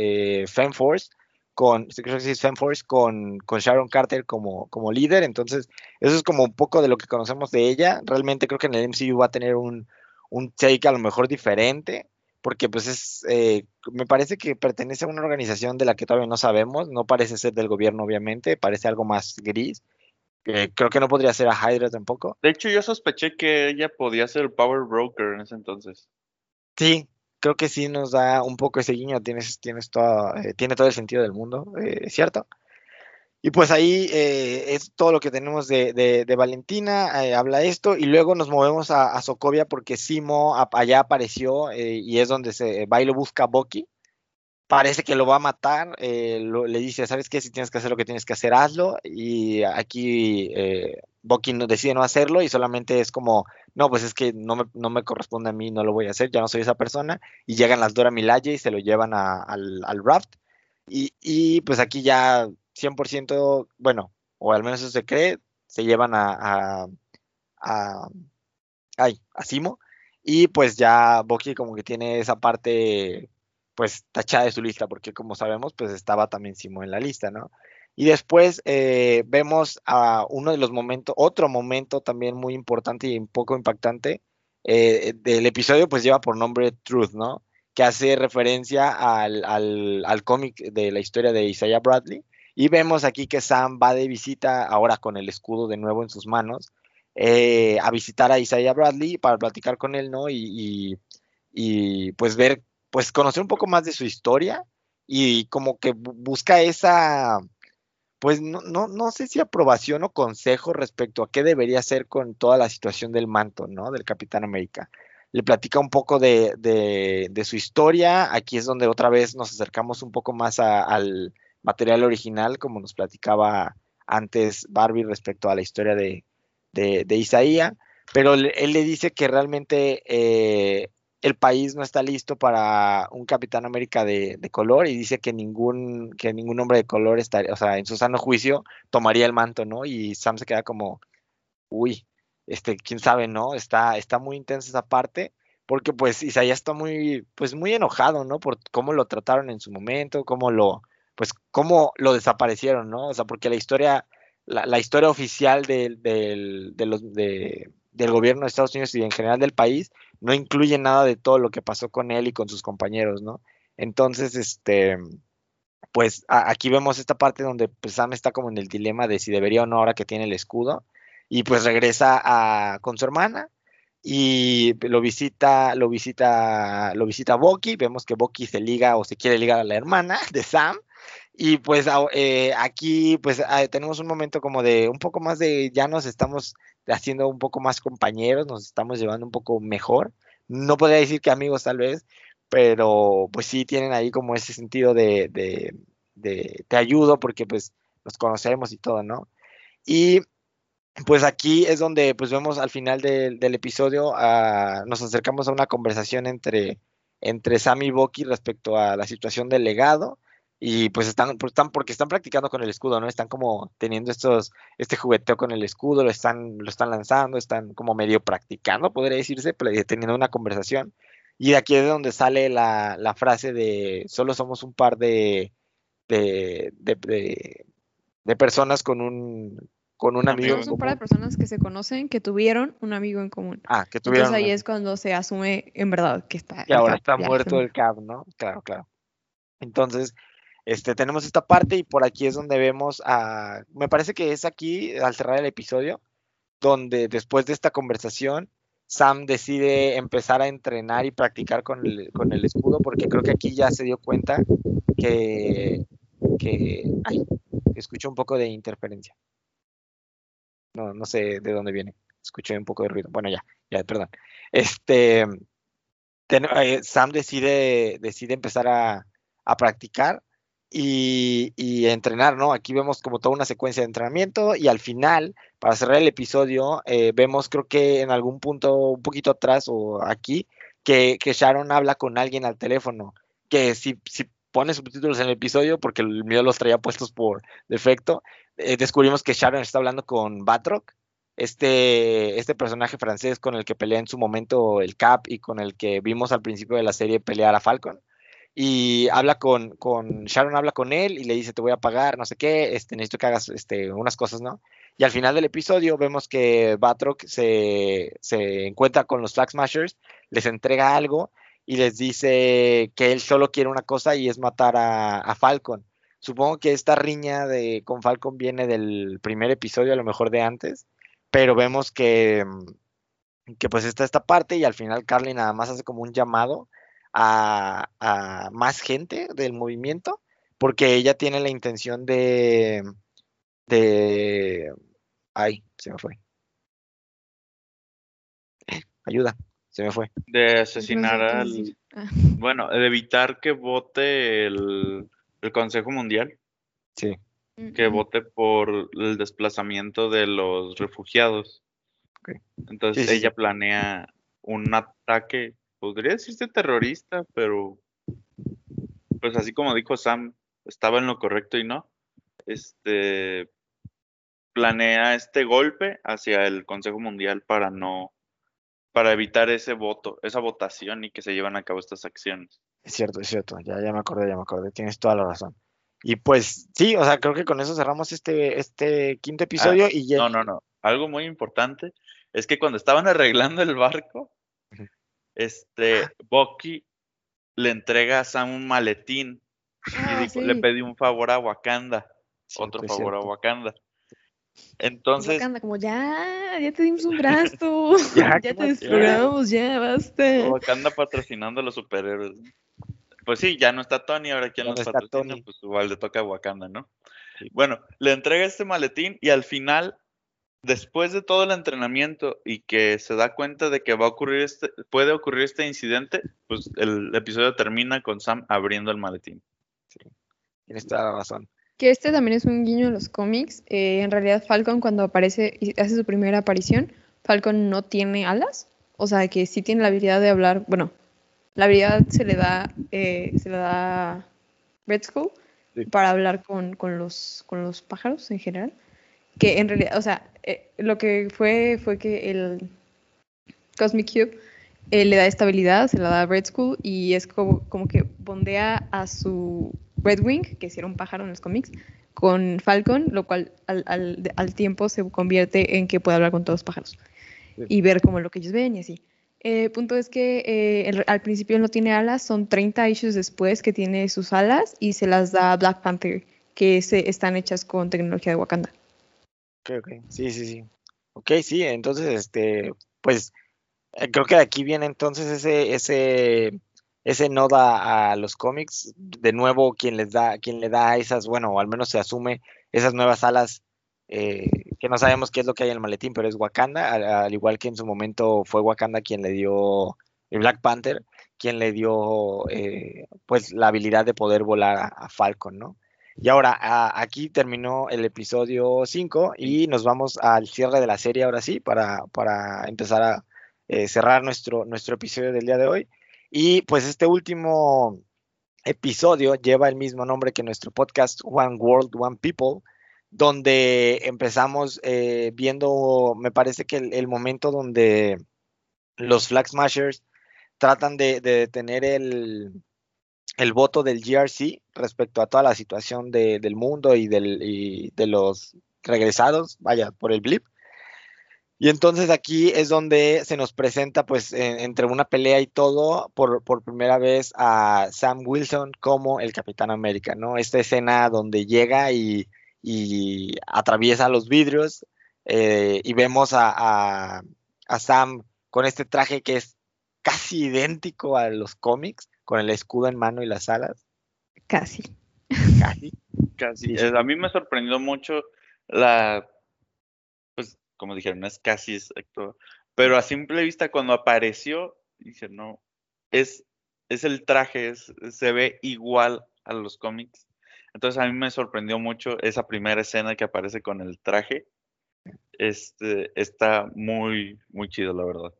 Speaker 2: FemForce, con, creo que es con, con Sharon Carter como, como líder. Entonces, eso es como un poco de lo que conocemos de ella. Realmente creo que en el MCU va a tener un, un take a lo mejor diferente porque pues es, eh, me parece que pertenece a una organización de la que todavía no sabemos, no parece ser del gobierno obviamente, parece algo más gris, Eh, creo que no podría ser a Hydra tampoco.
Speaker 3: De hecho, yo sospeché que ella podía ser el Power Broker en ese entonces.
Speaker 2: Sí, creo que sí nos da un poco ese guiño, tienes, tienes todo, eh, tiene todo el sentido del mundo, eh, ¿cierto? Y pues ahí eh, es todo lo que tenemos de, de, de Valentina, habla esto, y luego nos movemos a, a Sokovia porque Simo allá apareció y es donde se va y lo busca a Bucky parece que lo va a matar, eh, le dice, ¿sabes qué? Si tienes que hacer lo que tienes que hacer, hazlo. Y aquí Bucky decide no hacerlo y solamente es como, no, pues es que no me, no me, corresponde a mí, no lo voy a hacer, ya no soy esa persona. Y llegan las Dora Milaje y se lo llevan al, al, raft. Y, y, pues aquí ya 100%, bueno, o al menos eso se cree, se llevan a, a, a, a Simo. Y pues ya Bucky como que tiene esa parte pues tachada de su lista, porque como sabemos, pues estaba también Simo en la lista, ¿no? Y después eh, vemos a uno de los momentos, otro momento también muy importante y un poco impactante eh, del episodio, pues lleva por nombre Truth, ¿no? Que hace referencia al, al, al cómic de la historia de Isaiah Bradley. Y vemos aquí que Sam va de visita, ahora con el escudo de nuevo en sus manos, eh, a visitar a Isaiah Bradley para platicar con él, ¿no? Y, y, y pues ver pues conocer un poco más de su historia y como que busca esa, pues no, no, no sé si aprobación o consejo respecto a qué debería hacer con toda la situación del manto, ¿no? Del Capitán América. Le platica un poco de, de, su historia, aquí es donde otra vez nos acercamos un poco más al material original, como nos platicaba antes Barbie respecto a la historia de, de, Isaías, pero él le dice que realmente eh, el país no está listo para un Capitán América de, color y dice que ningún, que ningún hombre de color estaría, o sea, en su sano juicio tomaría el manto, ¿no? Y Sam se queda como, uy, este, quién sabe, ¿no? Está, está muy intensa esa parte, porque pues Isaías está muy, pues muy enojado, ¿no? Por cómo lo trataron en su momento, cómo lo, pues cómo lo desaparecieron, ¿no? O sea, porque la historia, la, historia oficial del, del, de los, de, del gobierno de Estados Unidos y en general del país no incluye nada de todo lo que pasó con él y con sus compañeros, ¿no? Entonces, este, pues aquí vemos esta parte donde pues, Sam está como en el dilema de si debería o no ahora que tiene el escudo y pues regresa con su hermana y lo visita, lo visita, lo visita Bucky, vemos que Bucky se liga o se quiere ligar a la hermana de Sam y pues eh, aquí pues tenemos un momento como de un poco más de ya nos estamos haciendo un poco más compañeros, nos estamos llevando un poco mejor. No podría decir que amigos tal vez, pero pues sí tienen ahí como ese sentido de, te ayudo porque pues nos conocemos y todo, ¿no? Y pues aquí es donde pues vemos al final del episodio, nos acercamos a una conversación entre, entre Sam y Bucky respecto a la situación del legado y pues están, pues están, porque están practicando con el escudo, ¿no? Están como teniendo estos, este jugueteo con el escudo, lo están, lo están lanzando, están como medio practicando, podría decirse, teniendo una conversación. Y de aquí es donde sale la, la frase de solo somos un par de, de, de, de, personas con un, con un amigo.
Speaker 1: Somos un par de personas que se conocen, que tuvieron un amigo en común.
Speaker 2: Ah, que tuvieron.
Speaker 1: Entonces ahí es cuando se asume en verdad que está.
Speaker 2: Y ahora está muerto el Cap, ¿no? Claro, claro. Entonces, este, tenemos esta parte y por aquí es donde vemos a, me parece que es aquí, al cerrar el episodio, donde después de esta conversación, Sam decide empezar a entrenar y practicar con el, con el escudo, porque creo que aquí ya se dio cuenta que, que, ay, escucho un poco de interferencia. No, no sé de dónde viene. Escuché un poco de ruido. Bueno, ya, ya, perdón. Este, eh, Sam decide, decide empezar a, a practicar y, entrenar, ¿no? Aquí vemos como toda una secuencia de entrenamiento y al final, para cerrar el episodio, eh, vemos creo que en algún punto un poquito atrás o aquí, que, Sharon habla con alguien al teléfono, que si, si pone subtítulos en el episodio, porque el mío los traía puestos por defecto, eh, descubrimos que Sharon está hablando con Batroc, este, este personaje francés con el que pelea en su momento el Cap y con el que vimos al principio de la serie pelear a Falcon y habla con, Sharon habla con él y le dice te voy a pagar, no sé qué, este, necesito que hagas este, unas cosas, ¿no? Y al final del episodio vemos que Batroc se, se encuentra con los Flag Smashers, les entrega algo y les dice que él solo quiere una cosa y es matar a, a Falcon. Supongo que esta riña de con Falcon viene del primer episodio, a lo mejor de antes, pero vemos que, que pues está esta parte y al final Carly nada más hace como un llamado a, a más gente del movimiento, porque ella tiene la intención de, de, ay, se me fue. Ayuda, se me fue.
Speaker 3: De asesinar
Speaker 1: No sé qué
Speaker 3: al...
Speaker 1: Ah,
Speaker 3: Bueno, de evitar que vote el, el Consejo Mundial,
Speaker 2: Sí,
Speaker 3: que vote por el desplazamiento de los refugiados.
Speaker 2: Ok.
Speaker 3: Entonces
Speaker 2: Sí, sí,
Speaker 3: ella
Speaker 2: sí.
Speaker 3: planea un ataque, podría decirse terrorista, pero pues así como dijo Sam, estaba en lo correcto y no. Este planea este golpe hacia el Consejo Mundial para no, para evitar ese voto, esa votación y que se llevan a cabo estas acciones.
Speaker 2: es cierto, es cierto. Ya, ya me acordé, ya me acordé. Tienes toda la razón. Y pues sí, o sea, creo que con eso cerramos este, este quinto episodio y ya.
Speaker 3: No, no, no. Algo muy importante es que cuando estaban arreglando el barco. Este, Bucky le entrega a Sam un maletín y
Speaker 1: Ah,
Speaker 3: le pedí un favor a Wakanda, otro
Speaker 2: es
Speaker 3: favor a. Wakanda. Entonces,
Speaker 1: Wakanda, como ya, ya te dimos un brazo,
Speaker 2: Ya,
Speaker 1: ya,
Speaker 2: ¿qué
Speaker 1: te desprogramamos, ya, basta.
Speaker 3: Wakanda patrocinando a los superhéroes. Pues sí, ya no está Tony, ahora quién los
Speaker 2: no
Speaker 3: patrocina,
Speaker 2: Tony.
Speaker 3: pues igual le toca a Wakanda, ¿no?
Speaker 2: Sí.
Speaker 3: Bueno, le entrega este maletín y al final, después de todo el entrenamiento y que se da cuenta de que va a ocurrir este, puede ocurrir este incidente, pues el episodio termina con Sam abriendo el maletín.
Speaker 2: Tienes toda la razón.
Speaker 1: Que este también es un guiño en los cómics. eh, en realidad, Falcon, cuando aparece y hace su primera aparición, Falcon no tiene alas. O sea, que sí tiene la habilidad de hablar. Bueno, la habilidad se le da, eh, se le da a Red Skull
Speaker 2: Sí.
Speaker 1: para hablar con, con los, con los pájaros en general. Que en realidad, o sea, eh, lo que fue fue que el Cosmic Cube eh, le da estabilidad, se la da a Red Skull y es como, como que bondea a su Red Wing, que era un pájaro en los cómics, con Falcon, lo cual al, al- al tiempo se convierte en que puede hablar con todos los pájaros
Speaker 2: Sí.
Speaker 1: y ver como lo que ellos ven y así. Eh, punto es que eh, el- al principio no tiene alas, son 30 issues después que tiene sus alas y se las da a Black Panther, que se, están hechas con tecnología de Wakanda.
Speaker 2: Ok, ok. Sí, sí, sí. Ok, sí, entonces, este, pues, eh, creo que de aquí viene entonces ese, ese, ese noda a los cómics. De nuevo, quien les da, quien le da esas, bueno, o al menos se asume esas nuevas alas, eh, que no sabemos qué es lo que hay en el maletín, pero es Wakanda, al, al igual que en su momento fue Wakanda quien le dio, el Black Panther, quien le dio, eh, pues, la habilidad de poder volar a Falcon, ¿no? Y ahora, a- aquí terminó el episodio 5 y nos vamos al cierre de la serie ahora sí, para, para empezar a eh, cerrar nuestro, nuestro episodio del día de hoy. Y pues este último episodio lleva el mismo nombre que nuestro podcast One World, One People, donde empezamos eh, viendo, me parece que el, el momento donde los Flag Smashers tratan de, de detener el, el voto del GRC respecto a toda la situación de- del mundo y, de los regresados, vaya, por el blip. Y entonces aquí es donde se nos presenta, pues, en- entre una pelea y todo, por, primera vez a Sam Wilson como el Capitán América, ¿no? Esta escena donde llega y, atraviesa los vidrios eh, y vemos a- a Sam con este traje que es casi idéntico a los cómics, con el escudo en mano y las alas,
Speaker 1: Casi.
Speaker 2: casi.
Speaker 3: Casi.
Speaker 2: Sí, sí.
Speaker 3: A mí me sorprendió mucho la, pues como dijeron, no es casi exacto, pero a simple vista cuando apareció, dije, no, es, es el traje, es- se ve igual a los cómics. Entonces a mí me sorprendió mucho esa primera escena que aparece con el traje. Este, está muy, muy chido, la verdad.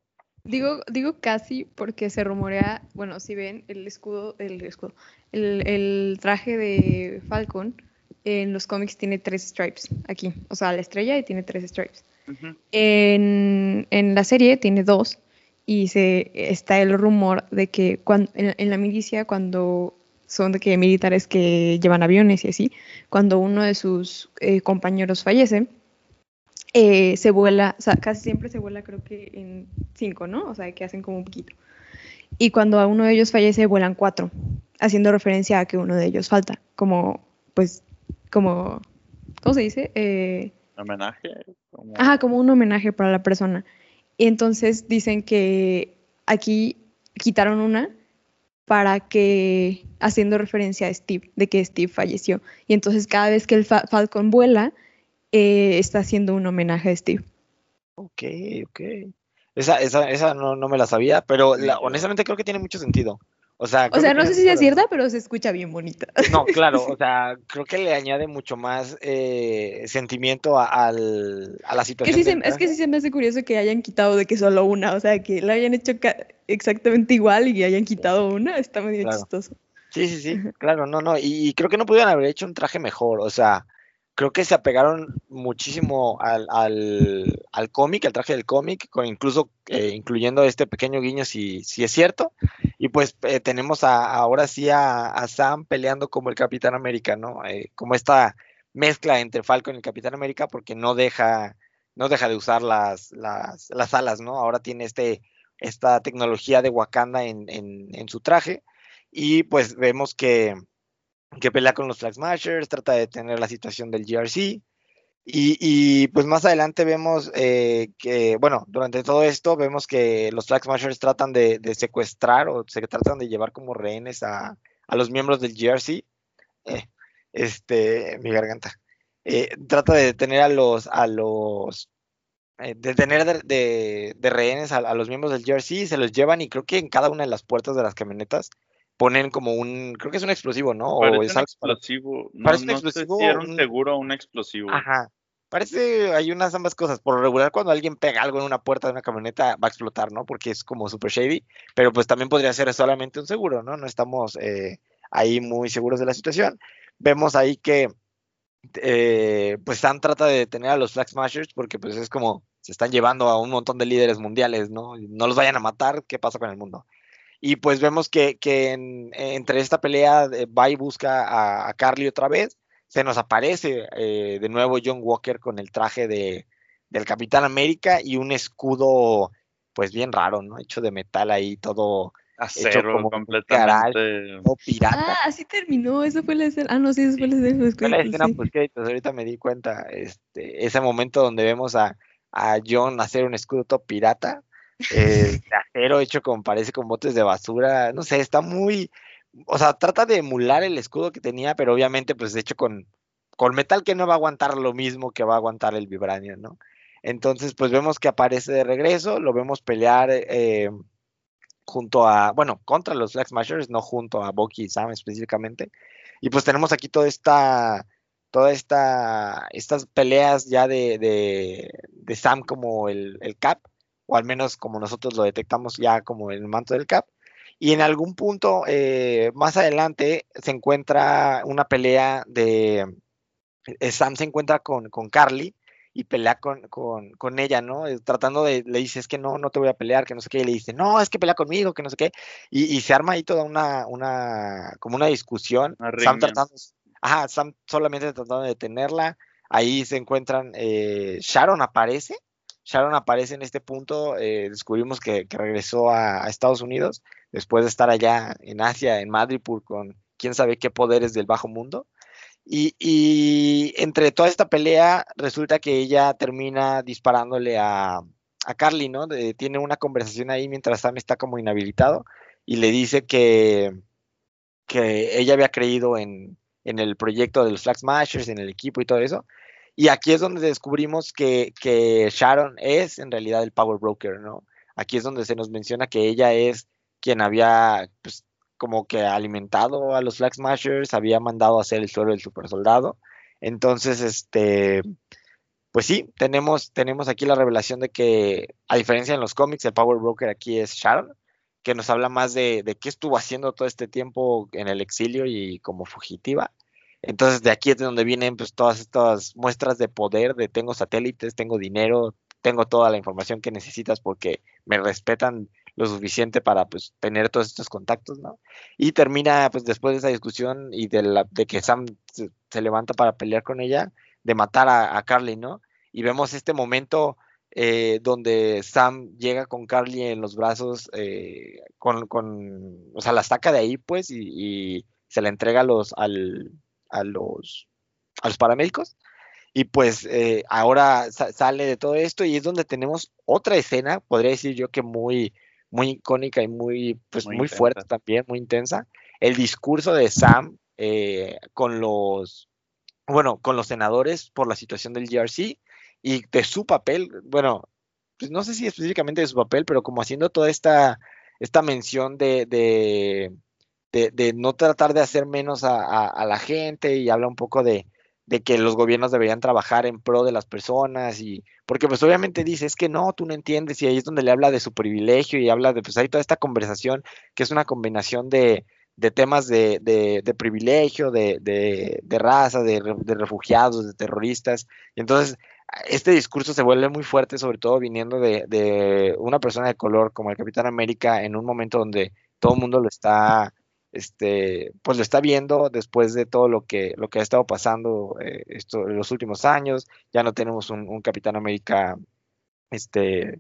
Speaker 1: Digo, digo casi porque se rumorea, bueno, si ven el escudo, el escudo, el, el traje de Falcon en los cómics tiene tres stripes aquí, o sea, la estrella y tiene tres stripes. En, en la serie tiene dos y se está el rumor de que cuan- en, en la milicia cuando son de que militares que llevan aviones y así, cuando uno de sus eh, compañeros fallece, eh, se vuela, o sea, casi siempre se vuela creo que en cinco, ¿no? O sea, que hacen como un poquito. Y cuando a uno de ellos fallece, vuelan cuatro, haciendo referencia a que uno de ellos falta, como pues, como, ¿cómo se dice? Eh,
Speaker 3: Homenaje. como-
Speaker 1: Ajá, como un homenaje para la persona. Y entonces dicen que aquí quitaron una para que, haciendo referencia a Steve, de que Steve falleció. Y entonces cada vez que el Fa- Falcon vuela, eh, está haciendo un homenaje a Steve.
Speaker 2: Ok, ok. Esa, esa, esa no, no me la sabía, pero la- honestamente creo que tiene mucho sentido. O sea,
Speaker 1: O sea, no sé si es cierta, pero se escucha bien bonita.
Speaker 2: No, claro, o sea, creo que le añade mucho más eh, sentimiento a, al- a la
Speaker 1: Que
Speaker 2: situación.
Speaker 1: sí se-
Speaker 2: del
Speaker 1: es que sí se me hace curioso que hayan quitado de que solo una, o sea, que la hayan hecho ca- exactamente igual y hayan quitado una, está medio
Speaker 2: Claro.
Speaker 1: chistoso.
Speaker 2: Sí, sí, sí, claro, no, no, y, y creo que no pudieron haber hecho un traje mejor, o sea, creo que se apegaron muchísimo al, al, al cómic, al traje del cómic, incluso eh, incluyendo este pequeño guiño si, si es cierto, y pues eh, tenemos a, ahora sí a, a Sam peleando como el Capitán América, ¿no? Eh, como esta mezcla entre Falcon y el Capitán América, porque no deja, no deja de usar las, las, las alas, ¿no? Ahora tiene este, esta tecnología de Wakanda en, en, en su traje y pues vemos que, que pelea con los Flag Smashers, trata de detener la situación del GRC. Y, y, pues más adelante vemos eh, que, bueno, durante todo esto vemos que los Flag Smashers tratan de, de secuestrar o se tratan de llevar como rehenes a, a los miembros del GRC. Eh, este, mi garganta. Eh, trata de detener a los, a los, eh, de tener de, de, de rehenes a, a, los miembros del GRC, se los llevan y creo que en cada una de las puertas de las camionetas ponen como un, creo que es un explosivo, ¿no?
Speaker 3: Parece
Speaker 2: o
Speaker 3: un
Speaker 2: es algo
Speaker 3: explosivo. No,
Speaker 2: parece un
Speaker 3: no
Speaker 2: explosivo
Speaker 3: sé si era un
Speaker 2: un-
Speaker 3: seguro o un explosivo.
Speaker 2: Ajá. Parece, hay unas ambas cosas. Por lo regular, cuando alguien pega algo en una puerta de una camioneta, va a explotar, ¿no? Porque es como super shady. Pero pues también podría ser solamente un seguro, ¿no? No estamos eh, ahí muy seguros de la situación. Vemos ahí que, eh, pues Sam trata de detener a los Flag Smashers porque pues es como, se están llevando a un montón de líderes mundiales, ¿no? No los vayan a matar, ¿qué pasa con el mundo? Y pues vemos que, que en- entre esta pelea eh, va y busca a, a Carly otra vez se nos aparece eh, de nuevo John Walker con el traje de, del Capitán América y un escudo, pues bien raro, ¿no? Hecho de metal ahí, todo,
Speaker 3: Acero,
Speaker 2: como un
Speaker 3: completamente.
Speaker 2: todo pirata.
Speaker 1: Ah, así terminó, esa fue la escena. Ah, no, sí, esa fue la escena. los
Speaker 2: Fue la escena
Speaker 1: sí.
Speaker 2: post créditos, ahorita me di cuenta, este, ese momento donde vemos a, a John hacer un escudo todo pirata, eh, de acero hecho con, parece con botes de basura, no sé, está muy, o sea, trata de emular el escudo que tenía, pero obviamente pues hecho con, con metal que no va a aguantar lo mismo que va a aguantar el vibranium, ¿no? Entonces pues vemos que aparece de regreso, lo vemos pelear eh, junto a, bueno, contra los Flag Smashers, no junto a Bucky y Sam específicamente, y pues tenemos aquí toda esta, toda esta, estas peleas ya de, de, Sam como el Cap, o al menos como nosotros lo detectamos ya como el manto del Cap. Y en algún punto eh, más adelante se encuentra una pelea de... eh, Sam se encuentra con, con Carly y pelea con, con, con ella, ¿no? Eh, Tratando de, le dice, es que no, no te voy a pelear, que no sé qué, y le dice, no, es que pelea conmigo, que no sé qué, y, y se arma ahí toda una, una, como una discusión,
Speaker 3: Una
Speaker 2: Sam tratando, ajá, Sam solamente tratando de detenerla, ahí se encuentran, eh, Sharon aparece, Sharon aparece en este punto, eh, descubrimos que, regresó a, Estados Unidos, después de estar allá en Asia, en Madripoor, con quién sabe qué poderes del bajo mundo. Y, entre toda esta pelea, resulta que ella termina disparándole a, Carly, ¿no? Tiene una conversación ahí mientras Sam está como inhabilitado y le dice que, que ella había creído en, en el proyecto de los Flag Smashers, en el equipo y todo eso. Y aquí es donde descubrimos que, Sharon es en realidad el Power Broker, ¿no? Aquí es donde se nos menciona que ella es quien había, pues, como que alimentado a los Flag Smashers, había mandado a hacer el suelo del super soldado. Entonces, este, pues sí, tenemos, tenemos aquí la revelación de que, a diferencia en los cómics, el Power Broker aquí es Sharon, que nos habla más de qué estuvo haciendo todo este tiempo en el exilio y como fugitiva. Entonces, de aquí es de donde vienen pues, todas estas muestras de poder, de tengo satélites, tengo dinero, tengo toda la información que necesitas porque me respetan lo suficiente para pues tener todos estos contactos, ¿no? Y termina pues después de esa discusión y de, que Sam se, levanta para pelear con ella, de matar a, a Carly, ¿no? Y vemos este momento eh, donde Sam llega con Carly en los brazos, eh, con, con, o sea, la saca de ahí pues y, y se la entrega a los, al, a los, a los paramédicos. Y pues eh, ahora sale de todo esto y es donde tenemos otra escena, podría decir yo que muy, muy icónica y muy, pues, muy, fuerte también, muy intensa. El discurso de Sam eh, con los, bueno, con los senadores por la situación del GRC y de su papel, bueno, pues no sé si específicamente de su papel, pero como haciendo toda esta, esta mención de, de, no tratar de hacer menos a la gente y habla un poco de, de que los gobiernos deberían trabajar en pro de las personas y porque pues obviamente dice es que no, tú no entiendes y ahí es donde le habla de su privilegio y habla de pues hay toda esta conversación que es una combinación de, de temas de, de, privilegio, de, de raza, de, refugiados, de terroristas. Y entonces este discurso se vuelve muy fuerte sobre todo viniendo de, una persona de color como el Capitán América en un momento donde todo el mundo lo está este, pues lo está viendo después de todo lo que, lo que ha estado pasando eh, esto, en los últimos años. Ya no tenemos un, Capitán América, este,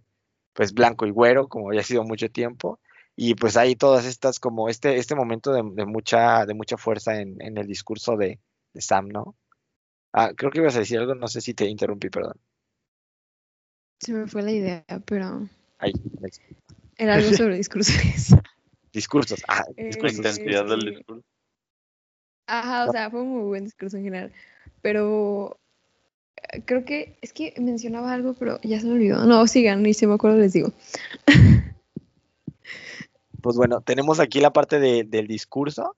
Speaker 2: pues blanco y güero, como ya ha sido mucho tiempo. Y pues hay todas estas, como este, este momento de, mucha, de mucha fuerza en, el discurso de, Sam, ¿no? Ah, creo que ibas a decir algo, no sé si te interrumpí, perdón.
Speaker 1: Se me fue la idea, pero... Era algo sobre discursos.
Speaker 2: discursos. Ah,
Speaker 3: eh, discursos. intensidad del discurso.
Speaker 1: Ajá, o sea, fue un muy buen discurso en general. Pero eh, creo que es que mencionaba algo, pero ya se me olvidó. No, sigan, y si me acuerdo les digo.
Speaker 2: Pues bueno, tenemos aquí la parte del discurso.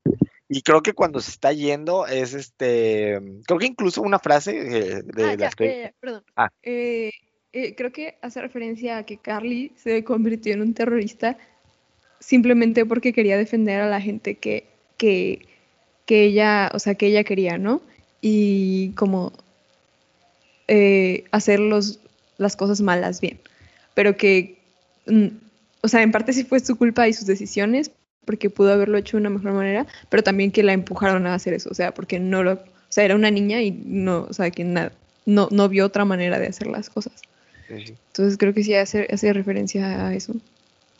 Speaker 2: Y creo que cuando se está yendo es este. Creo que incluso una frase eh, de,
Speaker 1: ah, las que. perdón. Ah. creo que hace referencia a que Carly se convirtió en un terrorista simplemente porque quería defender a la gente que, que, ella, o sea, que ella quería, ¿no? Y como eh, hacer las cosas malas bien. Pero que, mm, o sea, en parte sí fue su culpa y sus decisiones, porque pudo haberlo hecho de una mejor manera, pero también que la empujaron a hacer eso, o sea, porque no lo, o sea, era una niña y no, o sea, que nada, no, no vio otra manera de hacer las cosas. Entonces creo que sí hace, hace referencia a eso.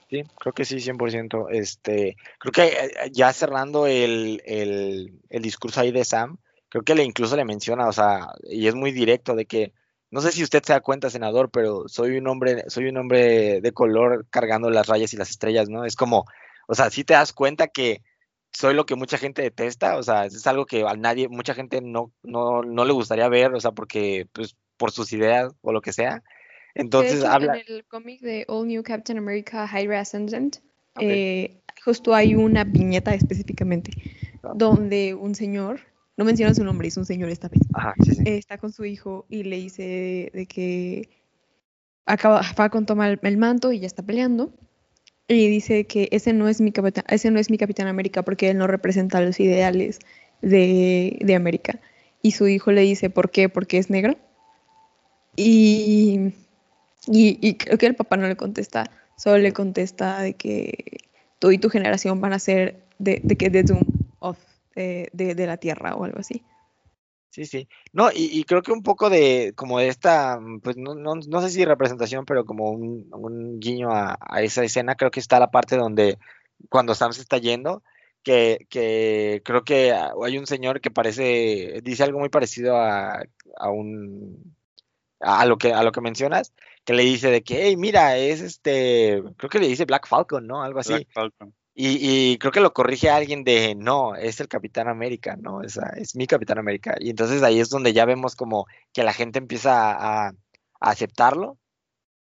Speaker 2: Sí, creo que sí, 100%. Este, creo que eh, ya cerrando el, discurso ahí de Sam, creo que le incluso le menciona, o sea, y es muy directo de que, no sé si usted se da cuenta, senador, pero soy un hombre, soy un hombre de color cargando las rayas y las estrellas, ¿no? Es como, o sea, si te das cuenta que soy lo que mucha gente detesta, o sea, es algo que a nadie, mucha gente no, no, no le gustaría ver, o sea, porque, pues, por sus ideas o lo que sea. Entonces habla.
Speaker 1: En el cómic de All New Captain America Hydra Ascendant, eh, justo hay una viñeta específicamente ah. donde un señor, no menciona su nombre, es un señor esta vez, está con su hijo y le dice de que acaba Falcon toma el, el, manto y ya está peleando. Y dice que ese no es mi capitán, ese no es mi Capitán América porque él no representa los ideales de, de América. Y su hijo le dice, ¿por qué? Porque es negro. Y y, creo que el papá no le contesta, solo le contesta de que tú y tu generación van a ser de, de que de Doom of de, de, la Tierra o algo así.
Speaker 2: Sí, sí. No, y, creo que un poco de, como de esta, pues no, no, no sé si representación, pero como un, guiño a, a, esa escena, creo que está la parte donde, cuando Sam se está yendo, que, que creo que hay un señor que parece, dice algo muy parecido a, a un, a lo que, a lo que mencionas, que le dice de que, hey, mira, es este, creo que le dice Black Falcon, ¿no? Algo así. Black Falcon. Y, creo que lo corrige alguien de, no, es el Capitán América, ¿no? Es, es mi Capitán América. Y entonces ahí es donde ya vemos como que la gente empieza a, aceptarlo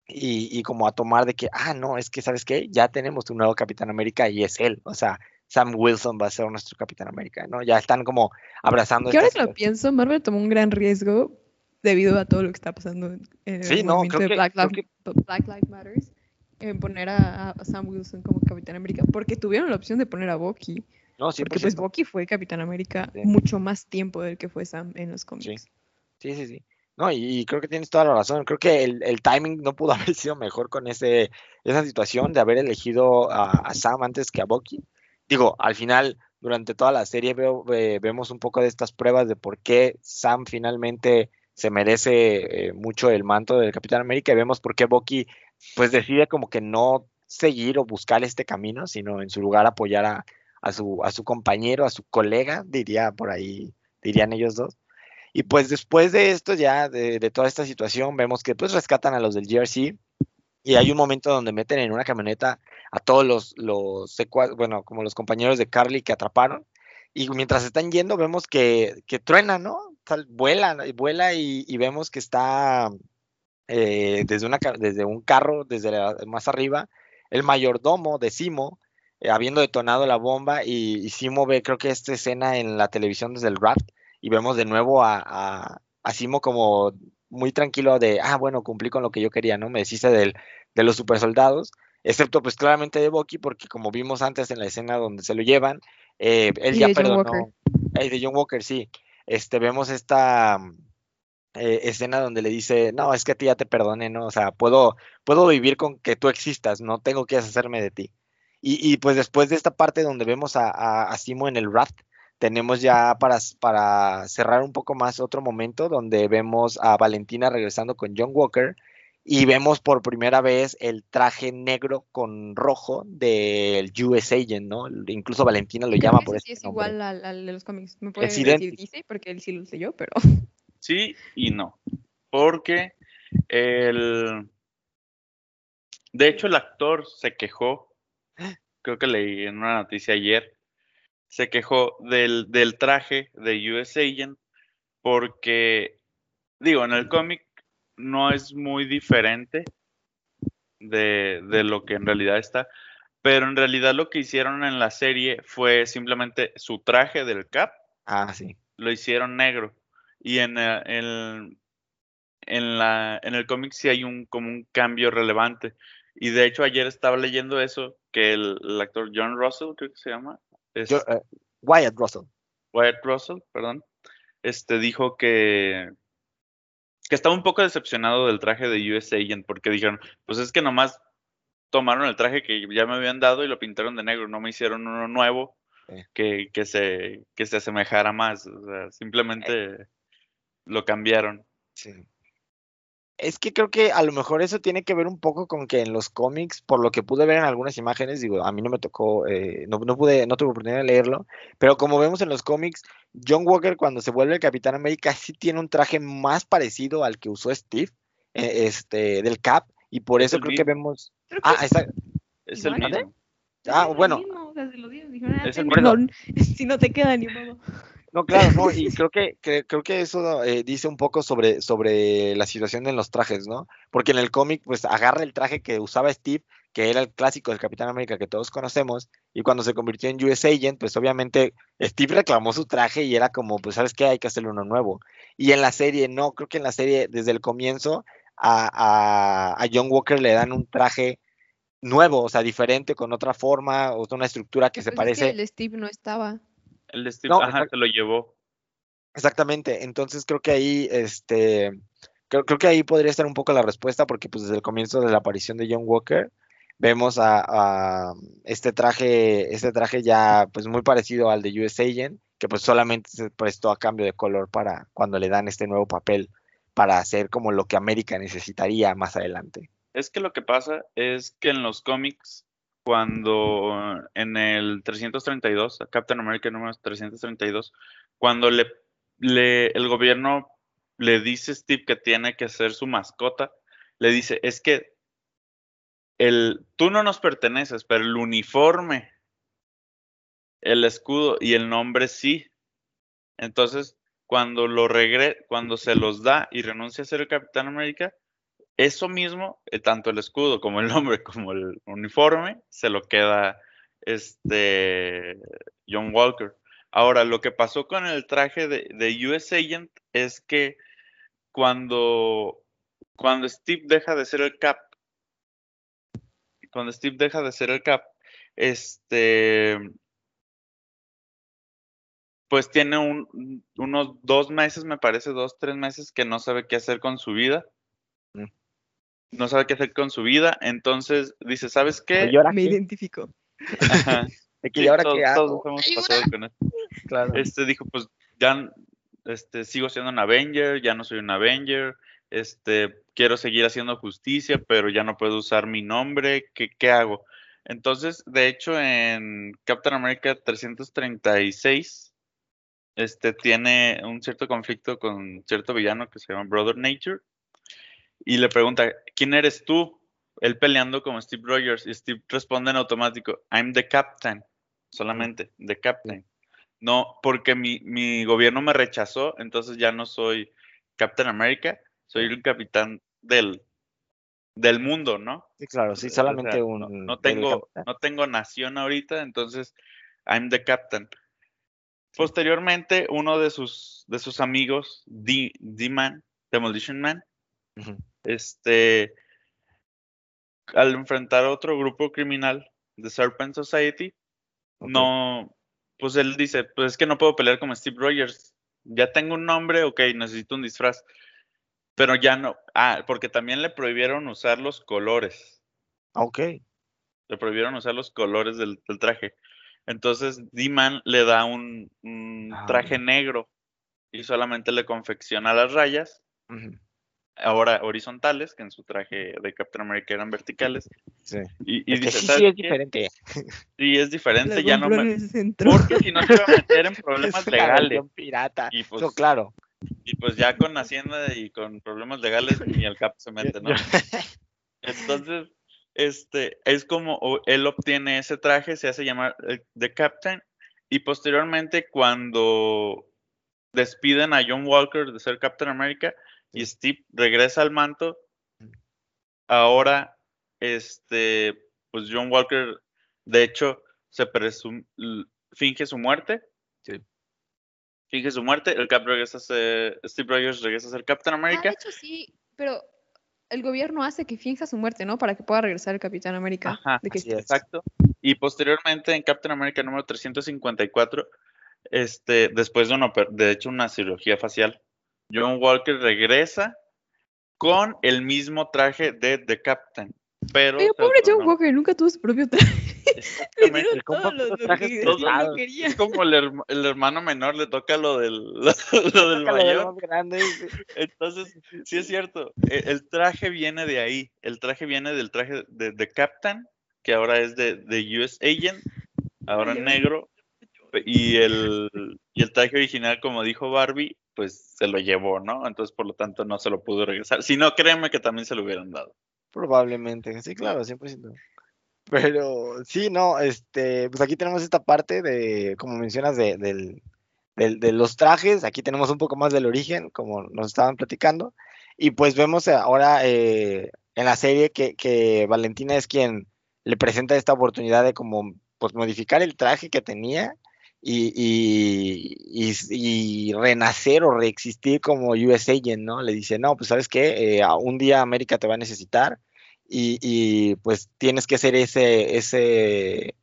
Speaker 2: y, como a tomar de que, ah, no, es que, ¿sabes qué? Ya tenemos un nuevo Capitán América y es él. O sea, Sam Wilson va a ser nuestro Capitán América, ¿no? Ya están como abrazando.
Speaker 1: ¿Qué ahora que lo pienso, Marvel tomó un gran riesgo debido a todo lo que está pasando en el movimiento de Black, Lives Matter, en poner a, Sam Wilson como Capitán América, porque tuvieron la opción de poner a Bucky. No, sí, porque pues Bucky fue Capitán América mucho más tiempo del que fue Sam en los cómics.
Speaker 2: Sí, sí, sí. No, y, creo que tienes toda la razón. Creo que el, timing no pudo haber sido mejor con ese, esa situación de haber elegido a, Sam antes que a Bucky. Digo, al final, durante toda la serie veo, eh, vemos un poco de estas pruebas de por qué Sam finalmente se merece eh, mucho el manto del Capitán América y vemos por qué Bucky pues decide como que no seguir o buscar este camino, sino en su lugar apoyar a, su, a su compañero, a su colega, diría por ahí dirían ellos dos. Y pues después de esto, ya de, de toda esta situación, vemos que pues rescatan a los del GRC y hay un momento donde meten en una camioneta a todos los, los bueno, como los compañeros de Carly que atraparon. Y mientras están yendo, vemos que, que truena, ¿no? Tal, vuela, vuela y, y, vemos que está eh, desde, una, desde un carro, desde más arriba, el mayordomo de Simo, eh, habiendo detonado la bomba, y, y, Simo ve, creo que esta escena en la televisión desde el raft, y vemos de nuevo a, a, a, Simo como muy tranquilo de, ah, bueno, cumplí con lo que yo quería, ¿no? Me deshice del, de los supersoldados, excepto pues claramente de Bucky, porque como vimos antes en la escena donde se lo llevan, eh, él y ya perdonó. De John Walker, sí. Este, vemos esta eh, escena donde le dice, no, es que a ti ya te perdoné, ¿no? O sea, puedo, puedo vivir con que tú existas, no tengo que deshacerme de ti. Y, pues después de esta parte donde vemos a, a, a Simo en el raft, tenemos ya para, para cerrar un poco más otro momento donde vemos a Valentina regresando con John Walker y vemos por primera vez el traje negro con rojo del US Agent, ¿no? Incluso Valentina lo llama por eso.
Speaker 1: Sí, es igual al, al, de los cómics. Me puede decir dice porque él sí lo leyó, pero.
Speaker 3: Sí y no. Porque el. De hecho, el actor se quejó. Creo que leí en una noticia ayer. Se quejó del, del traje de US Agent porque, digo, en el cómic no es muy diferente de, de, lo que en realidad está, pero en realidad lo que hicieron en la serie fue simplemente su traje del Cap.
Speaker 2: Ah, sí.
Speaker 3: Lo hicieron negro. Y en el, en, en, la, en el cómic sí hay un, como un cambio relevante. Y de hecho ayer estaba leyendo eso, que el, el actor John Russell, creo que se llama.
Speaker 2: Es, Yo, uh, Wyatt Russell.
Speaker 3: Wyatt Russell, perdón. Este dijo que, que estaba un poco decepcionado del traje de US Agent porque dijeron, pues es que nomás tomaron el traje que ya me habían dado y lo pintaron de negro, no me hicieron uno nuevo sí. que, que, se, que se asemejara más, o sea, simplemente eh. lo cambiaron.
Speaker 2: Sí. Es que creo que a lo mejor eso tiene que ver un poco con que en los cómics, por lo que pude ver en algunas imágenes, digo, a mí no me tocó, eh, no, no, pude, no tuve oportunidad de leerlo, pero como vemos en los cómics, John Walker cuando se vuelve el Capitán América sí tiene un traje más parecido al que usó Steve, eh, este, del Cap, y por eso creo mismo. que vemos...
Speaker 1: Creo
Speaker 2: que ah,
Speaker 1: es,
Speaker 2: está...
Speaker 3: es el mismo.
Speaker 2: Ah, bueno.
Speaker 1: Mismo, o sea, se lo dijeron, ah, es el mismo. Si no te queda ni modo.
Speaker 2: No, claro, no, y creo que, que creo que eso eh, dice un poco sobre, sobre la situación en los trajes, ¿no? Porque en el cómic, pues agarra el traje que usaba Steve, que era el clásico del Capitán América que todos conocemos, y cuando se convirtió en US Agent, pues obviamente Steve reclamó su traje y era como, pues, ¿sabes qué? Hay que hacerle uno nuevo. Y en la serie, no, creo que en la serie, desde el comienzo, a, a, a John Walker le dan un traje nuevo, o sea, diferente, con otra forma, o una estructura que se
Speaker 1: pues
Speaker 2: parece.
Speaker 1: Que el Steve no estaba.
Speaker 3: El de Steve, no, ajá, se lo llevó.
Speaker 2: Exactamente, entonces creo que ahí, este, creo, creo, que ahí podría estar un poco la respuesta, porque pues desde el comienzo de la aparición de John Walker, vemos a, a, este traje, este traje ya pues muy parecido al de US Agent, que pues solamente se prestó a cambio de color para cuando le dan este nuevo papel para hacer como lo que América necesitaría más adelante.
Speaker 3: Es que lo que pasa es que en los cómics cuando en el 332, Captain America número 332, cuando le, le, el gobierno le dice a Steve que tiene que ser su mascota, le dice, es que el, tú no nos perteneces, pero el uniforme, el escudo y el nombre sí. Entonces, cuando lo regre cuando se los da y renuncia a ser el Capitán América, eso mismo, eh, tanto el escudo como el nombre como el uniforme, se lo queda este John Walker. Ahora, lo que pasó con el traje de, de US Agent es que cuando, cuando Steve deja de ser el Cap, cuando Steve deja de ser el Cap, este, pues tiene un, unos dos meses, me parece, dos, tres meses que no sabe qué hacer con su vida no sabe qué hacer con su vida, entonces dice, ¿sabes qué?
Speaker 1: Me identifico.
Speaker 3: Ajá.
Speaker 2: ¿Y ahora
Speaker 3: todos,
Speaker 2: qué hago?
Speaker 3: todos hemos pasado con esto.
Speaker 2: Claro.
Speaker 3: Este dijo, pues ya este, sigo siendo un Avenger, ya no soy un Avenger, este, quiero seguir haciendo justicia, pero ya no puedo usar mi nombre, ¿qué, qué hago? Entonces, de hecho, en Captain America 336, este, tiene un cierto conflicto con cierto villano que se llama Brother Nature y le pregunta, ¿quién eres tú? Él peleando como Steve Rogers y Steve responde en automático, I'm the captain, solamente, the captain. No, porque mi, mi gobierno me rechazó, entonces ya no soy Captain America, soy el capitán del, del mundo, ¿no?
Speaker 2: Sí, claro, sí,
Speaker 3: O sea,
Speaker 2: solamente
Speaker 3: no-
Speaker 2: un...
Speaker 3: No, tengo, no tengo nación ahorita, entonces I'm the captain. Posteriormente, uno de sus, de sus amigos, D-Man, Demolition Man. Este, al enfrentar a otro grupo criminal, The Serpent Society, no, pues él dice, pues es que no puedo pelear como Steve Rogers. Ya tengo un nombre, ok, necesito un disfraz. Pero ya no, ah, porque también le prohibieron usar los colores.
Speaker 2: Ok.
Speaker 3: Le prohibieron usar los colores del, del traje. Entonces, D-Man le da un, un
Speaker 2: Ah,
Speaker 3: traje negro y solamente le confecciona las rayas. Ahora horizontales, que en su traje de Captain America eran verticales.
Speaker 2: Sí.
Speaker 3: Y, y
Speaker 2: Es que
Speaker 3: dice,
Speaker 2: sí,
Speaker 3: "¿Sabes
Speaker 2: sí es diferente.
Speaker 3: Sí, es diferente, ya no me... Porque si no se iba a meter en problemas
Speaker 2: Es
Speaker 3: legales.
Speaker 2: pirata.
Speaker 3: Y pues,
Speaker 2: Eso, claro.
Speaker 3: y pues ya con Hacienda y con problemas legales ni el CAP se mete, ¿no? Entonces, este, es como él obtiene ese traje, se hace llamar eh, The Captain, y posteriormente cuando despiden a John Walker de ser Captain America y Steve regresa al manto, ahora, este, pues John Walker, de hecho, se presum- l- finge su muerte.
Speaker 2: Sí.
Speaker 3: Finge su muerte, el Cap regresa a ser, Steve Rogers regresa a ser Captain
Speaker 1: Ah,
Speaker 3: America.
Speaker 1: de hecho sí, pero el gobierno hace que finja su muerte, ¿no? Para que pueda regresar el Capitán América.
Speaker 3: Ajá,
Speaker 1: de que
Speaker 2: así es.
Speaker 3: Exacto. Y posteriormente en Captain America número 354, este, después de, una, de hecho una cirugía facial, John Walker regresa con el mismo traje de The Captain. Pero
Speaker 1: Pero pobre John Walker, nunca tuvo su propio traje. Le dieron todo lo, lo
Speaker 2: trajes
Speaker 1: que
Speaker 3: todos
Speaker 2: prestados.
Speaker 1: quería.
Speaker 3: Es como el, herma- el hermano menor le toca lo del, lo, del
Speaker 2: lo
Speaker 3: mayor.
Speaker 2: más grande.
Speaker 3: Entonces, sí es cierto, e- el traje viene de ahí, el traje viene del traje de, de Captain, que ahora es de, de US Agent, ahora negro, y el, y el traje original, como dijo Barbie, pues se lo llevó, ¿no? Entonces, por lo tanto, no se lo pudo regresar. Si no, créeme que también se lo hubieran dado.
Speaker 2: Probablemente, sí, claro, 100%. Pero sí, no, este, pues aquí tenemos esta parte de, como mencionas, de, del, del- de los trajes. Aquí tenemos un poco más del origen, como nos estaban platicando. Y pues vemos ahora eh, en la serie que, que Valentina es quien le presenta esta oportunidad de como, pues modificar el traje que tenía y, y, y- y renacer o reexistir como US Agent, ¿no? Le dice, no, pues sabes qué, Eh, un día América te va a necesitar y, pues tienes que ser ese, ese,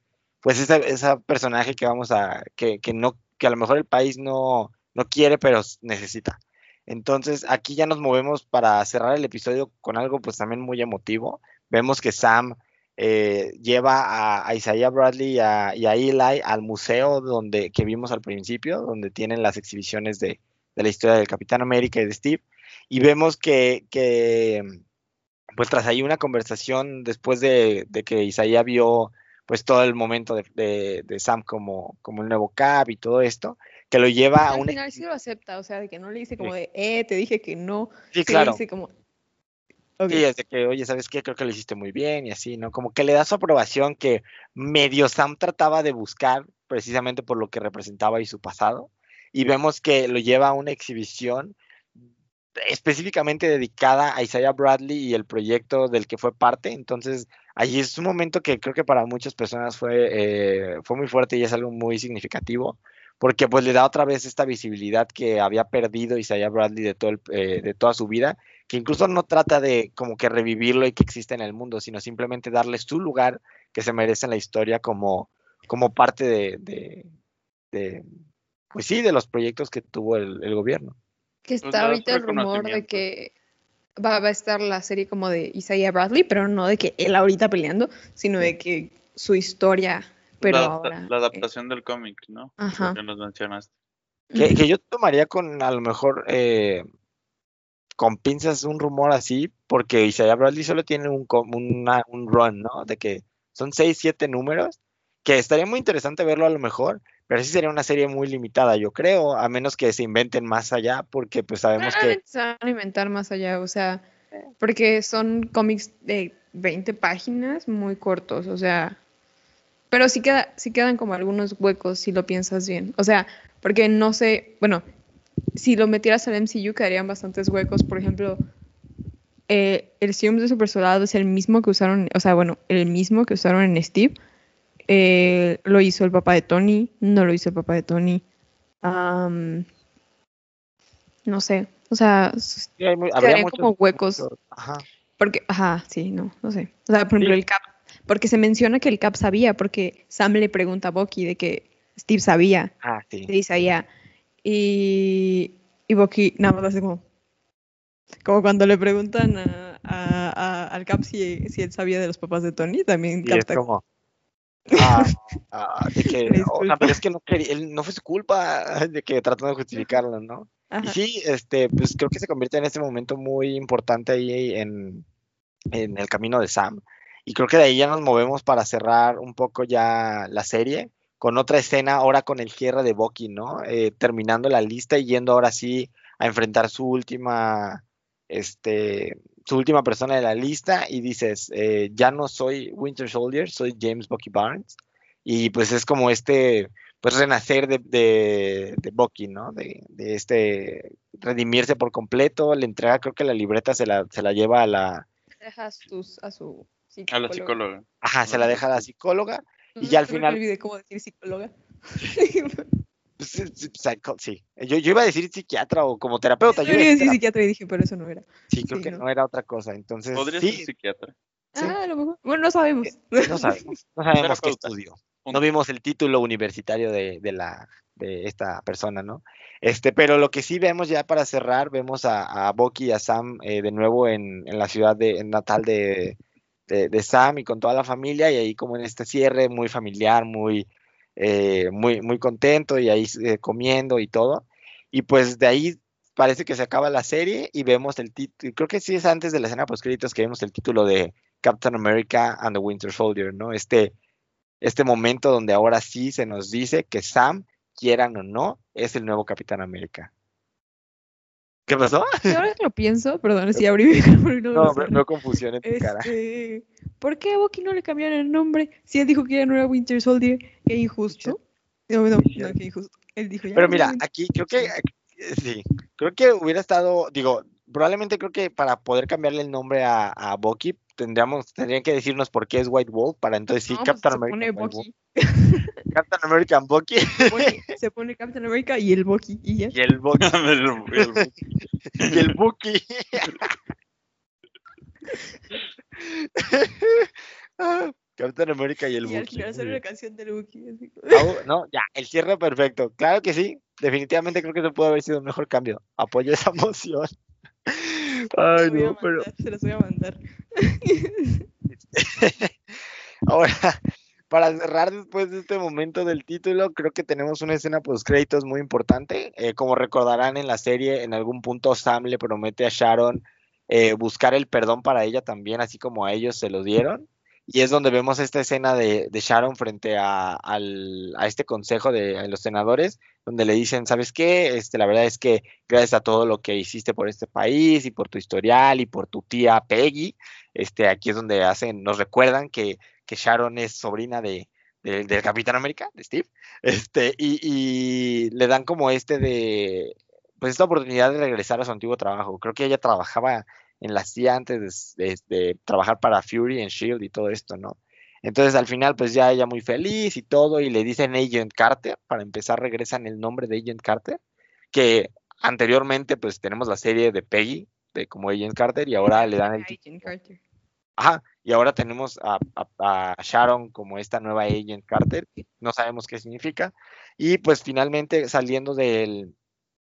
Speaker 2: pues esa, esa personaje que vamos a, que, que no, que a lo mejor el país no, no quiere, pero necesita. Entonces aquí ya nos movemos para cerrar el episodio con algo pues también muy emotivo. Vemos que Sam eh, lleva a, a Isaiah Bradley y a, y a Eli al museo donde, que vimos al principio, donde tienen las exhibiciones de, de la historia del Capitán América y de Steve. Y vemos que, que pues tras ahí una conversación después de, de que Isaiah vio pues todo el momento de, de- de Sam como, como el nuevo Cap y todo esto, que lo lleva a
Speaker 1: Al
Speaker 2: un...
Speaker 1: final sí lo acepta, o sea, de que no le dice como de, eh, te dije que no.
Speaker 2: Sí,
Speaker 1: Sí,
Speaker 2: claro.
Speaker 1: le dice como, ok.
Speaker 2: Sí, es de que, oye, ¿sabes qué? Creo que lo hiciste muy bien y así, ¿no? Como que le da su aprobación que medio Sam trataba de buscar precisamente por lo que representaba y su pasado. Y vemos que lo lleva a una exhibición específicamente dedicada a Isaiah Bradley y el proyecto del que fue parte. Entonces, allí es un momento que creo que para muchas personas fue, eh, fue muy fuerte y es algo muy significativo, porque pues le da otra vez esta visibilidad que había perdido Isaiah Bradley de, todo el- eh, de toda su vida que incluso no trata de como que revivirlo y que existe en el mundo, sino simplemente darle su lugar que se merece en la historia como, como parte de, de- de, pues sí, de los proyectos que tuvo el, el gobierno.
Speaker 1: Que está ahorita el rumor de que va, va a estar la serie como de Isaiah Bradley, pero no de que él ahorita peleando, sino de que su historia, pero
Speaker 3: la,
Speaker 1: ahora.
Speaker 3: la
Speaker 1: eh,
Speaker 3: adaptación del cómic, ¿no?
Speaker 1: Ajá.
Speaker 3: Que nos mencionaste.
Speaker 2: Que, que yo tomaría con a lo mejor eh, con pinzas un rumor así, porque Isaiah Bradley solo tiene un, una- un run, ¿no? De que son seis, siete números, que estaría muy interesante verlo a lo mejor, Pero sí sería una serie muy limitada, yo creo, a menos que se inventen más allá, porque pues sabemos
Speaker 1: No,
Speaker 2: que...
Speaker 1: se van a inventar más allá, o sea, porque son cómics de 20 páginas muy cortos, o sea, pero sí, queda, sí quedan como algunos huecos si lo piensas bien, o sea, porque no sé, bueno, si lo metieras al MCU quedarían bastantes huecos, por ejemplo, eh, el serum de super soldado es el mismo que usaron, o sea, bueno, el mismo que usaron en Steve, eh, lo hizo el papá de Tony, no lo hizo el papá de Tony. No sé, o sea,
Speaker 2: sí, hay muy- habría
Speaker 1: quedarían
Speaker 2: muchos-
Speaker 1: como huecos.
Speaker 2: muchos- ajá.
Speaker 1: Porque, ajá, sí, no, no sé. O sea, por ejemplo,
Speaker 2: Sí.
Speaker 1: el Cap, porque se menciona que el Cap sabía, porque Sam le pregunta a Bucky de que Steve sabía,
Speaker 2: Ah, sí.
Speaker 1: y sabía, y, y Bucky nada más hace como, como cuando le preguntan a, a- a- al Cap si, si él sabía de los papás de Tony, también
Speaker 2: Y
Speaker 1: Cap
Speaker 2: es
Speaker 1: está
Speaker 2: como... ah, ah, de que,
Speaker 1: Me
Speaker 2: o sea, pero es que no, quería- él- no fue su culpa de que tratando de justificarlo, ¿no? Y sí, este, pues creo que se convierte en este momento muy importante ahí en, en el camino de Sam. Y creo que de ahí ya nos movemos para cerrar un poco ya la serie con otra escena, ahora con el cierre de Bucky, ¿no? Eh, terminando la lista y yendo ahora sí a enfrentar su última, este, su última persona de la lista y dices, eh, ya no soy Winter Soldier, soy James Bucky Barnes. Y pues es como este, pues renacer de, de, de Bucky, ¿no? De, de este, redimirse por completo, le entrega, creo que la libreta se la, se la lleva a la,
Speaker 1: a, a su
Speaker 3: A la psicóloga.
Speaker 2: ajá, se la deja a la psicóloga. Y ya al final-
Speaker 1: olvidé cómo decir psicóloga.
Speaker 2: Pues, sí, sí, psycho- sí. Yo, yo iba a decir psiquiatra o como terapeuta.
Speaker 1: Yo
Speaker 2: Yo iba a decir
Speaker 1: psiquiatra y dije, pero eso no era.
Speaker 2: Sí, creo
Speaker 1: sí,
Speaker 2: que
Speaker 1: no.
Speaker 2: no era otra cosa. Entonces,
Speaker 3: Podría ser
Speaker 2: sí,
Speaker 3: psiquiatra.
Speaker 2: Sí.
Speaker 1: Ah, a lo mejor. Bueno, no sabemos.
Speaker 2: no sabemos, no sabemos qué estudió. No vimos el título universitario de, de la, de esta persona, ¿no? Este, pero lo que sí vemos ya para cerrar, vemos a, a Bucky y a Sam eh, de nuevo en, en la ciudad de, en natal de, de, Sam y con toda la familia, y ahí como en este cierre muy familiar, muy, eh, muy, muy contento, y ahí eh, comiendo y todo. Y pues de ahí parece que se acaba la serie y vemos el título, creo que sí es antes de la escena post que vemos el título de Captain America and the Winter Soldier, ¿no? Este, este momento donde ahora sí se nos dice que Sam, quieran o no, es el nuevo Capitán América. ¿Qué pasó?
Speaker 1: Y ahora que lo pienso, perdón, si abrí mi micrófono no,
Speaker 2: No, veo confusión en tu cara.
Speaker 1: Este, ¿Por qué a Bucky no le cambiaron el nombre? Si él dijo que ya no era Winter Soldier, qué injusto. No, no, no, qué injusto. Él dijo ya
Speaker 2: Pero
Speaker 1: no
Speaker 2: mira, aquí creo que eh, sí, creo que hubiera estado, digo, probablemente creo que para poder cambiarle el nombre a, a Bucky tendríamos, tendrían que decirnos por qué es White Wolf para entonces sí,
Speaker 1: No, pues,
Speaker 2: Captain
Speaker 1: se
Speaker 2: America.
Speaker 1: pone.
Speaker 2: Captain American Bucky
Speaker 1: Se pone, se pone Captain America y el Bucky y ya.
Speaker 2: y el Bucky y el Bucky. Captain America y el
Speaker 1: Y al
Speaker 2: Bucky.
Speaker 1: final sale una canción del Bucky. así.
Speaker 2: Ah, No, ya, el cierre perfecto. Claro que sí. Definitivamente creo que se pudo haber sido un mejor cambio. Apoyo esa moción. Ay, no, pero
Speaker 1: Se las voy a mandar.
Speaker 2: ahora, para cerrar después de este momento del título, creo que tenemos una escena post créditos muy importante. Eh, como recordarán en la serie, en algún punto Sam le promete a Sharon eh, buscar el perdón para ella también, así como a ellos se lo dieron. Y es donde vemos esta escena de, Sharon frente a, este consejo de los senadores, donde le dicen, ¿sabes qué? Este, la verdad es que gracias a todo lo que hiciste por este país y por tu historial y por tu tía Peggy, este, aquí es donde hacen, nos recuerdan que, Sharon es sobrina de, de- del Capitán América, de Steve, este, y, y le dan como este de, pues esta oportunidad de regresar a su antiguo trabajo. Creo que ella trabajaba en la CIA antes de, de- de trabajar para Fury en Shield y todo esto, ¿no? Entonces al final pues ya ella muy feliz y todo y le dicen Agent Carter, para empezar regresan el nombre de Agent Carter, que anteriormente pues tenemos la serie de Peggy de como Agent Carter y ahora le dan el
Speaker 1: Agent Carter.
Speaker 2: Ajá, y ahora tenemos a, a- a Sharon como esta nueva Agent Carter, no sabemos qué significa, y pues finalmente saliendo del,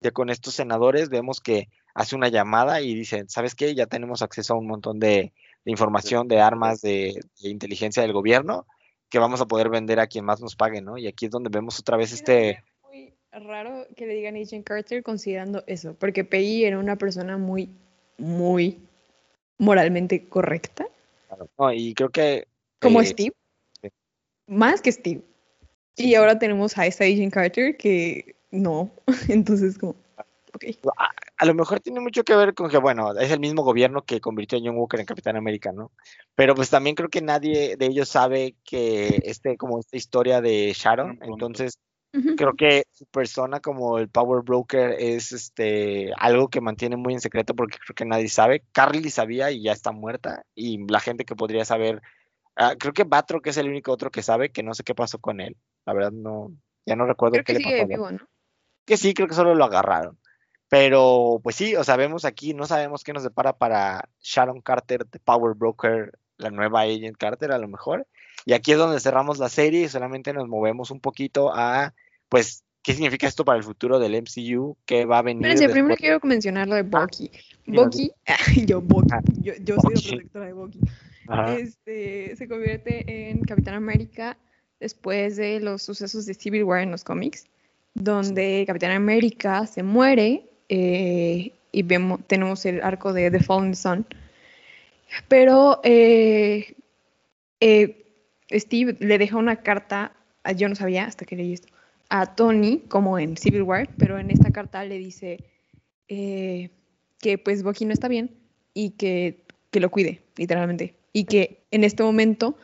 Speaker 2: de con estos senadores vemos que hace una llamada y dice, ¿sabes qué? Ya tenemos acceso a un montón de, de información, de armas, de, de inteligencia del gobierno, que vamos a poder vender a quien más nos pague, ¿no? Y aquí es donde vemos otra vez este...
Speaker 1: Muy raro que le digan Agent Carter considerando eso, porque Peggy era una persona muy, muy moralmente correcta,
Speaker 2: no, y creo que...
Speaker 1: como
Speaker 2: eh,
Speaker 1: Steve.
Speaker 2: sí.
Speaker 1: Más que Steve. Y ahora tenemos a esta Agent Carter que no. Entonces, como, ok.
Speaker 2: A, lo mejor tiene mucho que ver con que, bueno, es el mismo gobierno que convirtió a John Walker en Capitán América, ¿no? Pero pues también creo que nadie de ellos sabe que este, como esta historia de Sharon, entonces creo que su persona como el Power Broker es este algo que mantiene muy en secreto porque creo que nadie sabe. Carly sabía y ya está muerta y la gente que podría saber, ah, creo que Batroc es el único otro que sabe que no sé qué pasó con él. La verdad no, ya no recuerdo
Speaker 1: Creo
Speaker 2: qué
Speaker 1: que
Speaker 2: le pasó.
Speaker 1: sigue
Speaker 2: a Batroc.
Speaker 1: vivo, ¿no?
Speaker 2: Que sí, creo que solo lo agarraron. Pero pues sí, o sea, vemos aquí, no sabemos qué nos depara para Sharon Carter, The Power Broker, la nueva Agent Carter a lo mejor. Y aquí es donde cerramos la serie y solamente nos movemos un poquito a, pues, ¿qué significa esto para el futuro del MCU? ¿Qué va a venir?
Speaker 1: Espérense, primero quiero mencionar lo de Bucky.
Speaker 2: dime,
Speaker 1: Bucky, yo, Bucky,
Speaker 2: Ah,
Speaker 1: yo, yo soy la
Speaker 2: Bucky.
Speaker 1: protectora de Bucky.
Speaker 2: Ajá.
Speaker 1: Este, se convierte en Capitán América después de los sucesos de Civil War en los cómics, donde Capitán América se muere eh, y vemos, tenemos el arco de The Fallen Sun. Pero eh, eh, Steve le deja una carta, yo no sabía hasta que leí esto, a Tony, como en Civil War, pero en esta carta le dice eh, que pues Bucky no está bien y que, que lo cuide, literalmente. Y que en este momento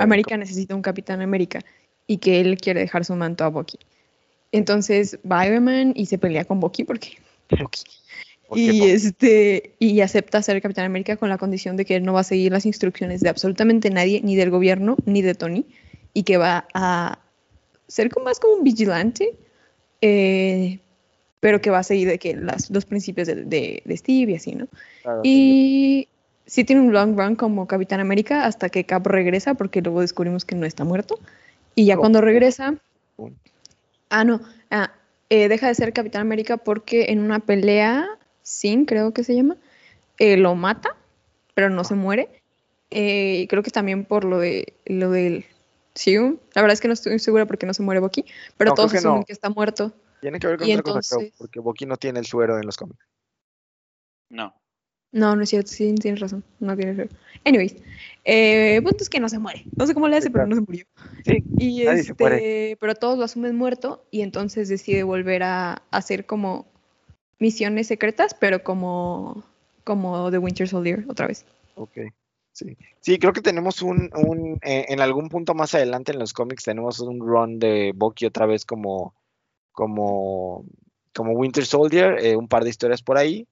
Speaker 1: América necesita un Capitán América y que él quiere dejar su manto a Bucky. Entonces va Iron Man y se pelea con Bucky porque Bucky. Y este y acepta ser Capitán América con la condición de que él no va a seguir las instrucciones de absolutamente nadie, ni del gobierno, ni de Tony, y que va a ser como más como un vigilante, eh, pero que va a seguir de que las, los principios de, de- de Steve y así, ¿no?
Speaker 2: claro,
Speaker 1: Y sí tiene un long run como Capitán América hasta que Cap regresa, porque luego descubrimos que no está muerto. Y ya
Speaker 2: Oh.
Speaker 1: cuando regresa. Ah, no, ah, eh, deja de ser Capitán América porque en una pelea, Sin creo que se llama, eh, lo mata, pero no se muere. Eh, y creo que también por lo de lo del Serum. La verdad es que no estoy segura porque no se muere Bucky, pero
Speaker 2: No,
Speaker 1: todos
Speaker 2: que
Speaker 1: asumen
Speaker 2: no.
Speaker 1: que está muerto.
Speaker 2: Tiene que ver con
Speaker 1: y
Speaker 2: otra cosa, creo, porque Bucky no tiene el suero en los cómics.
Speaker 3: No.
Speaker 1: No, no es cierto, sí, tienes razón, no tienes razón. Anyways, eh, punto es que no se muere. No sé cómo le hace, pero no se murió.
Speaker 2: Sí,
Speaker 1: Y
Speaker 2: nadie se
Speaker 1: este, pero todos lo asumen muerto y entonces decide volver a hacer como misiones secretas, pero como como The Winter Soldier otra vez.
Speaker 2: Ok, sí. Sí, creo que tenemos un, un eh, en algún punto más adelante en los cómics tenemos un run de Bucky otra vez como, como, como Winter Soldier, eh, un par de historias por ahí,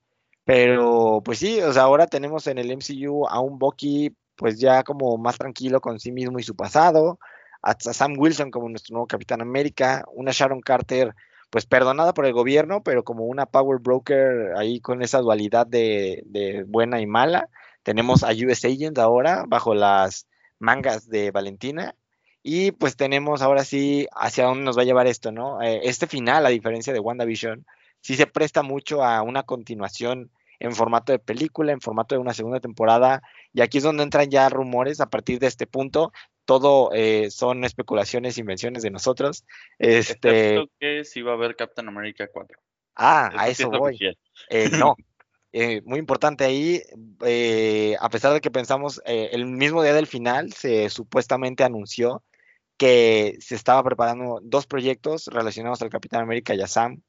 Speaker 2: pero pues sí, o sea, ahora tenemos en el MCU a un Bucky pues ya como más tranquilo con sí mismo y su pasado, a, Sam Wilson como nuestro nuevo Capitán América, una Sharon Carter pues perdonada por el gobierno, pero como una power broker ahí con esa dualidad de, de buena y mala. Tenemos a US Agent ahora bajo las mangas de Valentina. Y pues tenemos ahora sí hacia dónde nos va a llevar esto, ¿no? Eh, este final, a diferencia de WandaVision, sí se presta mucho a una continuación en formato de película, en formato de una segunda temporada. Y aquí es donde entran ya rumores a partir de este punto. Todo eh, son especulaciones, invenciones de nosotros. Este,
Speaker 3: Excepto que sí va a haber Captain America 4.
Speaker 2: ah, a eso
Speaker 3: es
Speaker 2: voy. Eh, no, Eh, muy importante ahí, eh, a pesar de que pensamos, eh, el mismo día del final se supuestamente anunció que se estaba preparando dos proyectos relacionados al Capitán América y a Sam,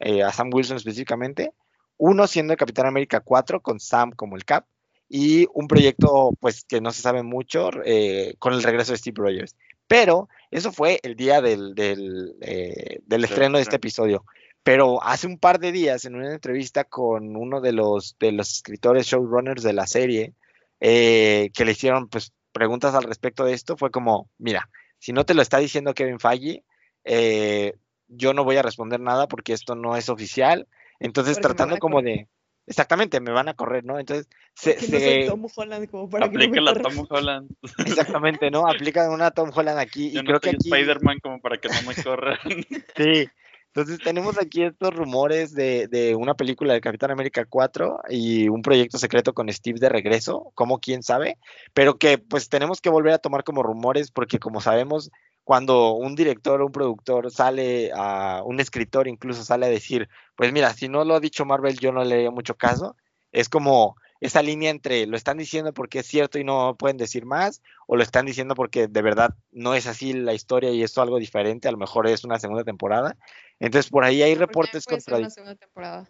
Speaker 2: eh, a Sam Wilson específicamente, uno siendo el Capitán América 4 con Sam como el Cap y un proyecto pues que no se sabe mucho eh, con el regreso de Steve Rogers. Pero eso fue el día del, del, eh, del estreno de este episodio. Pero hace un par de días, en una entrevista con uno de los, de los escritores showrunners de la serie, eh, que le hicieron pues, preguntas al respecto de esto, fue como, mira, si no te lo está diciendo Kevin Feige, eh, yo no voy a responder nada porque esto no es oficial. Entonces,
Speaker 1: Porque
Speaker 2: tratando como de... Exactamente, me van a correr, ¿no? Entonces, se,
Speaker 1: no soy Tom Holland como para que no
Speaker 3: Aplica
Speaker 1: me
Speaker 3: la. Tom Holland.
Speaker 2: exactamente, ¿no? Aplican una Tom Holland aquí
Speaker 3: Yo
Speaker 2: y
Speaker 3: no
Speaker 2: creo que aquí...
Speaker 3: Spider-Man como para que no me corran.
Speaker 2: Sí. Entonces tenemos aquí estos rumores de, de una película de Capitán América 4 y un proyecto secreto con Steve de regreso, como quién sabe, pero que pues tenemos que volver a tomar como rumores porque como sabemos, cuando un director o un productor sale a, un escritor incluso sale a decir, pues mira, si no lo ha dicho Marvel yo no le haría mucho caso, es como esa línea entre lo están diciendo porque es cierto y no pueden decir más, o lo están diciendo porque de verdad no es así la historia y esto algo diferente, a lo mejor es una segunda temporada. Entonces por ahí hay reportes contradictorios.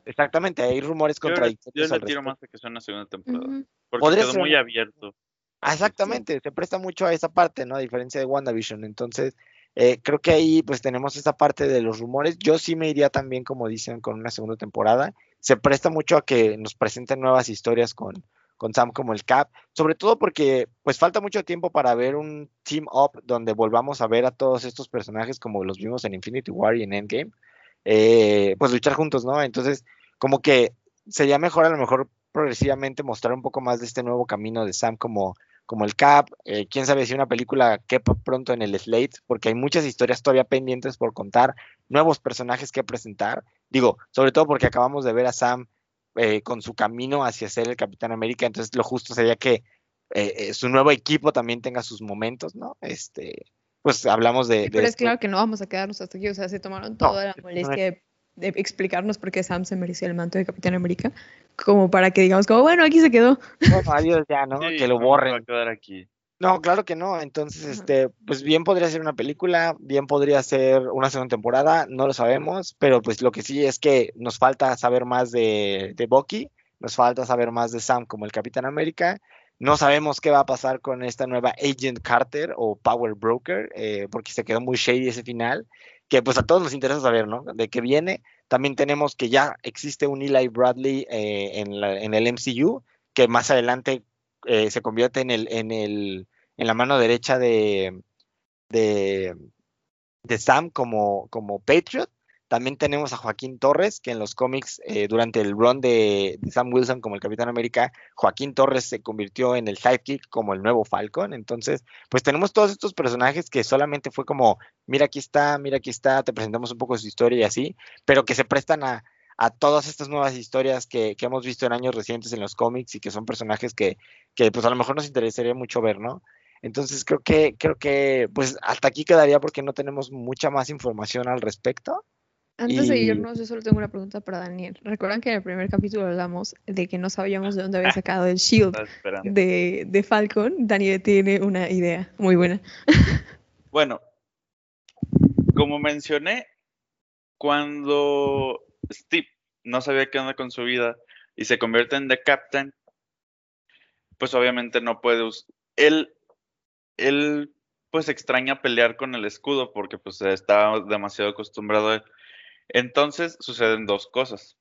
Speaker 2: Exactamente, hay rumores contradictorios.
Speaker 3: Yo, le tiro más de que sea una segunda temporada, porque quedó muy abierto.
Speaker 2: Ah, exactamente, se presta mucho a esa parte, ¿no? A diferencia de WandaVision. Entonces, eh, creo que ahí pues tenemos esa parte de los rumores. Yo sí me iría también, como dicen, con una segunda temporada. Se presta mucho a que nos presenten nuevas historias con, con Sam como el Cap, sobre todo porque pues falta mucho tiempo para ver un team up donde volvamos a ver a todos estos personajes como los vimos en Infinity War y en Endgame, eh, pues luchar juntos, ¿no? Entonces, como que sería mejor a lo mejor progresivamente mostrar un poco más de este nuevo camino de Sam como como el Cap, eh, quién sabe si una película quepa pronto en el Slate, porque hay muchas historias todavía pendientes por contar, nuevos personajes que presentar. Digo, sobre todo porque acabamos de ver a Sam eh, con su camino hacia ser el Capitán América, entonces lo justo sería que eh, su nuevo equipo también tenga sus momentos, ¿no? Este, pues hablamos de...
Speaker 1: pero es claro que no vamos a quedarnos hasta aquí, o sea, se tomaron toda la molestia de explicarnos por qué Sam se merecía el manto de Capitán América, como para que digamos, como bueno, aquí se quedó.
Speaker 2: Bueno, adiós ya, ¿no? que lo borren. a quedar aquí. No, claro que no. Entonces, este, pues bien podría ser una película, bien podría ser una segunda temporada, no lo sabemos, pero pues lo que sí es que nos falta saber más de, de Bucky, nos falta saber más de Sam como el Capitán América. No sabemos qué va a pasar con esta nueva Agent Carter o Power Broker, eh, porque se quedó muy shady ese final que pues a todos nos interesa saber, ¿no? De qué viene. También tenemos que ya existe un Eli Bradley eh, en, en, el MCU, que más adelante eh, se convierte en, el, en, el, en la mano derecha de, de, de Sam como, como Patriot. También tenemos a Joaquín Torres, que en los cómics, eh, durante el run de, Sam Wilson como el Capitán América, Joaquín Torres se convirtió en el sidekick como el nuevo Falcon. Entonces, pues tenemos todos estos personajes que solamente fue como, mira aquí está, mira aquí está, te presentamos un poco su historia y así, pero que se prestan a, todas estas nuevas historias que, hemos visto en años recientes en los cómics y que son personajes que, que pues a lo mejor nos interesaría mucho ver, ¿no? Entonces creo que, creo que pues hasta aquí quedaría porque no tenemos mucha más información al respecto.
Speaker 1: Antes de irnos, yo solo tengo una pregunta para Daniel. ¿Recuerdan que en el primer capítulo hablamos de que no sabíamos de dónde había sacado el shield de, de, Falcon? Daniel tiene una idea muy buena.
Speaker 3: Bueno, como mencioné, cuando Steve no sabía qué onda con su vida y se convierte en The Captain, pues obviamente no puede. Él, él pues extraña pelear con el escudo porque pues está demasiado acostumbrado a entonces suceden dos cosas.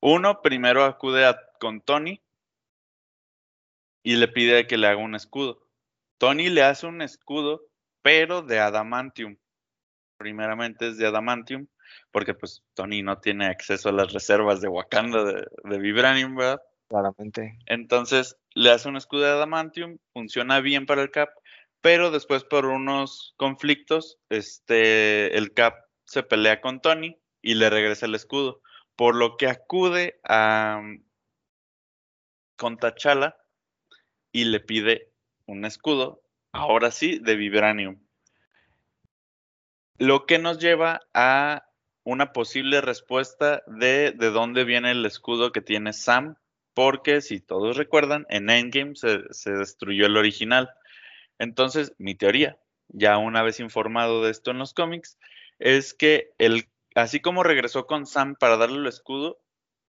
Speaker 3: Uno, primero acude con Tony y le pide que le haga un escudo. Tony le hace un escudo, pero de adamantium. Primeramente es de adamantium, porque pues Tony no tiene acceso a las reservas de Wakanda de, de Vibranium, ¿verdad?
Speaker 2: Claramente.
Speaker 3: Entonces le hace un escudo de adamantium, funciona bien para el Cap, pero después por unos conflictos, este, el Cap se pelea con Tony y le regresa el escudo. Por lo que acude a mm, con Tachala y le pide un escudo, ahora sí, de Vibranium. Lo que nos lleva a una posible respuesta de de dónde viene el escudo que tiene Sam, porque si todos recuerdan, en Endgame se, se destruyó el original. Entonces, mi teoría, ya una vez informado de esto en los cómics, es que el así como regresó con Sam para darle el escudo,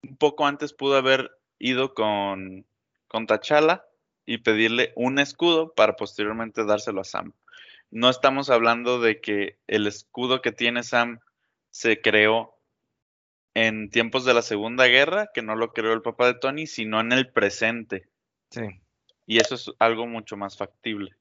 Speaker 3: un poco antes pudo haber ido con, con T'Challa y pedirle un escudo para posteriormente dárselo a Sam. No estamos hablando de que el escudo que tiene Sam se creó en tiempos de la Segunda Guerra, que no lo creó el papá de Tony, sino en el presente.
Speaker 2: Sí.
Speaker 3: Y eso es algo mucho más factible.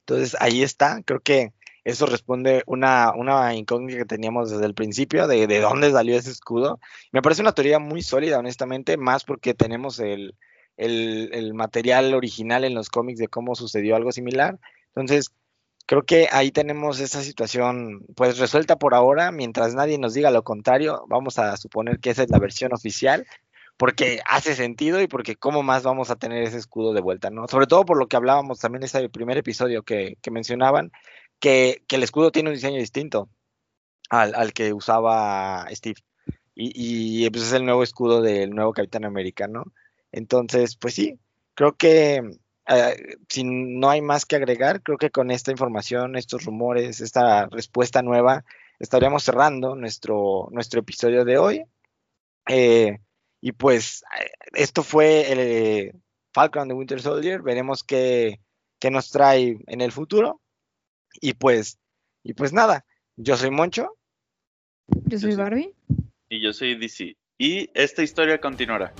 Speaker 2: Entonces, ahí está. Creo que eso responde una, una incógnita que teníamos desde el principio de, de dónde salió ese escudo. Me parece una teoría muy sólida, honestamente, más porque tenemos el, el, material original en los cómics de cómo sucedió algo similar. Entonces, creo que ahí tenemos esa situación pues resuelta por ahora, mientras nadie nos diga lo contrario, vamos a suponer que esa es la versión oficial, porque hace sentido y porque cómo más vamos a tener ese escudo de vuelta, ¿no? Sobre todo por lo que hablábamos también en ese primer episodio que, que mencionaban, que, el escudo tiene un diseño distinto al, que usaba Steve. y, pues es el nuevo escudo del nuevo Capitán Americano. Entonces, pues sí, creo que eh, si no hay más que agregar, creo que con esta información, estos rumores, esta respuesta nueva, estaríamos cerrando nuestro, nuestro episodio de hoy. Eh, y pues esto fue el Falcon de Winter Soldier. Veremos qué, qué, nos trae en el futuro. Y pues, y pues nada, yo soy Moncho.
Speaker 1: Yo soy Barbie.
Speaker 3: Y yo soy DC. Y esta historia continuará.